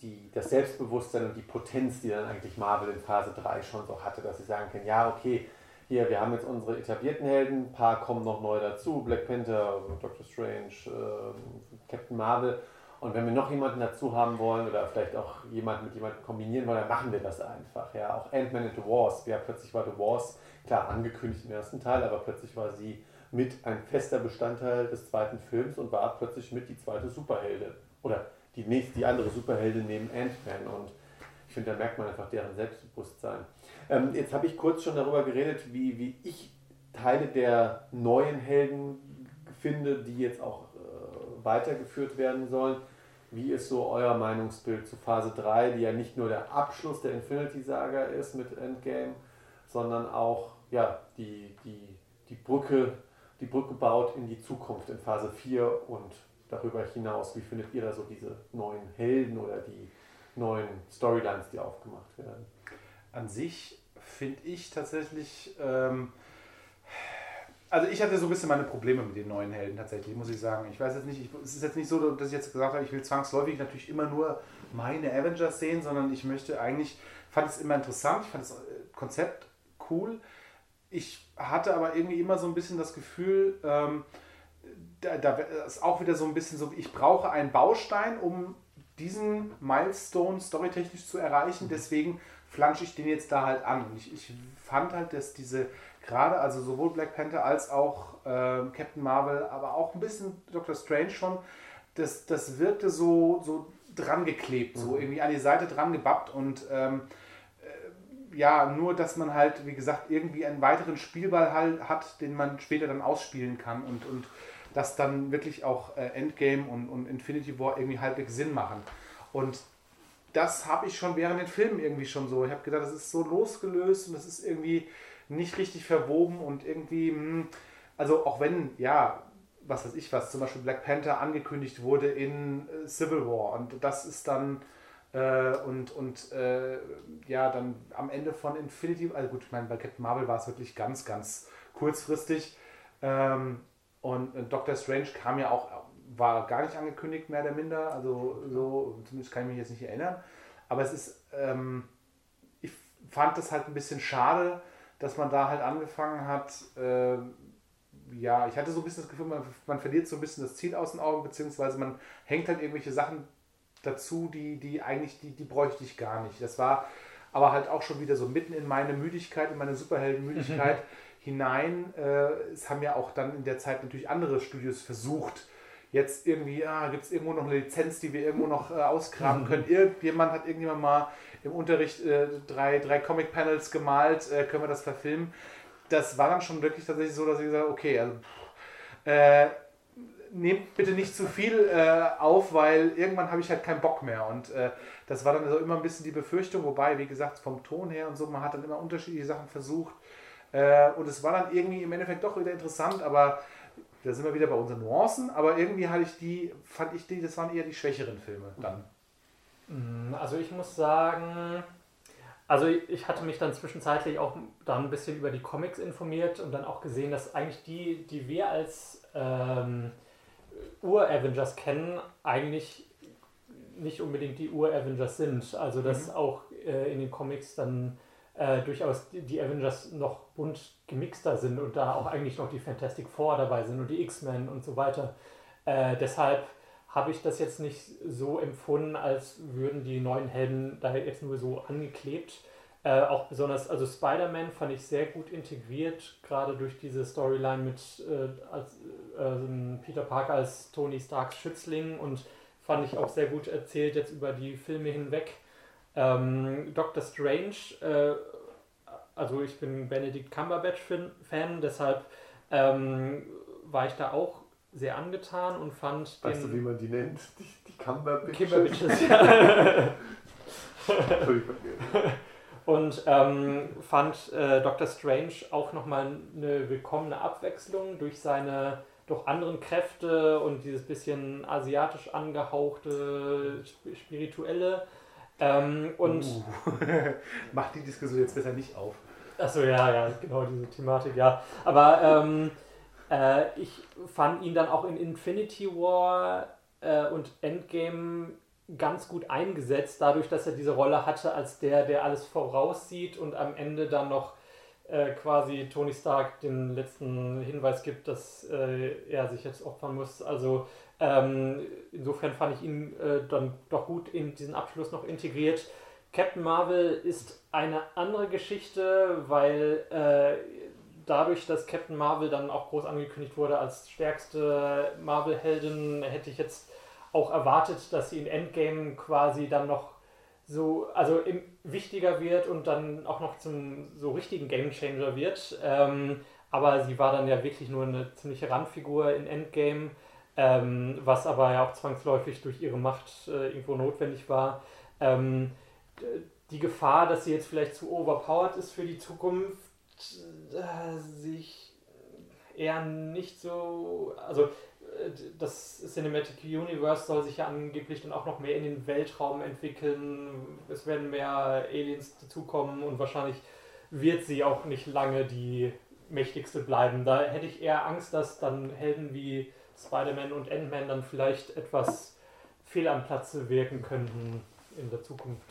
B: die, das Selbstbewusstsein und die Potenz, die dann eigentlich Marvel in Phase 3 schon so hatte, dass sie sagen können, ja, okay, hier, wir haben jetzt unsere etablierten Helden, ein paar kommen noch neu dazu, Black Panther, Doctor Strange, äh, Captain Marvel und wenn wir noch jemanden dazu haben wollen oder vielleicht auch jemanden mit jemandem kombinieren wollen, dann machen wir das einfach. Ja, auch Ant-Man and the Wars. Ja, plötzlich war The Wars, klar, angekündigt im ersten Teil, aber plötzlich war sie mit ein fester Bestandteil des zweiten Films und war plötzlich mit die zweite Superheldin. Oder die nächste, die andere Superheldin neben Ant-Man. Und ich finde, da merkt man einfach deren Selbstbewusstsein. Ähm, jetzt habe ich kurz schon darüber geredet, wie, wie ich Teile der neuen Helden finde, die jetzt auch äh, weitergeführt werden sollen. Wie ist so euer Meinungsbild zu Phase 3, die ja nicht nur der Abschluss der Infinity Saga ist mit Endgame, sondern auch ja, die, die, die, Brücke, die Brücke baut in die Zukunft in Phase 4 und darüber hinaus. Wie findet ihr da so diese neuen Helden oder die neuen Storylines, die aufgemacht werden?
C: An sich finde ich tatsächlich ähm, also ich hatte so ein bisschen meine Probleme mit den neuen Helden tatsächlich, muss ich sagen. Ich weiß jetzt nicht, ich, es ist jetzt nicht so, dass ich jetzt gesagt habe, ich will zwangsläufig natürlich immer nur meine Avengers sehen, sondern ich möchte eigentlich, fand es immer interessant, ich fand das äh, Konzept cool. Ich hatte aber irgendwie immer so ein bisschen das Gefühl, ähm, da, da ist auch wieder so ein bisschen so, ich brauche einen Baustein, um diesen Milestone storytechnisch zu erreichen. Deswegen flansche ich den jetzt da halt an. Und ich, ich fand halt, dass diese gerade, also sowohl Black Panther als auch äh, Captain Marvel, aber auch ein bisschen Doctor Strange schon, das, das wirkte so, so dran geklebt, mhm. so irgendwie an die Seite dran gebappt und ähm, äh, ja, nur dass man halt, wie gesagt, irgendwie einen weiteren Spielball halt hat, den man später dann ausspielen kann und, und dass dann wirklich auch äh, Endgame und, und Infinity War irgendwie halbwegs Sinn machen. Und das habe ich schon während den Filmen irgendwie schon so. Ich habe gedacht, das ist so losgelöst und das ist irgendwie nicht richtig verwoben und irgendwie, hm, also auch wenn, ja, was weiß ich was, zum Beispiel Black Panther angekündigt wurde in äh, Civil War und das ist dann äh, und, und äh, ja, dann am Ende von Infinity, also gut, ich meine, bei Captain Marvel war es wirklich ganz, ganz kurzfristig ähm, und, und Doctor Strange kam ja auch, war gar nicht angekündigt, mehr oder minder, also so, zumindest kann ich mich jetzt nicht erinnern, aber es ist, ähm, fand es halt ein bisschen schade, dass man da halt angefangen hat. Äh, ja, ich hatte so ein bisschen das Gefühl, man, man verliert so ein bisschen das Ziel aus den Augen, beziehungsweise man hängt halt irgendwelche Sachen dazu, die, die eigentlich, die, die bräuchte ich gar nicht. Das war aber halt auch schon wieder so mitten in meine Müdigkeit, in meine Superheldenmüdigkeit hinein. Äh, es haben ja auch dann in der Zeit natürlich andere Studios versucht, jetzt irgendwie, ah, gibt es irgendwo noch eine Lizenz, die wir irgendwo noch äh, ausgraben mhm. können. Irgendjemand hat irgendjemand mal im Unterricht äh, drei, drei Comic-Panels gemalt, äh, können wir das verfilmen. Das war dann schon wirklich tatsächlich so, dass ich gesagt habe, okay, also äh, nehmt bitte nicht zu viel äh, auf, weil irgendwann habe ich halt keinen Bock mehr. Und äh, das war dann so immer ein bisschen die Befürchtung, wobei, wie gesagt, vom Ton her und so, man hat dann immer unterschiedliche Sachen versucht. Äh, und es war dann irgendwie im Endeffekt doch wieder interessant, aber da sind wir wieder bei unseren Nuancen, aber irgendwie hatte ich die, fand ich die, das waren eher die schwächeren Filme dann.
D: Mm, also ich muss sagen, also ich hatte mich dann zwischenzeitlich auch dann ein bisschen über die Comics informiert und dann auch gesehen, dass eigentlich die, die wir als ähm, Ur-Avengers kennen, eigentlich nicht unbedingt die Ur-Avengers sind. Also dass mhm. auch äh, in den Comics dann äh, durchaus die, Avengers noch bunt gemixter sind und da auch eigentlich noch die Fantastic Four dabei sind und die X-Men und so weiter. Äh, deshalb habe ich das jetzt nicht so empfunden, als würden die neuen Helden da jetzt nur so angeklebt. Äh, auch besonders, also Spider-Man fand ich sehr gut integriert, gerade durch diese Storyline mit äh, als, äh, Peter Parker als Tony Starks Schützling und fand ich auch sehr gut erzählt jetzt über die Filme hinweg. Ähm, Doctor Strange, äh, also ich bin Benedict Cumberbatch-Fan, deshalb ähm, war ich da auch sehr angetan und fand.
B: Weißt den, du, wie man die nennt? Die, die Cumberbatches?
D: Cumberbitches, *laughs* ja. Und ähm, fand äh, Doctor Strange auch nochmal eine willkommene Abwechslung durch seine doch anderen Kräfte und dieses bisschen asiatisch angehauchte, spirituelle. Ähm, und uh. *laughs*
C: Mach die Diskussion jetzt besser nicht auf.
D: Achso, ja, ja, genau diese Thematik, ja. Aber ähm, äh, ich fand ihn dann auch in Infinity War äh, und Endgame ganz gut eingesetzt, dadurch, dass er diese Rolle hatte als der, der alles voraussieht und am Ende dann noch äh, quasi Tony Stark den letzten Hinweis gibt, dass äh, er sich jetzt opfern muss. Also ähm, insofern fand ich ihn äh, dann doch gut in diesen Abschluss noch integriert. Captain Marvel ist eine andere Geschichte, weil äh, dadurch, dass Captain Marvel dann auch groß angekündigt wurde als stärkste Marvel-Heldin, hätte ich jetzt auch erwartet, dass sie in Endgame quasi dann noch so, also im, wichtiger wird und dann auch noch zum so richtigen Gamechanger wird. Ähm, aber sie war dann ja wirklich nur eine ziemliche Randfigur in Endgame, ähm, was aber ja auch zwangsläufig durch ihre Macht äh, irgendwo notwendig war. Ähm, die Gefahr, dass sie jetzt vielleicht zu overpowered ist für die Zukunft, äh, sich eher nicht so. Also, das Cinematic Universe soll sich ja angeblich dann auch noch mehr in den Weltraum entwickeln. Es werden mehr Aliens dazukommen und wahrscheinlich wird sie auch nicht lange die mächtigste bleiben. Da hätte ich eher Angst, dass dann Helden wie Spider-Man und Ant-Man dann vielleicht etwas fehl am Platze wirken könnten in der Zukunft.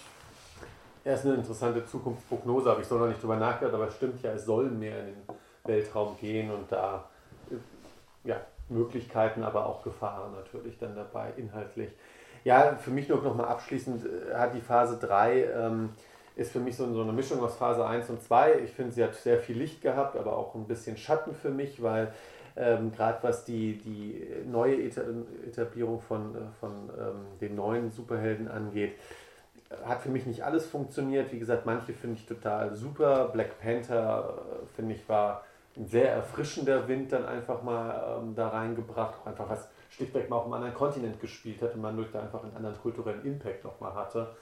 B: Ja, ist eine interessante Zukunftsprognose, aber ich soll noch nicht drüber nachgedacht, aber es stimmt ja, es soll mehr in den Weltraum gehen und da ja, Möglichkeiten, aber auch Gefahren natürlich dann dabei, inhaltlich. Ja, für mich nur noch mal abschließend äh, hat die Phase 3 ähm, ist für mich so, eine Mischung aus Phase 1 und 2. Ich finde, sie hat sehr viel Licht gehabt, aber auch ein bisschen Schatten für mich, weil ähm, gerade was die, die neue Etablierung von, äh, von ähm, den neuen Superhelden angeht, hat für mich nicht alles funktioniert. Wie gesagt, manche finde ich total super. Black Panther, äh, finde ich, war ein sehr erfrischender Wind dann einfach mal ähm, da reingebracht. Auch einfach was schlichtweg mal auf einem anderen Kontinent gespielt hat und man durch da einfach einen anderen kulturellen Impact nochmal hatte.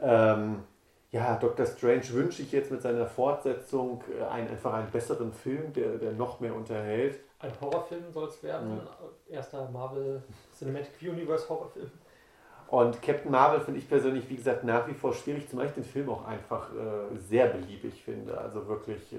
B: Ähm, ja, Dr. Strange wünsche ich jetzt mit seiner Fortsetzung äh, einen, einfach einen besseren Film, der, der noch mehr unterhält.
D: Ein Horrorfilm soll es werden. Mhm. Erster Marvel Cinematic Universe Horrorfilm.
B: Und Captain Marvel finde ich persönlich, wie gesagt, nach wie vor schwierig, zumal ich den Film auch einfach äh, sehr beliebig finde. Also wirklich, äh,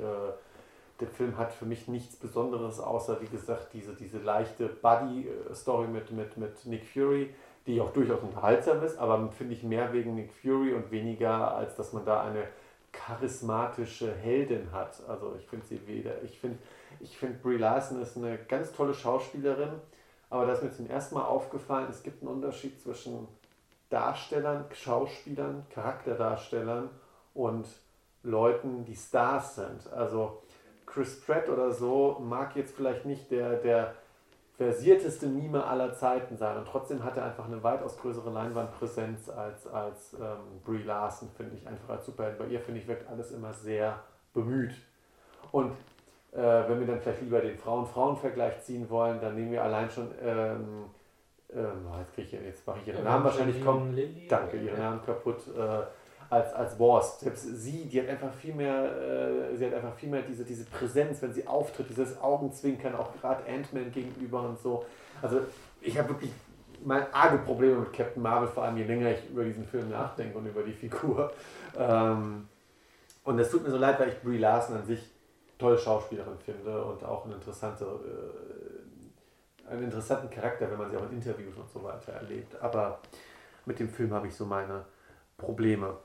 B: der Film hat für mich nichts Besonderes, außer, wie gesagt, diese, diese leichte Buddy-Story mit, mit, mit Nick Fury, die auch durchaus unterhaltsam ist, aber finde ich mehr wegen Nick Fury und weniger, als dass man da eine charismatische Heldin hat. Also ich finde sie weder, ich finde, ich finde Brie Larson ist eine ganz tolle Schauspielerin, aber da ist mir zum ersten Mal aufgefallen, es gibt einen Unterschied zwischen Darstellern, Schauspielern, Charakterdarstellern und Leuten, die Stars sind. Also Chris Pratt oder so mag jetzt vielleicht nicht der, der versierteste Mime aller Zeiten sein und trotzdem hat er einfach eine weitaus größere Leinwandpräsenz als, als ähm, Brie Larson, finde ich einfach als Superheld. Bei ihr, finde ich, wirkt alles immer sehr bemüht. Und äh, wenn wir dann vielleicht lieber den Frauen-Frauen-Vergleich ziehen wollen, dann nehmen wir allein schon, ähm, ähm, jetzt, ich, jetzt mache ich ihren Namen wahrscheinlich kommen. Danke, ihren Namen kaputt. Äh, als, als Wars. Selbst sie, die hat einfach viel mehr, äh, sie hat einfach viel mehr diese, diese Präsenz, wenn sie auftritt, dieses Augenzwinkern, auch gerade Ant-Man gegenüber und so. Also ich habe wirklich mal arge Probleme mit Captain Marvel, vor allem je länger ich über diesen Film nachdenke und über die Figur. Ähm, und es tut mir so leid, weil ich Brie Larson an sich tolle Schauspielerin finde und auch eine interessante, äh, einen interessanten Charakter, wenn man sie auch in Interviews und so weiter erlebt. Aber mit dem Film habe ich so meine Probleme.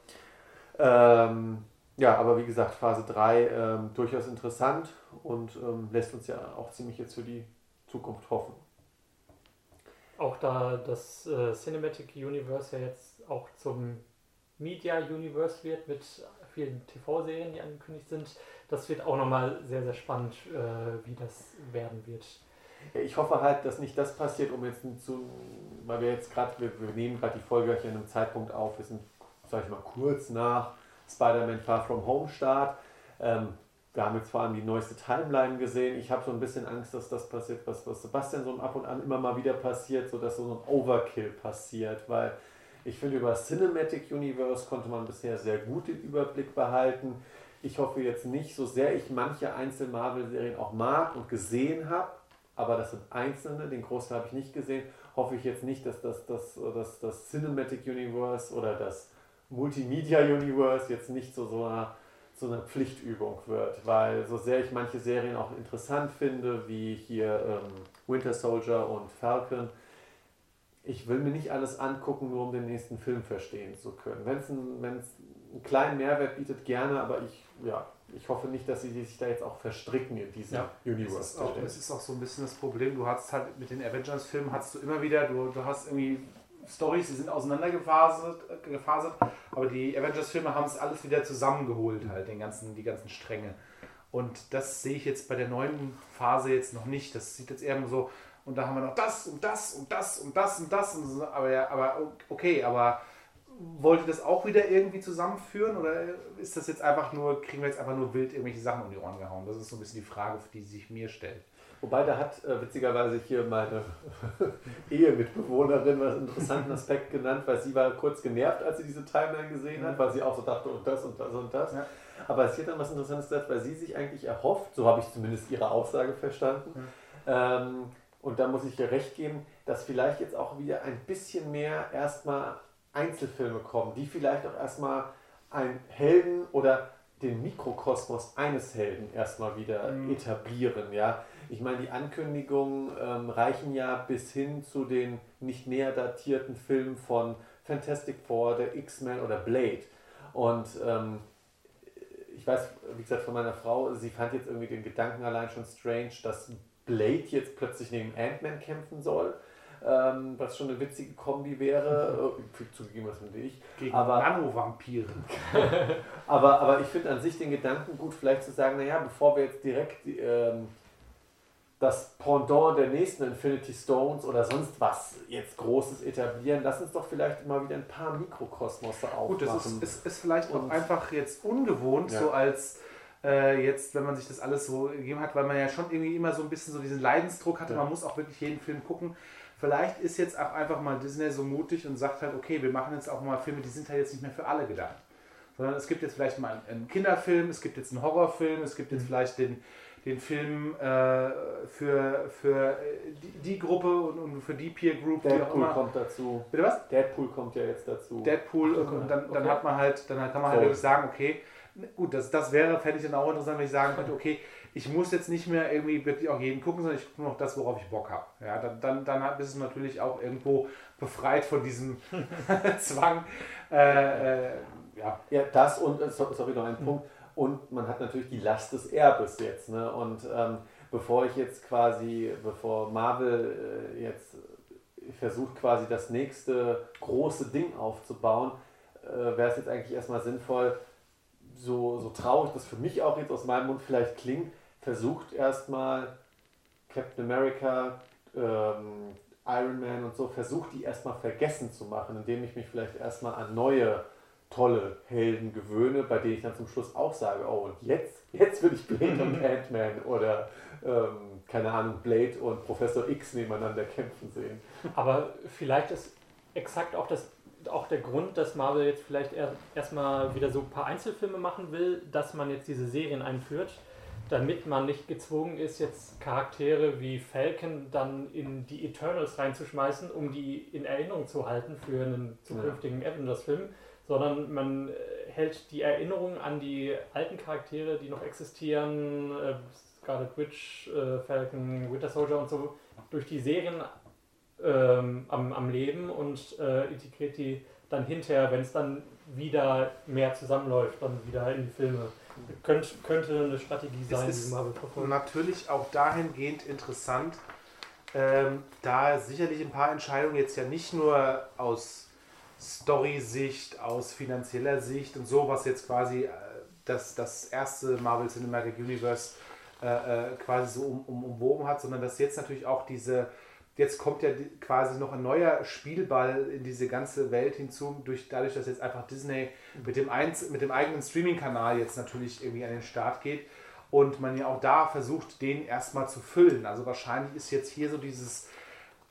B: Ähm, ja, aber wie gesagt, Phase 3 ähm, durchaus interessant und ähm, lässt uns ja auch ziemlich jetzt für die Zukunft hoffen.
D: Auch da das äh, Cinematic Universe ja jetzt auch zum Media Universe wird mit vielen TV-Serien, die angekündigt sind, das wird auch nochmal sehr, sehr spannend, äh, wie das werden wird.
B: Ich hoffe halt, dass nicht das passiert, um jetzt zu, weil wir jetzt gerade, wir, wir, nehmen gerade die Folge hier in einem Zeitpunkt auf, wir sind sag ich mal, kurz nach Spider-Man Far From Home Start. Ähm, wir haben jetzt vor allem die neueste Timeline gesehen. Ich habe so ein bisschen Angst, dass das passiert, was, was Sebastian so ab und an immer mal wieder passiert, sodass so ein Overkill passiert, weil ich finde, über Cinematic Universe konnte man bisher sehr gut den Überblick behalten. Ich hoffe jetzt nicht, so sehr ich manche Einzel-Marvel-Serien auch mag und gesehen habe, aber das sind einzelne, den Großteil habe ich nicht gesehen, hoffe ich jetzt nicht, dass das, das, das, das Cinematic Universe oder das Multimedia Universe jetzt nicht so, so, eine, so eine Pflichtübung wird, weil so sehr ich manche Serien auch interessant finde, wie hier ähm, Winter Soldier und Falcon, ich will mir nicht alles angucken, nur um den nächsten Film verstehen zu können. Wenn es einen, einen kleinen Mehrwert bietet, gerne, aber ich, ja, ich hoffe nicht, dass sie sich da jetzt auch verstricken in diesem ja, Universe.
C: Es ist, auch, es ist auch so ein bisschen das Problem, du hast halt mit den Avengers-Filmen hast du immer wieder, du, du hast irgendwie Storys, die sind auseinandergefasert, gefasert, aber die Avengers-Filme haben es alles wieder zusammengeholt, halt, den ganzen, die ganzen Stränge. Und das sehe ich jetzt bei der neuen Phase jetzt noch nicht. Das sieht jetzt eher so, und da haben wir noch das und das und das und das und das. Und so, aber, ja, aber okay, aber wollt ihr das auch wieder irgendwie zusammenführen oder ist das jetzt einfach nur, kriegen wir jetzt einfach nur wild irgendwelche Sachen um die Ohren gehauen? Das ist so ein bisschen die Frage, die sich mir stellt.
B: Wobei, da hat äh, witzigerweise hier meine *laughs* Ehemitbewohnerin einen interessanten Aspekt genannt, weil sie war kurz genervt, als sie diese Timeline gesehen hat, weil sie auch so dachte, und das und das und das. Ja. Aber sie hat dann was Interessantes gesagt, weil sie sich eigentlich erhofft, so habe ich zumindest ihre Aussage verstanden, ja. ähm, und da muss ich ihr recht geben, dass vielleicht jetzt auch wieder ein bisschen mehr erstmal Einzelfilme kommen, die vielleicht auch erstmal einen Helden oder den Mikrokosmos eines Helden erstmal wieder mhm. etablieren, ja ich meine, die Ankündigungen ähm, reichen ja bis hin zu den nicht näher datierten Filmen von Fantastic Four, der X-Men oder Blade. Und ähm, ich weiß, wie gesagt, von meiner Frau, sie fand jetzt irgendwie den Gedanken allein schon strange, dass Blade jetzt plötzlich neben Ant-Man kämpfen soll. Ähm, was schon eine witzige Kombi wäre. Mhm. Zugegeben, was finde ich.
C: Gegen aber, Nano-Vampire. *laughs*
B: aber, aber ich finde an sich den Gedanken gut, vielleicht zu sagen, naja, bevor wir jetzt direkt ähm, das Pendant der nächsten Infinity Stones oder sonst was jetzt Großes etablieren. Lass uns doch vielleicht mal wieder ein paar Mikrokosmose aufmachen. Gut,
C: das ist, ist, ist vielleicht Und auch einfach jetzt ungewohnt, ja. so als äh, jetzt, wenn man sich das alles so gegeben hat, weil man ja schon irgendwie immer so ein bisschen so diesen Leidensdruck hatte, ja. man muss auch wirklich jeden Film gucken. Vielleicht ist jetzt auch einfach mal Disney so mutig und sagt halt, okay, wir machen jetzt auch mal Filme, die sind halt jetzt nicht mehr für alle gedacht. Sondern es gibt jetzt vielleicht mal einen Kinderfilm, es gibt jetzt einen Horrorfilm, es gibt jetzt mhm. vielleicht den, den Film äh, für, für die, die, Gruppe und, und, für die Peer Group.
B: Deadpool kommt dazu.
C: Bitte was?
B: Deadpool kommt ja jetzt dazu.
C: Deadpool Ach, und, dann, okay. dann hat man halt, dann kann man halt wirklich sagen, okay, gut, das, das wäre, fände ich dann auch interessant, wenn ich sagen könnte, okay, ich muss jetzt nicht mehr irgendwie wirklich auch jeden gucken, sondern ich gucke nur noch das, worauf ich Bock habe. Ja, dann, dann, dann bist du natürlich auch irgendwo befreit von diesem *laughs* Zwang. Äh, äh,
B: ja. Ja, das und, äh, sorry, noch ein mhm. Punkt. Und man hat natürlich die Last des Erbes jetzt. Ne? Und ähm, bevor ich jetzt quasi, bevor Marvel äh, jetzt versucht quasi das nächste große Ding aufzubauen, äh, wäre es jetzt eigentlich erstmal sinnvoll, so, so traurig das für mich auch jetzt aus meinem Mund vielleicht klingt, versucht erstmal Captain America, ähm, Iron Man und so, versucht die erstmal vergessen zu machen, indem ich mich vielleicht erstmal an neue tolle Helden gewöhne, bei denen ich dann zum Schluss auch sage, oh und jetzt, jetzt will ich Blade und Ant-Man oder ähm, keine Ahnung, Blade und Professor X nebeneinander kämpfen sehen.
D: Aber vielleicht ist exakt auch das auch der Grund, dass Marvel jetzt vielleicht erstmal wieder so ein paar Einzelfilme machen will, dass man jetzt diese Serien einführt, damit man nicht gezwungen ist, jetzt Charaktere wie Falcon dann in die Eternals reinzuschmeißen, um die in Erinnerung zu halten für einen zukünftigen ja. Avengers-Film, sondern man äh, hält die Erinnerung an die alten Charaktere, die noch existieren, äh, Scarlet Witch, äh, Falcon, Winter Soldier und so, durch die Serien ähm, am, am Leben und äh, integriert die dann hinterher, wenn es dann wieder mehr zusammenläuft, dann wieder in die Filme. Könnt, könnte eine Strategie sein,
C: die Marvel verfolgt. Natürlich auch dahingehend interessant, ähm, da sicherlich ein paar Entscheidungen jetzt ja nicht nur aus Story-Sicht, aus finanzieller Sicht und so, was jetzt quasi äh, das, das erste Marvel Cinematic Universe äh, äh, quasi so um, um, umwoben hat, sondern dass jetzt natürlich auch diese jetzt kommt ja quasi noch ein neuer Spielball in diese ganze Welt hinzu, durch, dadurch, dass jetzt einfach Disney mit dem, Einz mit dem eigenen Streaming-Kanal jetzt natürlich irgendwie an den Start geht und man ja auch da versucht, den erstmal zu füllen. Also wahrscheinlich ist jetzt hier so dieses,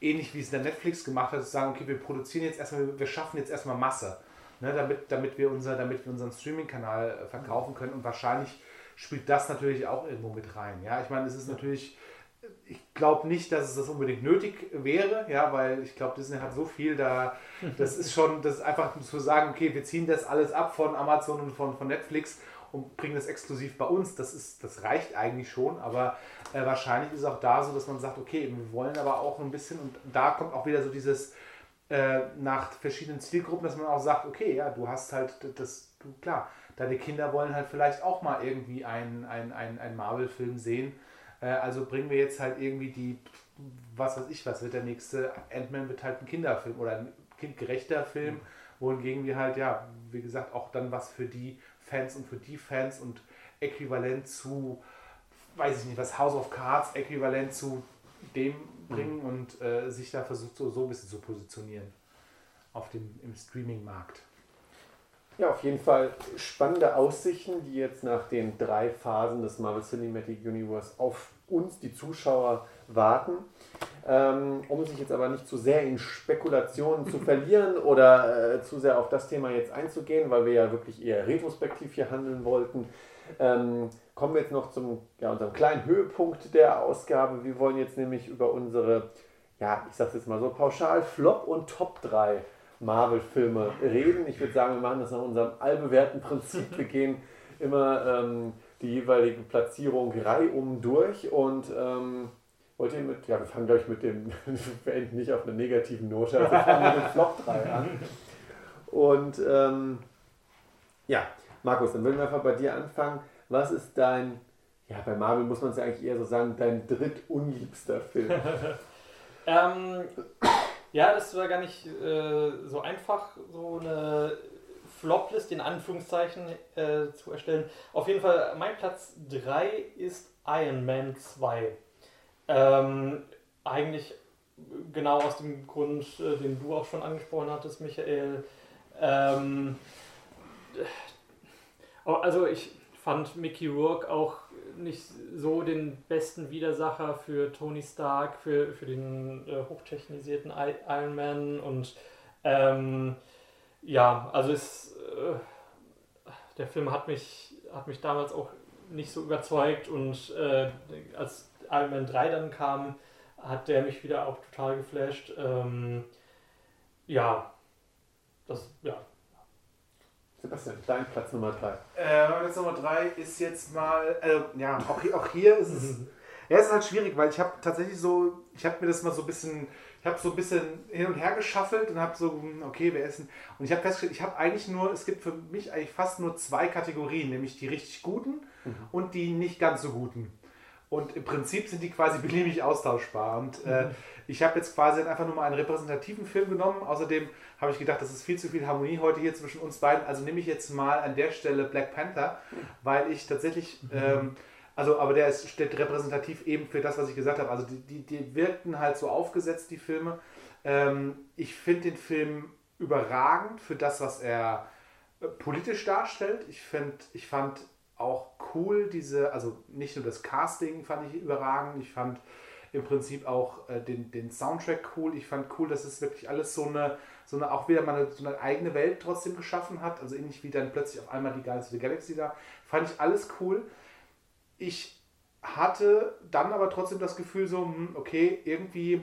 C: ähnlich wie es der Netflix gemacht hat, zu sagen, okay, wir produzieren jetzt erstmal, wir schaffen jetzt erstmal Masse, ne, damit, damit, wir unser, damit wir unseren Streaming-Kanal äh, verkaufen können. Und wahrscheinlich spielt das natürlich auch irgendwo mit rein. Ja, ich meine, es ist natürlich ich glaube nicht, dass es das unbedingt nötig wäre, ja, weil ich glaube, Disney hat so viel da, *laughs* das ist schon, das ist einfach zu sagen, okay, wir ziehen das alles ab von Amazon und von, von Netflix und bringen das exklusiv bei uns, das ist, das reicht eigentlich schon, aber äh, wahrscheinlich ist es auch da so, dass man sagt, okay, wir wollen aber auch ein bisschen und da kommt auch wieder so dieses äh, nach verschiedenen Zielgruppen, dass man auch sagt, okay, ja, du hast halt das, du, klar, deine Kinder wollen halt vielleicht auch mal irgendwie einen, einen, einen, einen Marvel-Film sehen. Äh, also bringen wir jetzt halt irgendwie die, was weiß ich, was wird der nächste Ant-Man wird halt ein Kinderfilm oder ein kindgerechter Film, mhm. wohingegen wir halt, ja, wie gesagt, auch dann was für die Fans und für die Fans und äquivalent zu, weiß ich nicht, was House of Cards äquivalent zu dem bringen mhm. und äh, sich da versucht so, so ein bisschen zu positionieren auf dem, im Streaming-Markt.
B: Ja, auf jeden Fall spannende Aussichten, die jetzt nach den drei Phasen des Marvel Cinematic Universe auf uns, die Zuschauer, warten. Ähm, um sich jetzt aber nicht zu sehr in Spekulationen zu verlieren *laughs* oder äh, zu sehr auf das Thema jetzt einzugehen, weil wir ja wirklich eher retrospektiv hier handeln wollten, ähm, kommen wir jetzt noch zum ja, unserem kleinen Höhepunkt der Ausgabe. Wir wollen jetzt nämlich über unsere, ja, ich sag's jetzt mal so pauschal, Flop und Top 3 Marvel-Filme reden. Ich würde sagen, wir machen das nach unserem allbewährten Prinzip. Wir gehen immer ähm, die jeweilige Platzierung reihum durch und ähm, wollt ihr mit, ja, wir fangen gleich mit dem, *laughs* wir enden nicht auf einer negativen Note, also wir fangen mit dem Flop 3 an. Und ähm, ja, Markus, dann würden wir einfach bei dir anfangen. Was ist dein, ja, bei Marvel muss man es ja eigentlich eher so sagen, dein drittunliebster Film? *laughs*
D: ähm, ja, das war gar nicht äh, so einfach, so eine Floplist in Anführungszeichen äh, zu erstellen. Auf jeden Fall, mein Platz 3 ist Iron Man 2. Ähm, eigentlich genau aus dem Grund, äh, den du auch schon angesprochen hattest, Michael. Ähm, also ich fand Mickey Rourke auch nicht so den besten Widersacher für Tony Stark, für, für den äh, hochtechnisierten Iron Man und ähm, ja, also es, äh, der Film hat mich, hat mich damals auch nicht so überzeugt und äh, als Iron Man 3 dann kam, hat der mich wieder auch total geflasht. Ähm, ja, das, ja,
B: Sebastian, dein Platz Nummer 3.
C: Äh, Platz Nummer 3 ist jetzt mal, äh, ja, auch hier, auch hier ist es, *laughs* ja, ist halt schwierig, weil ich habe tatsächlich so, ich habe mir das mal so ein bisschen ich habe so ein bisschen hin und her geschaffelt und habe so, hm, okay, wir essen. Und ich habe festgestellt, ich habe eigentlich nur, es gibt für mich eigentlich fast nur zwei Kategorien, nämlich die richtig guten mhm. und die nicht ganz so guten. Und im Prinzip sind die quasi *laughs* beliebig austauschbar. Und äh, mhm. ich habe jetzt quasi einfach nur mal einen repräsentativen Film genommen. Außerdem habe ich gedacht, das ist viel zu viel Harmonie heute hier zwischen uns beiden. Also nehme ich jetzt mal an der Stelle Black Panther, weil ich tatsächlich, mhm. ähm, also aber der ist, steht repräsentativ eben für das, was ich gesagt habe. Also die, die, die wirkten halt so aufgesetzt, die Filme. Ähm, ich finde den Film überragend für das, was er äh, politisch darstellt. Ich, find, ich fand auch cool, diese, also nicht nur das Casting fand ich überragend, ich fand im Prinzip auch äh, den, den Soundtrack cool. Ich fand cool, dass es wirklich alles so eine, so eine auch wieder mal so eine eigene Welt trotzdem geschaffen hat. Also ähnlich wie dann plötzlich auf einmal die Guardians of Galaxy da. Fand ich alles cool. Ich hatte dann aber trotzdem das Gefühl so, hm, okay, irgendwie,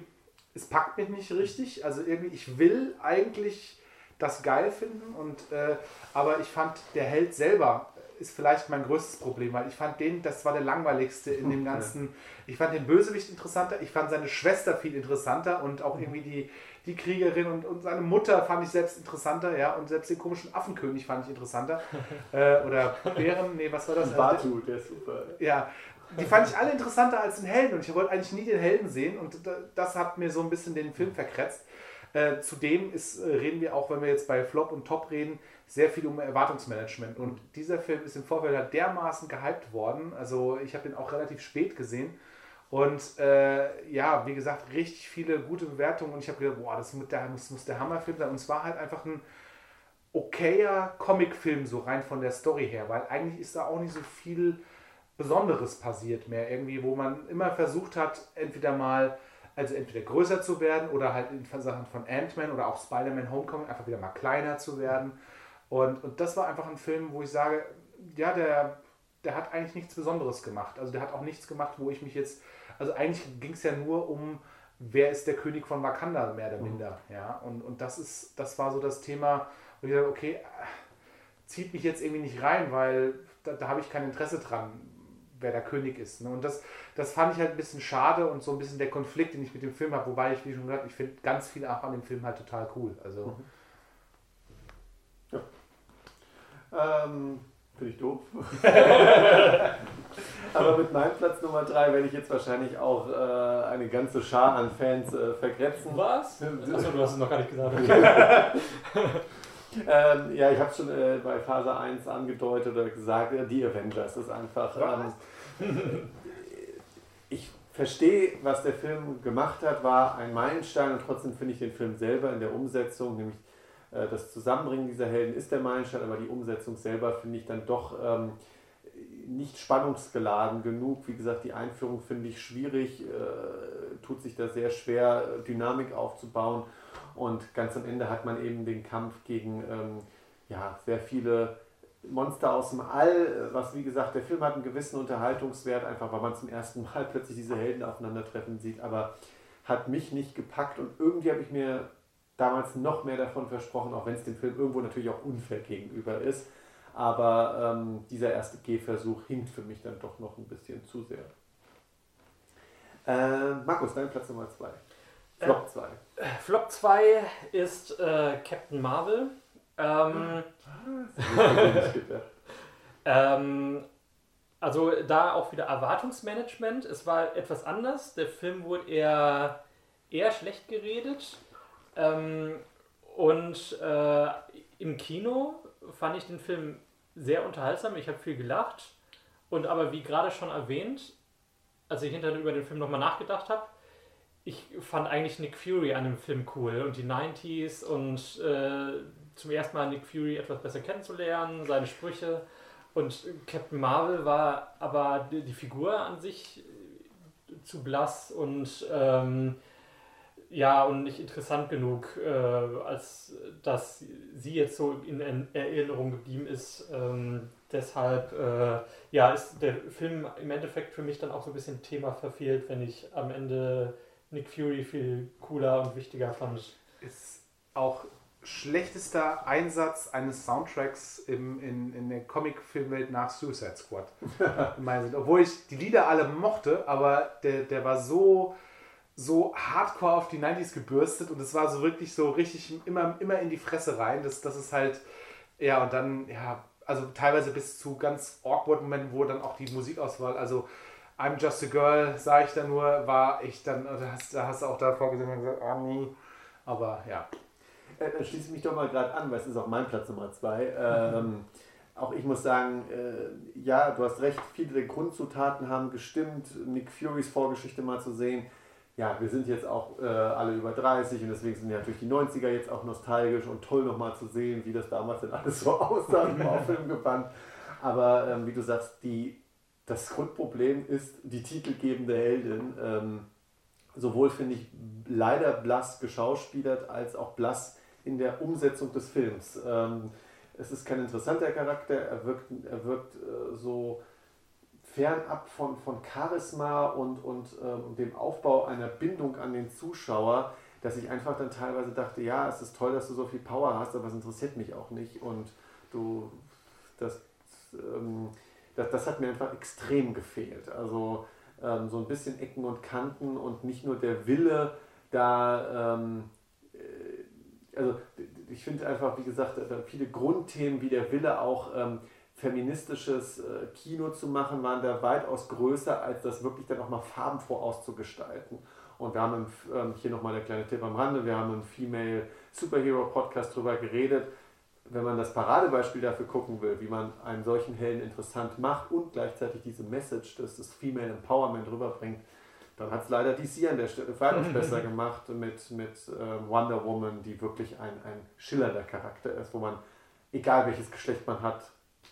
C: es packt mich nicht richtig. Also irgendwie, ich will eigentlich das geil finden und äh, aber ich fand der Held selber ist vielleicht mein größtes Problem, weil ich fand den, das war der langweiligste in dem ganzen. Ich fand den Bösewicht interessanter, ich fand seine Schwester viel interessanter und auch irgendwie die, die Kriegerin und, und seine Mutter fand ich selbst interessanter, ja, und selbst den komischen Affenkönig fand ich interessanter. *laughs* äh, oder Bären, nee, was war das?
B: Batu, der ist super.
C: Ja, die fand ich alle interessanter als den Helden und ich wollte eigentlich nie den Helden sehen und das hat mir so ein bisschen den Film verkretzt. Äh, zudem ist, äh, reden wir auch, wenn wir jetzt bei Flop und Top reden, sehr viel um Erwartungsmanagement. Und dieser Film ist im Vorfeld halt dermaßen gehypt worden. Also ich habe ihn auch relativ spät gesehen. Und äh, ja, wie gesagt, richtig viele gute Bewertungen. Und ich habe gedacht, boah, das muss der, muss, der Hammerfilm sein. Und es war halt einfach ein okayer Comicfilm, so rein von der Story her. Weil eigentlich ist da auch nicht so viel Besonderes passiert mehr. Irgendwie, wo man immer versucht hat, entweder mal also entweder größer zu werden oder halt in Sachen von Ant-Man oder auch Spider-Man Homecoming einfach wieder mal kleiner zu werden. Und, und das war einfach ein Film, wo ich sage, ja, der, der hat eigentlich nichts Besonderes gemacht. Also der hat auch nichts gemacht, wo ich mich jetzt, also eigentlich ging es ja nur um, wer ist der König von Wakanda, mehr oder mhm. minder. Mhm. Ja, und, und das ist, das war so das Thema, wo ich sage, okay, zieht mich jetzt irgendwie nicht rein, weil da, da habe ich kein Interesse dran, wer der König ist. Ne? Und das, das fand ich halt ein bisschen schade und so ein bisschen der Konflikt, den ich mit dem Film habe, wobei ich, wie schon gesagt, ich finde ganz viel auch an dem Film halt total cool. Also. Mhm.
B: Ähm, Finde ich doof. *laughs* *laughs* Aber mit meinem Platz Nummer 3 werde ich jetzt wahrscheinlich auch äh, eine ganze Schar an Fans äh, vergrätzen.
D: Was? Achso, du hast es noch gar nicht gesagt. *laughs*
B: ähm, ja, ich habe es schon äh, bei Phase 1 angedeutet oder gesagt, die Avengers ist einfach. Ähm, ich verstehe, was der Film gemacht hat, war ein Meilenstein und trotzdem finde ich den Film selber in der Umsetzung, nämlich äh, das Zusammenbringen dieser Helden ist der Meilenstein, aber die Umsetzung selber finde ich dann doch ähm, nicht spannungsgeladen genug. Wie gesagt, die Einführung finde ich schwierig, äh, tut sich da sehr schwer, Dynamik aufzubauen. Und ganz am Ende hat man eben den Kampf gegen ähm, ja, sehr viele Monster aus dem All, was wie gesagt, der Film hat einen gewissen Unterhaltungswert, einfach weil man zum ersten Mal *laughs* plötzlich diese Helden aufeinandertreffen sieht, aber hat mich nicht gepackt und irgendwie habe ich mir damals noch mehr davon versprochen, auch wenn es dem Film irgendwo natürlich auch unfair gegenüber ist. Aber ähm, dieser erste Gehversuch hinkt für mich dann doch noch ein bisschen zu sehr. Äh, Markus, dein Platz Nummer 2.
D: Flop 2. Äh, Flop 2 ist äh, Captain Marvel. Ähm, *laughs* ähm, also da auch wieder Erwartungsmanagement. Es war etwas anders. Der Film wurde eher, eher schlecht geredet. Ähm, und äh, im Kino fand ich den Film sehr unterhaltsam. Ich habe viel gelacht. Und aber wie gerade schon erwähnt, als ich hinterher über den Film nochmal nachgedacht habe, ich fand eigentlich Nick Fury an dem Film cool und die 90s und äh, zum ersten Mal Nick Fury etwas besser kennenzulernen, seine Sprüche. Und Captain Marvel war aber die, Figur an sich zu blass und ähm, ja, und nicht interessant genug, äh, als dass sie jetzt so in Erinnerung geblieben ist. Ähm, deshalb, äh, ja, ist der Film im Endeffekt für mich dann auch so ein bisschen Thema verfehlt, wenn ich am Ende Nick Fury viel cooler und wichtiger fand.
C: Ist auch schlechtester Einsatz eines Soundtracks im, in, in der Comic-Filmwelt nach Suicide Squad. *laughs* Obwohl ich die Lieder alle mochte, aber der, der war so so hardcore auf die 90s gebürstet und es war so wirklich so richtig immer, immer in die Fresse rein. Das, das ist halt, ja, und dann, ja, also teilweise bis zu ganz awkward Momenten, wo dann auch die Musikauswahl, also I'm Just a Girl, sage ich da nur, war ich dann, da hast, da hast du auch davor gesehen und gesagt, oh nee. Aber ja.
B: Äh, dann schließe ich mich doch mal gerade an, weil es ist auch mein Platz Nummer zwei. Ähm, *laughs* auch ich muss sagen, äh, ja, du hast recht, viele der Grundzutaten haben gestimmt. Nick Furys Vorgeschichte mal zu sehen. Ja, wir sind jetzt auch äh, alle über 30 und deswegen sind ja natürlich die 90er jetzt auch nostalgisch und toll nochmal zu sehen, wie das damals denn alles so *laughs* aussah im Film gebannt. Aber ähm, wie du sagst, die das Grundproblem ist die titelgebende Heldin. Ähm, sowohl finde ich leider blass geschauspielert als auch blass in der Umsetzung des Films. Ähm, es ist kein interessanter Charakter, er wirkt, er wirkt äh, so fernab von, von Charisma und, und ähm, dem Aufbau einer Bindung an den Zuschauer, dass ich einfach dann teilweise dachte, ja, es ist toll, dass du so viel Power hast, aber es interessiert mich auch nicht und du, das, ähm, das, das hat mir einfach extrem gefehlt. Also ähm, so ein bisschen Ecken und Kanten und nicht nur der Wille, da, ähm, äh, also ich finde einfach, wie gesagt, viele Grundthemen wie der Wille auch ähm, feministisches äh, Kino zu machen, waren da weitaus größer, als das wirklich dann auch mal farbenfroh auszugestalten. Und wir haben im, ähm, hier nochmal der kleine Tipp am Rande, wir haben im Female Superhero Podcast darüber geredet, wenn man das Paradebeispiel dafür gucken will, wie man einen solchen Helden interessant macht und gleichzeitig diese Message, dass das Female Empowerment rüberbringt, dann hat es leider DC an der Stelle weitaus besser *laughs* gemacht mit, mit äh, Wonder Woman, die wirklich ein, ein schillernder Charakter ist, wo man, egal welches Geschlecht man hat,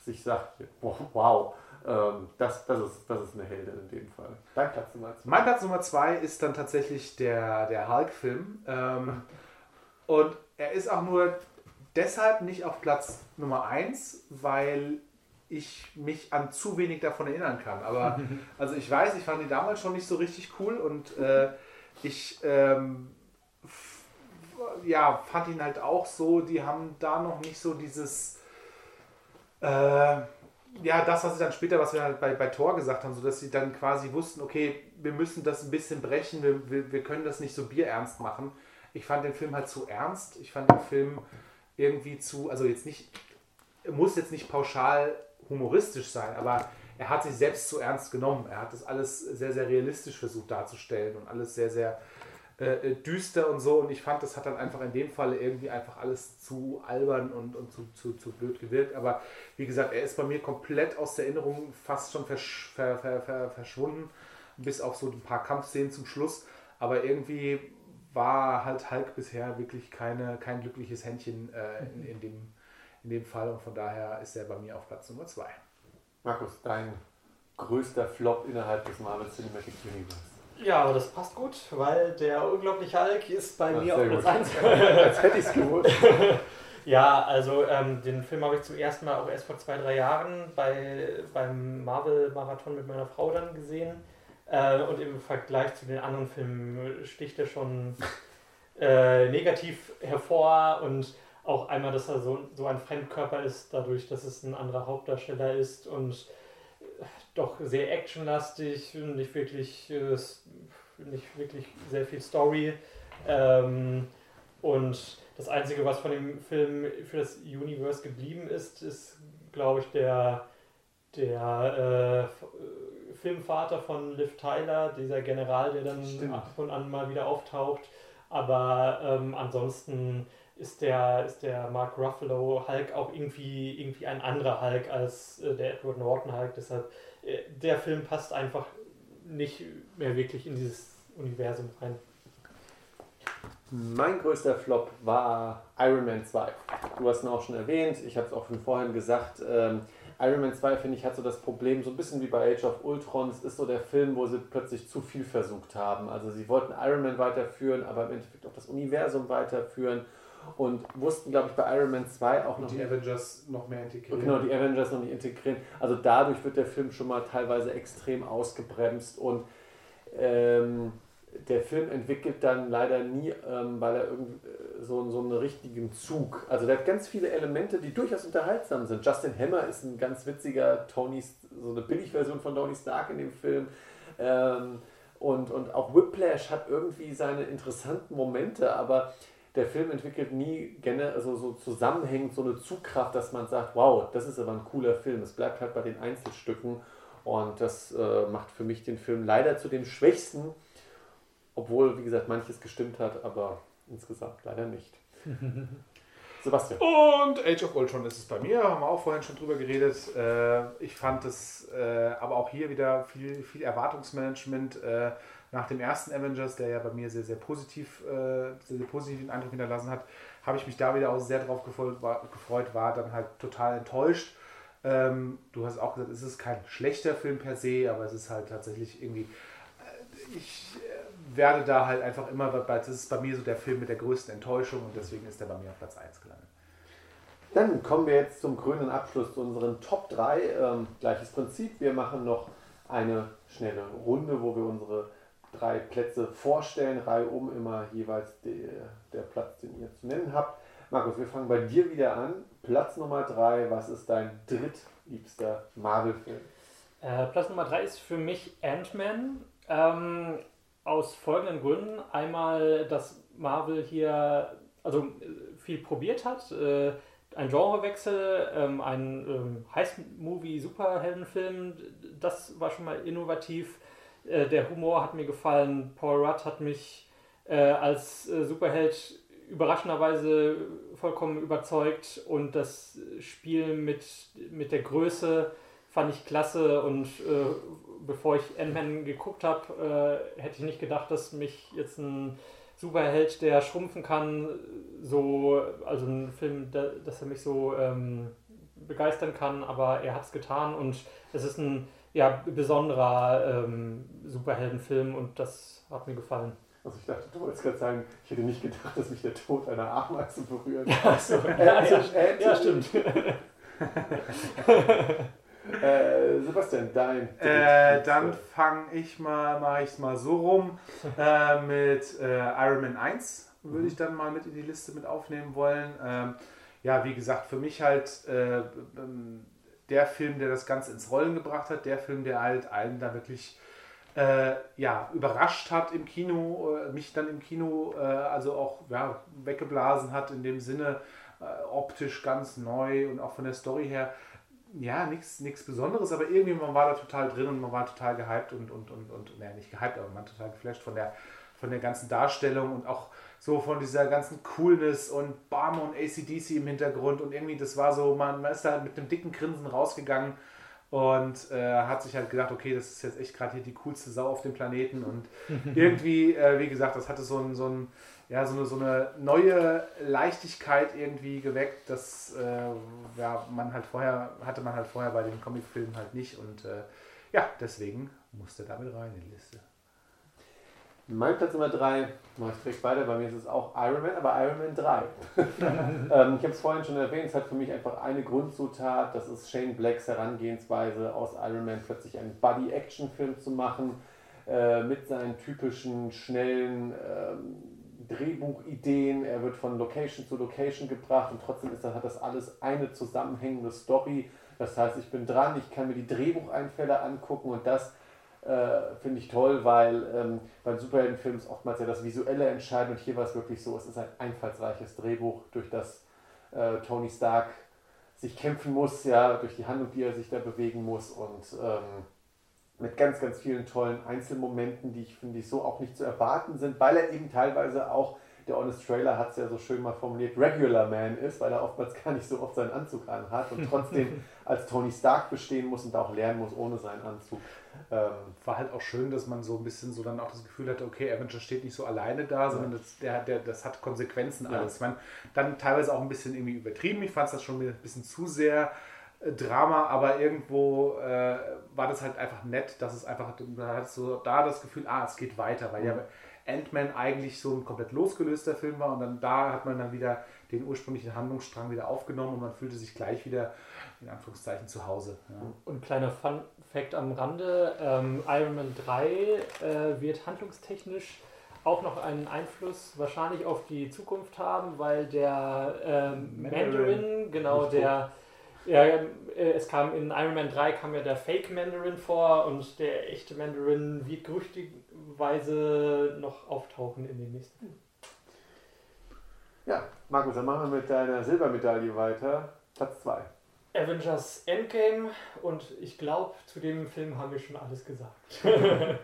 B: sich sagt, wow, ähm, das, das, ist, das ist eine Heldin in dem Fall.
C: Dein Platz Nummer zwei. Mein Platz Nummer zwei ist dann tatsächlich der, der Hulk-Film. Ähm, *laughs* und er ist auch nur deshalb nicht auf Platz Nummer 1, weil ich mich an zu wenig davon erinnern kann. Aber *laughs* also ich weiß, ich fand ihn damals schon nicht so richtig cool und äh, ich ähm, ja, fand ihn halt auch so, die haben da noch nicht so dieses äh, ja, das, was sie dann später, was wir halt bei, bei Tor gesagt haben, so dass sie dann quasi wussten, okay, wir müssen das ein bisschen brechen, wir, wir, wir können das nicht so bierernst machen. Ich fand den Film halt zu ernst. Ich fand den Film irgendwie zu, also jetzt nicht, muss jetzt nicht pauschal humoristisch sein, aber er hat sich selbst zu ernst genommen. Er hat das alles sehr, sehr realistisch versucht darzustellen und alles sehr, sehr äh, düster und so. Und ich fand, das hat dann einfach in dem Fall irgendwie einfach alles zu albern und, und zu, zu, zu blöd gewirkt. Aber wie gesagt, er ist bei mir komplett aus der Erinnerung fast schon versch ver, ver, ver, verschwunden, bis auf so ein paar Kampfszenen zum Schluss. Aber irgendwie war halt Hulk bisher wirklich keine, kein glückliches Händchen äh, in, in, dem, in dem Fall und von daher ist er bei mir auf Platz Nummer 2.
B: Markus, dein größter Flop innerhalb des Marvel Cinematic Universe.
D: Ja, aber das passt gut, weil der unglaubliche Hulk ist bei Ach, mir auf Platz 1. *laughs*
B: Als hätte ich es gewusst. *laughs*
D: ja, also ähm, den Film habe ich zum ersten Mal auch erst vor zwei, drei Jahren bei, beim Marvel-Marathon mit meiner Frau dann gesehen. Äh, und im Vergleich zu den anderen Filmen sticht er schon *laughs* äh, negativ hervor und auch einmal, dass er so, so ein Fremdkörper ist, dadurch, dass es ein anderer Hauptdarsteller ist und doch sehr actionlastig, nicht wirklich, äh, nicht wirklich sehr viel Story. Ähm, und das Einzige, was von dem Film für das Universe geblieben ist, ist, glaube ich, der, der äh, Filmvater von Liv Tyler, dieser General, der dann Stimmt. ab und an mal wieder auftaucht. Aber ähm, ansonsten ist der, ist der Mark Ruffalo Hulk auch irgendwie, irgendwie ein anderer Hulk als äh, der Edward Norton Hulk. Deshalb, äh, der Film passt einfach nicht mehr wirklich in dieses Universum rein.
B: Mein größter Flop war Iron Man 2. Du hast ihn auch schon erwähnt, ich habe es auch schon vorhin gesagt. Ähm, Iron Man 2, finde ich, hat so das Problem, so ein bisschen wie bei Age of Ultron, es ist so der Film, wo sie plötzlich zu viel versucht haben. Also sie wollten Iron Man weiterführen, aber im Endeffekt auch das Universum weiterführen und wussten, glaube ich, bei Iron Man 2 auch noch.
C: Die Avengers noch mehr integrieren.
B: Genau, die Avengers noch nicht integrieren. Also dadurch wird der Film schon mal teilweise extrem ausgebremst und ähm, der Film entwickelt dann leider nie, ähm, weil er irgendwie äh, so, so einen richtigen Zug. Also der hat ganz viele Elemente, die durchaus unterhaltsam sind. Justin Hammer ist ein ganz witziger Tony, so eine Billigversion von Tony Stark in dem Film. Ähm, Und, und auch Whiplash hat irgendwie seine interessanten Momente, aber der Film entwickelt nie gerne, also so zusammenhängend so eine Zugkraft, dass man sagt, wow, das ist aber ein cooler Film. Es bleibt halt bei den Einzelstücken und das äh, macht für mich den Film leider zu dem schwächsten, obwohl, wie gesagt, manches gestimmt hat, aber insgesamt leider nicht. *laughs*
C: Sebastian. Und Age of Ultron ist es bei mir, haben wir auch vorhin schon drüber geredet. Äh, ich fand es äh, aber auch hier wieder viel, viel Erwartungsmanagement äh, nach dem ersten Avengers, der ja bei mir sehr, sehr positiv, sehr, sehr positiven Eindruck hinterlassen hat, habe ich mich da wieder auch sehr drauf gefreut, war, gefreut, war dann halt total enttäuscht. Ähm, du hast auch gesagt, es ist kein schlechter Film per se, aber es ist halt tatsächlich irgendwie. ich werde da halt einfach immer, das ist bei mir so der Film mit der größten Enttäuschung und deswegen ist er bei mir auf Platz 1 gelandet.
B: Dann kommen wir jetzt zum grünen Abschluss zu unseren Top 3. Ähm, gleiches Prinzip, wir machen noch eine schnelle Runde, wo wir unsere drei Plätze vorstellen, Reihe um immer jeweils die, der Platz, den ihr zu nennen habt. Markus, wir fangen bei dir wieder an. Platz Nummer 3, was ist dein drittliebster Marvel-Film?
D: Äh, Platz Nummer 3 ist für mich Ant-Man. Ähm, aus folgenden Gründen. Einmal, dass Marvel hier also viel probiert hat. Äh, ein Genrewechsel, ähm, ein ähm, Heist-Movie-Superheldenfilm, das war schon mal innovativ. Äh, der Humor hat mir gefallen. Paul Rudd hat mich äh, als äh, Superheld überraschenderweise vollkommen überzeugt und das Spiel mit, mit der Größe fand ich klasse und äh, bevor ich Ant-Man geguckt habe, äh, hätte ich nicht gedacht, dass mich jetzt ein Superheld, der schrumpfen kann, so, also ein Film, der, dass er mich so ähm, begeistern kann, aber er hat es getan und es ist ein ja, besonderer ähm, Superheldenfilm und das hat mir gefallen.
B: Also ich dachte, du wolltest gerade sagen, ich hätte nicht gedacht, dass mich der Tod einer Ameise berührt. *laughs*
D: Ja, so, äh, ja, ja, ja, stimmt. *laughs*
B: Äh, Sebastian, dein.
C: Äh, dann fange ich mal, mache ich es mal so rum. Äh, mit äh, Iron Man 1 würde ich dann mal mit in die Liste mit aufnehmen wollen. Ähm, ja, wie gesagt, für mich halt äh, ähm, der Film, der das Ganze ins Rollen gebracht hat, der Film, der halt allen da wirklich äh, ja, überrascht hat im Kino, mich dann im Kino also auch ja, weggeblasen hat in dem Sinne, optisch ganz neu und auch von der Story her. Ja, nichts Besonderes, aber irgendwie man war da total drin und man war total gehypt und, und, und, und naja, nicht gehypt, aber man total geflasht von der, von der ganzen Darstellung und auch so von dieser ganzen Coolness und Bam und ACDC im Hintergrund und irgendwie, das war so, man, man ist da mit einem dicken Grinsen rausgegangen und äh, hat sich halt gedacht, okay, das ist jetzt echt gerade hier die coolste Sau auf dem Planeten und *laughs* irgendwie, äh, wie gesagt, das hatte so ein, so ein ja, so eine, so eine neue Leichtigkeit irgendwie geweckt, das äh, ja, man halt vorher, hatte man halt vorher bei den Comicfilmen halt nicht und äh, ja, deswegen musste damit rein in die Liste.
B: Mein Platz Nummer 3, mache ich direkt weiter, bei mir ist es auch Iron Man, aber Iron Man 3. *laughs* ähm, ich habe es vorhin schon erwähnt, es hat für mich einfach eine Grundzutat, das ist Shane Blacks Herangehensweise, aus Iron Man plötzlich einen Buddy-Action-Film zu machen, äh, mit seinen typischen, schnellen, ähm, Drehbuchideen, er wird von Location zu Location gebracht und trotzdem ist, hat das alles eine zusammenhängende Story. Das heißt, ich bin dran, ich kann mir die Drehbucheinfälle angucken und das äh, finde ich toll, weil ähm, beim Superheldenfilm ist oftmals ja das Visuelle entscheidend und hier war es wirklich so, es ist ein einfallsreiches Drehbuch, durch das äh, Tony Stark sich kämpfen muss, ja, durch die Handlung, die er sich da bewegen muss und ähm, mit ganz, ganz vielen tollen Einzelmomenten, die ich finde ich so auch nicht zu erwarten sind, weil er eben teilweise auch, der Honest Trailer hat es ja so schön mal formuliert, Regular Man ist, weil er oftmals gar nicht so oft seinen Anzug anhat und trotzdem *laughs* als Tony Stark bestehen muss und auch lernen muss ohne seinen Anzug.
C: Ähm, War halt auch schön, dass man so ein bisschen so dann auch das Gefühl hatte, okay, Avenger steht nicht so alleine da, sondern das, der, der, das hat Konsequenzen alles. Ja. Ich meine, dann teilweise auch ein bisschen irgendwie übertrieben. Ich fand es das schon ein bisschen zu sehr äh, Drama, aber irgendwo äh, war das halt einfach nett, dass es einfach, da hattest du da das Gefühl, ah, es geht weiter, weil mhm. ja Ant-Man eigentlich so ein komplett losgelöster Film war und dann da hat man dann wieder den ursprünglichen Handlungsstrang wieder aufgenommen und man fühlte sich gleich wieder in Anführungszeichen zu Hause. Ja.
D: Und kleiner Fun Fact am Rande, ähm, Iron Man 3 äh, wird handlungstechnisch auch noch einen Einfluss wahrscheinlich auf die Zukunft haben, weil der ähm, Mandarin, Mandarin, genau, der Ja, äh, es kam in Iron Man 3 kam ja der Fake Mandarin vor und der echte Mandarin wird gerüchtigerweise noch auftauchen in den nächsten Filmen.
B: Ja, Markus, dann machen wir mit deiner Silbermedaille weiter. Platz 2.
D: Avengers Endgame und ich glaube, zu dem Film haben wir schon alles gesagt. *laughs*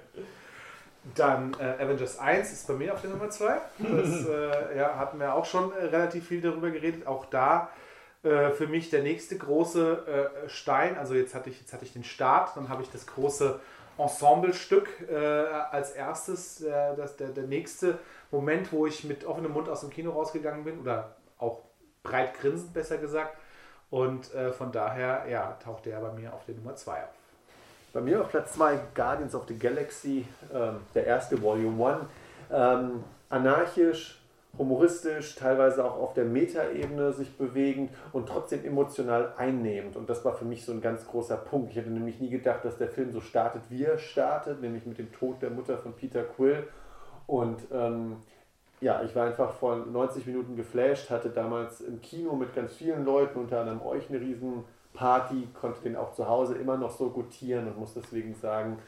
C: Dann äh, Avengers 1 ist bei mir auf der Nummer 2. Das *laughs* äh, ja, hatten wir auch schon äh, relativ viel darüber geredet. Auch da äh, für mich der nächste große äh, Stein. Also jetzt hatte, ich, jetzt hatte ich den Start, dann habe ich das große Ensemblestück äh, als erstes. das, der, der nächste Moment, wo ich mit offenem Mund aus dem Kino rausgegangen bin oder auch breit grinsend besser gesagt. Und von daher ja, taucht der bei mir auf der Nummer 2 auf.
B: Bei mir auf Platz 2 Guardians of the Galaxy, ähm, der erste Volume 1. Ähm, anarchisch, humoristisch, teilweise auch auf der Metaebene sich bewegend und trotzdem emotional einnehmend. Und das war für mich so ein ganz großer Punkt. Ich hätte nämlich nie gedacht, dass der Film so startet, wie er startet, nämlich mit dem Tod der Mutter von Peter Quill. Und ähm, ja, ich war einfach vor 90 Minuten geflasht, hatte damals im Kino mit ganz vielen Leuten, unter anderem euch, eine riesen Party, konnte den auch zu Hause immer noch so gutieren und muss deswegen sagen,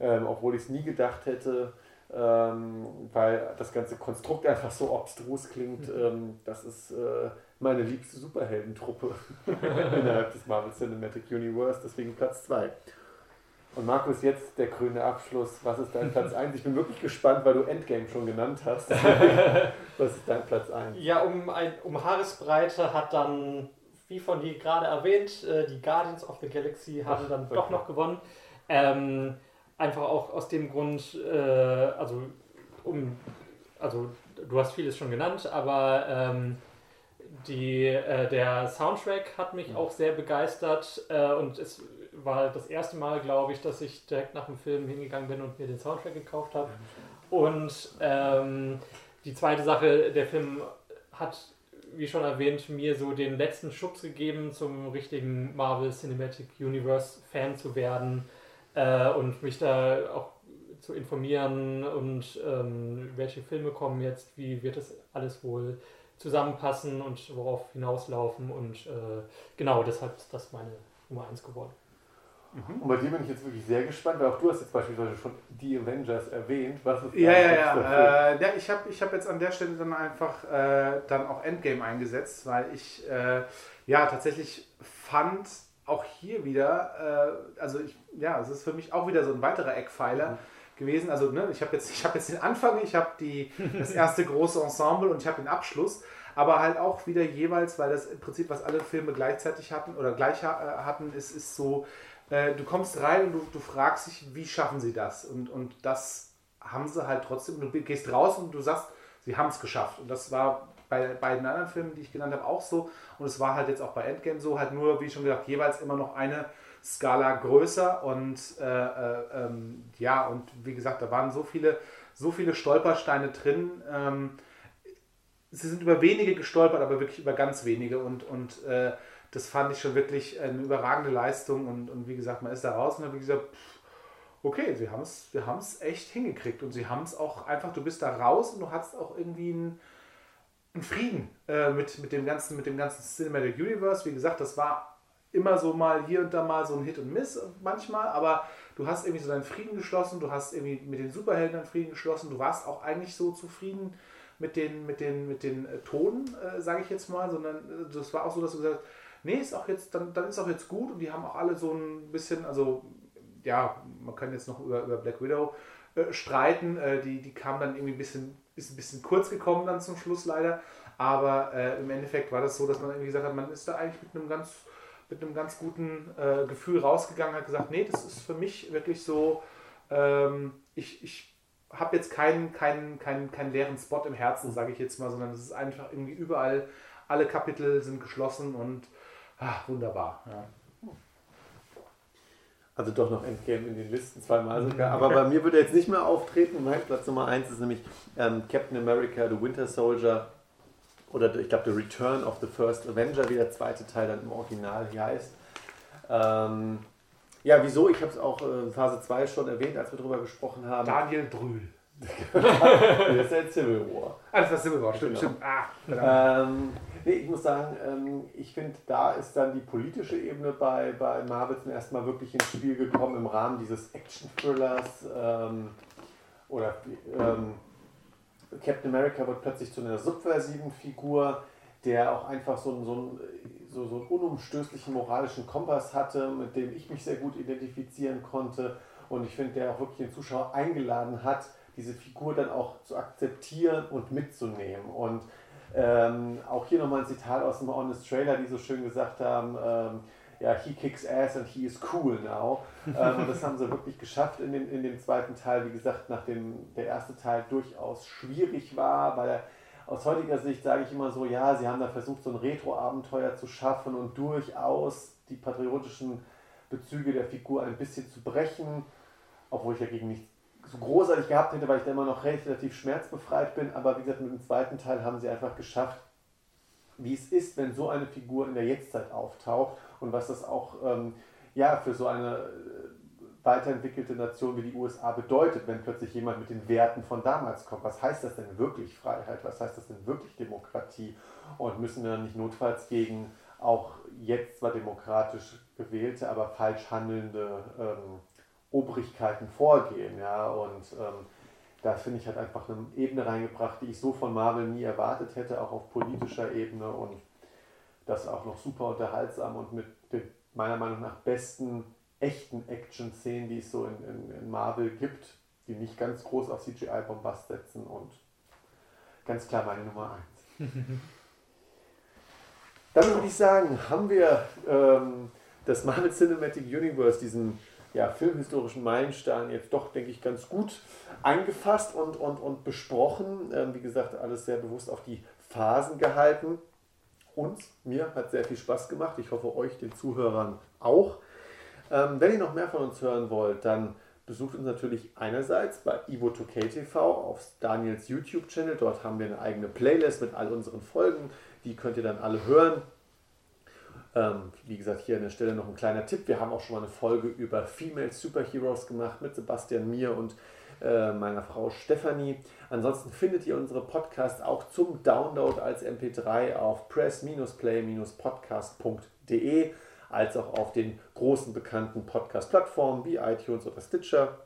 B: ähm, obwohl ich es nie gedacht hätte, ähm, weil das ganze Konstrukt einfach so abstrus klingt, mhm. ähm, das ist äh, meine liebste Superheldentruppe *laughs* innerhalb des Marvel Cinematic Universe, deswegen Platz 2. Und Markus, jetzt der grüne Abschluss. Was ist dein Platz 1? Ich bin wirklich gespannt, weil du Endgame schon genannt hast. *laughs* Was ist dein Platz 1?
D: Ja, um, ein, um Haaresbreite hat dann wie von dir gerade erwähnt, äh, die Guardians of the Galaxy haben Ach, dann okay. doch noch gewonnen. Ähm, einfach auch aus dem Grund, äh, also um, also du hast vieles schon genannt, aber ähm, die, äh, der Soundtrack hat mich mhm. auch sehr begeistert äh, und es war das erste Mal, glaube ich, dass ich direkt nach dem Film hingegangen bin und mir den Soundtrack gekauft habe. Und ähm, die zweite Sache, der Film hat wie schon erwähnt, mir so den letzten Schubs gegeben, zum richtigen Marvel Cinematic Universe Fan zu werden äh, und mich da auch zu informieren und ähm, welche Filme kommen jetzt, wie wird das alles wohl zusammenpassen und worauf hinauslaufen und äh, genau deshalb ist das meine Nummer 1 geworden.
B: Mhm. Und bei dir bin ich jetzt wirklich sehr gespannt, weil auch du hast jetzt beispielsweise schon die Avengers erwähnt.
C: Was ist ja, ja, ja. Äh, ja. Ich habe ich hab jetzt an der Stelle dann einfach äh, dann auch Endgame eingesetzt, weil ich äh, ja tatsächlich fand, auch hier wieder, äh, also ich, ja, es ist für mich auch wieder so ein weiterer Eckpfeiler. Mhm. gewesen. Also ne, ich habe jetzt, hab jetzt den Anfang, ich habe das *laughs* erste große Ensemble und ich habe den Abschluss aber halt auch wieder jeweils, weil das im Prinzip, was alle Filme gleichzeitig hatten oder gleich äh, hatten, ist, ist so äh, du kommst rein und du, du fragst dich, wie schaffen sie das? Und, und das haben sie halt trotzdem. Du gehst raus und du sagst, sie haben es geschafft. Und das war bei beiden anderen Filmen, die ich genannt habe, auch so. Und es war halt jetzt auch bei Endgame so, halt nur, wie schon gesagt, jeweils immer noch eine Skala größer. Und äh, äh, ähm, ja, und wie gesagt, da waren so viele, so viele Stolpersteine drin. Ähm, sie sind über wenige gestolpert, aber wirklich über ganz wenige. Und, und äh, das fand ich schon wirklich eine überragende Leistung und, und wie gesagt, man ist da raus und hat gesagt, pff, okay, sie haben es wir echt hingekriegt und sie haben es auch einfach, du bist da raus und du hast auch irgendwie einen, einen Frieden äh, mit, mit, dem ganzen, mit dem ganzen Cinematic Universe. Wie gesagt, das war immer so mal hier und da mal so ein Hit und Miss manchmal, aber du hast irgendwie so deinen Frieden geschlossen, du hast irgendwie mit den Superhelden einen Frieden geschlossen, du warst auch eigentlich so zufrieden mit den, mit den, mit den äh, Tonen, äh, sage ich jetzt mal, sondern äh, das war auch so, dass du gesagt hast, nee, ist auch jetzt, dann, dann ist auch jetzt gut und die haben auch alle so ein bisschen, also ja, man kann jetzt noch über, über Black Widow äh, streiten, äh, die, die kam dann irgendwie ein bisschen, ist ein bisschen kurz gekommen dann zum Schluss leider, aber äh, im Endeffekt war das so, dass man irgendwie gesagt hat, man ist da eigentlich mit einem ganz, mit einem ganz guten äh, Gefühl rausgegangen, hat gesagt, nee, das ist für mich wirklich so, ähm, ich, ich habe jetzt keinen, keinen, keinen, keinen leeren Spot im Herzen, sage ich jetzt mal, sondern es ist einfach irgendwie überall, alle Kapitel sind geschlossen und Ach, wunderbar. Ja.
B: Also doch noch Endgame in den Listen, zweimal sogar. Aber bei mir würde er jetzt nicht mehr auftreten. Mein Platz Nummer 1 ist nämlich ähm, Captain America, The Winter Soldier. Oder ich glaube, The Return of the First Avenger, wie der zweite Teil dann im Original hier heißt. Ähm, ja, wieso? Ich habe es auch in Phase 2 schon erwähnt, als wir darüber gesprochen haben.
C: Daniel Brühl. *laughs*
B: das ist ja Civil War.
C: Ah, das war Civil War, stimmt, genau. stimmt. Ah,
B: Nee, ich muss sagen, ähm, ich finde, da ist dann die politische Ebene bei, bei Marvel zum wirklich ins Spiel gekommen im Rahmen dieses Action-Thrillers ähm, oder ähm, Captain America wird plötzlich zu einer subversiven Figur, der auch einfach so, einen, so, so, so einen unumstößlichen moralischen Kompass hatte, mit dem ich mich sehr gut identifizieren konnte und ich finde, der auch wirklich den Zuschauer eingeladen hat, diese Figur dann auch zu akzeptieren und mitzunehmen. Und ähm, auch hier nochmal ein Zitat aus dem Honest Trailer, die so schön gesagt haben, ähm, ja, he kicks ass and he is cool now. *laughs* ähm, das haben sie wirklich geschafft in dem, in dem zweiten Teil. Wie gesagt, nachdem der erste Teil durchaus schwierig war, weil er aus heutiger Sicht sage ich immer so, ja, sie haben da versucht, so ein Retro-Abenteuer zu schaffen und durchaus die patriotischen Bezüge der Figur ein bisschen zu brechen, obwohl ich dagegen nichts so großartig gehabt hätte, weil ich da immer noch relativ schmerzbefreit bin. Aber wie gesagt, mit dem zweiten Teil haben sie einfach geschafft, wie es ist, wenn so eine Figur in der Jetztzeit auftaucht und was das auch ähm, ja, für so eine äh, weiterentwickelte Nation wie die USA bedeutet, wenn plötzlich jemand mit den Werten von damals kommt. Was heißt das denn wirklich Freiheit? Was heißt das denn wirklich Demokratie? Und müssen wir dann nicht notfalls gegen auch jetzt zwar demokratisch gewählte, aber falsch handelnde ähm, Obrigkeiten vorgehen. Ja? Und ähm, da finde ich, hat einfach eine Ebene reingebracht, die ich so von Marvel nie erwartet hätte, auch auf politischer Ebene und das auch noch super unterhaltsam und mit den meiner Meinung nach besten echten Action-Szenen, die es so in, in, in, Marvel gibt, die nicht ganz groß auf CGI-Bombast setzen und ganz klar meine Nummer 1. *laughs* Dann würde ich sagen, haben wir ähm, das Marvel Cinematic Universe, diesen ja, filmhistorischen Meilenstein jetzt doch, denke ich, ganz gut eingefasst und, und, und besprochen. Ähm, wie gesagt, alles sehr bewusst auf die Phasen gehalten. Uns, mir hat sehr viel Spaß gemacht. Ich hoffe, euch, den Zuhörern auch. Ähm, wenn ihr noch mehr von uns hören wollt, dann besucht uns natürlich einerseits bei Ivo2KTV auf Daniels YouTube-Channel. Dort haben wir eine eigene Playlist mit all unseren Folgen. Die könnt ihr dann alle hören. Ähm, wie gesagt, hier an der Stelle noch ein kleiner Tipp. Wir haben auch schon mal eine Folge über Female Superheroes gemacht mit Sebastian, mir und äh, meiner Frau Stefanie. Ansonsten findet ihr unsere Podcasts auch zum Download als MP3 auf press-play-podcast.de als auch auf den großen bekannten Podcast-Plattformen wie iTunes oder Stitcher.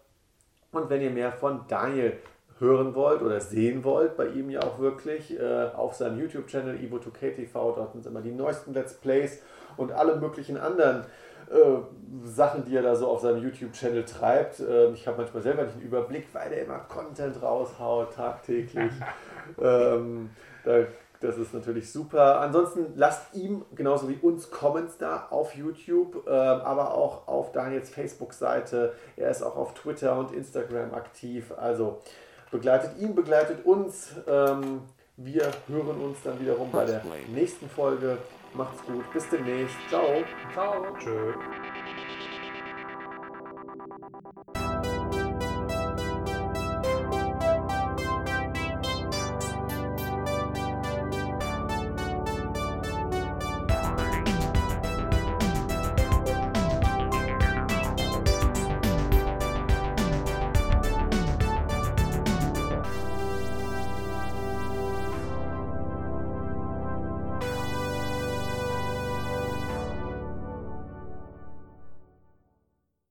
B: Und wenn ihr mehr von Daniel hören wollt oder sehen wollt, bei ihm ja auch wirklich, äh, auf seinem YouTube-Channel Evo2KTV, dort sind immer die neuesten Let's Plays und alle möglichen anderen äh, Sachen, die er da so auf seinem YouTube-Channel treibt. Äh, ich habe manchmal selber nicht einen Überblick, weil er immer Content raushaut, tagtäglich. *laughs* ähm, da, das ist natürlich super. Ansonsten lasst ihm genauso wie uns Comments da auf YouTube, äh, aber auch auf Daniels Facebook-Seite. Er ist auch auf Twitter und Instagram aktiv. Also begleitet ihn, begleitet uns. Ähm, wir hören uns dann wiederum bei der nächsten Folge. Macht's gut. Bis demnächst. Ciao.
C: Ciao. Tschö.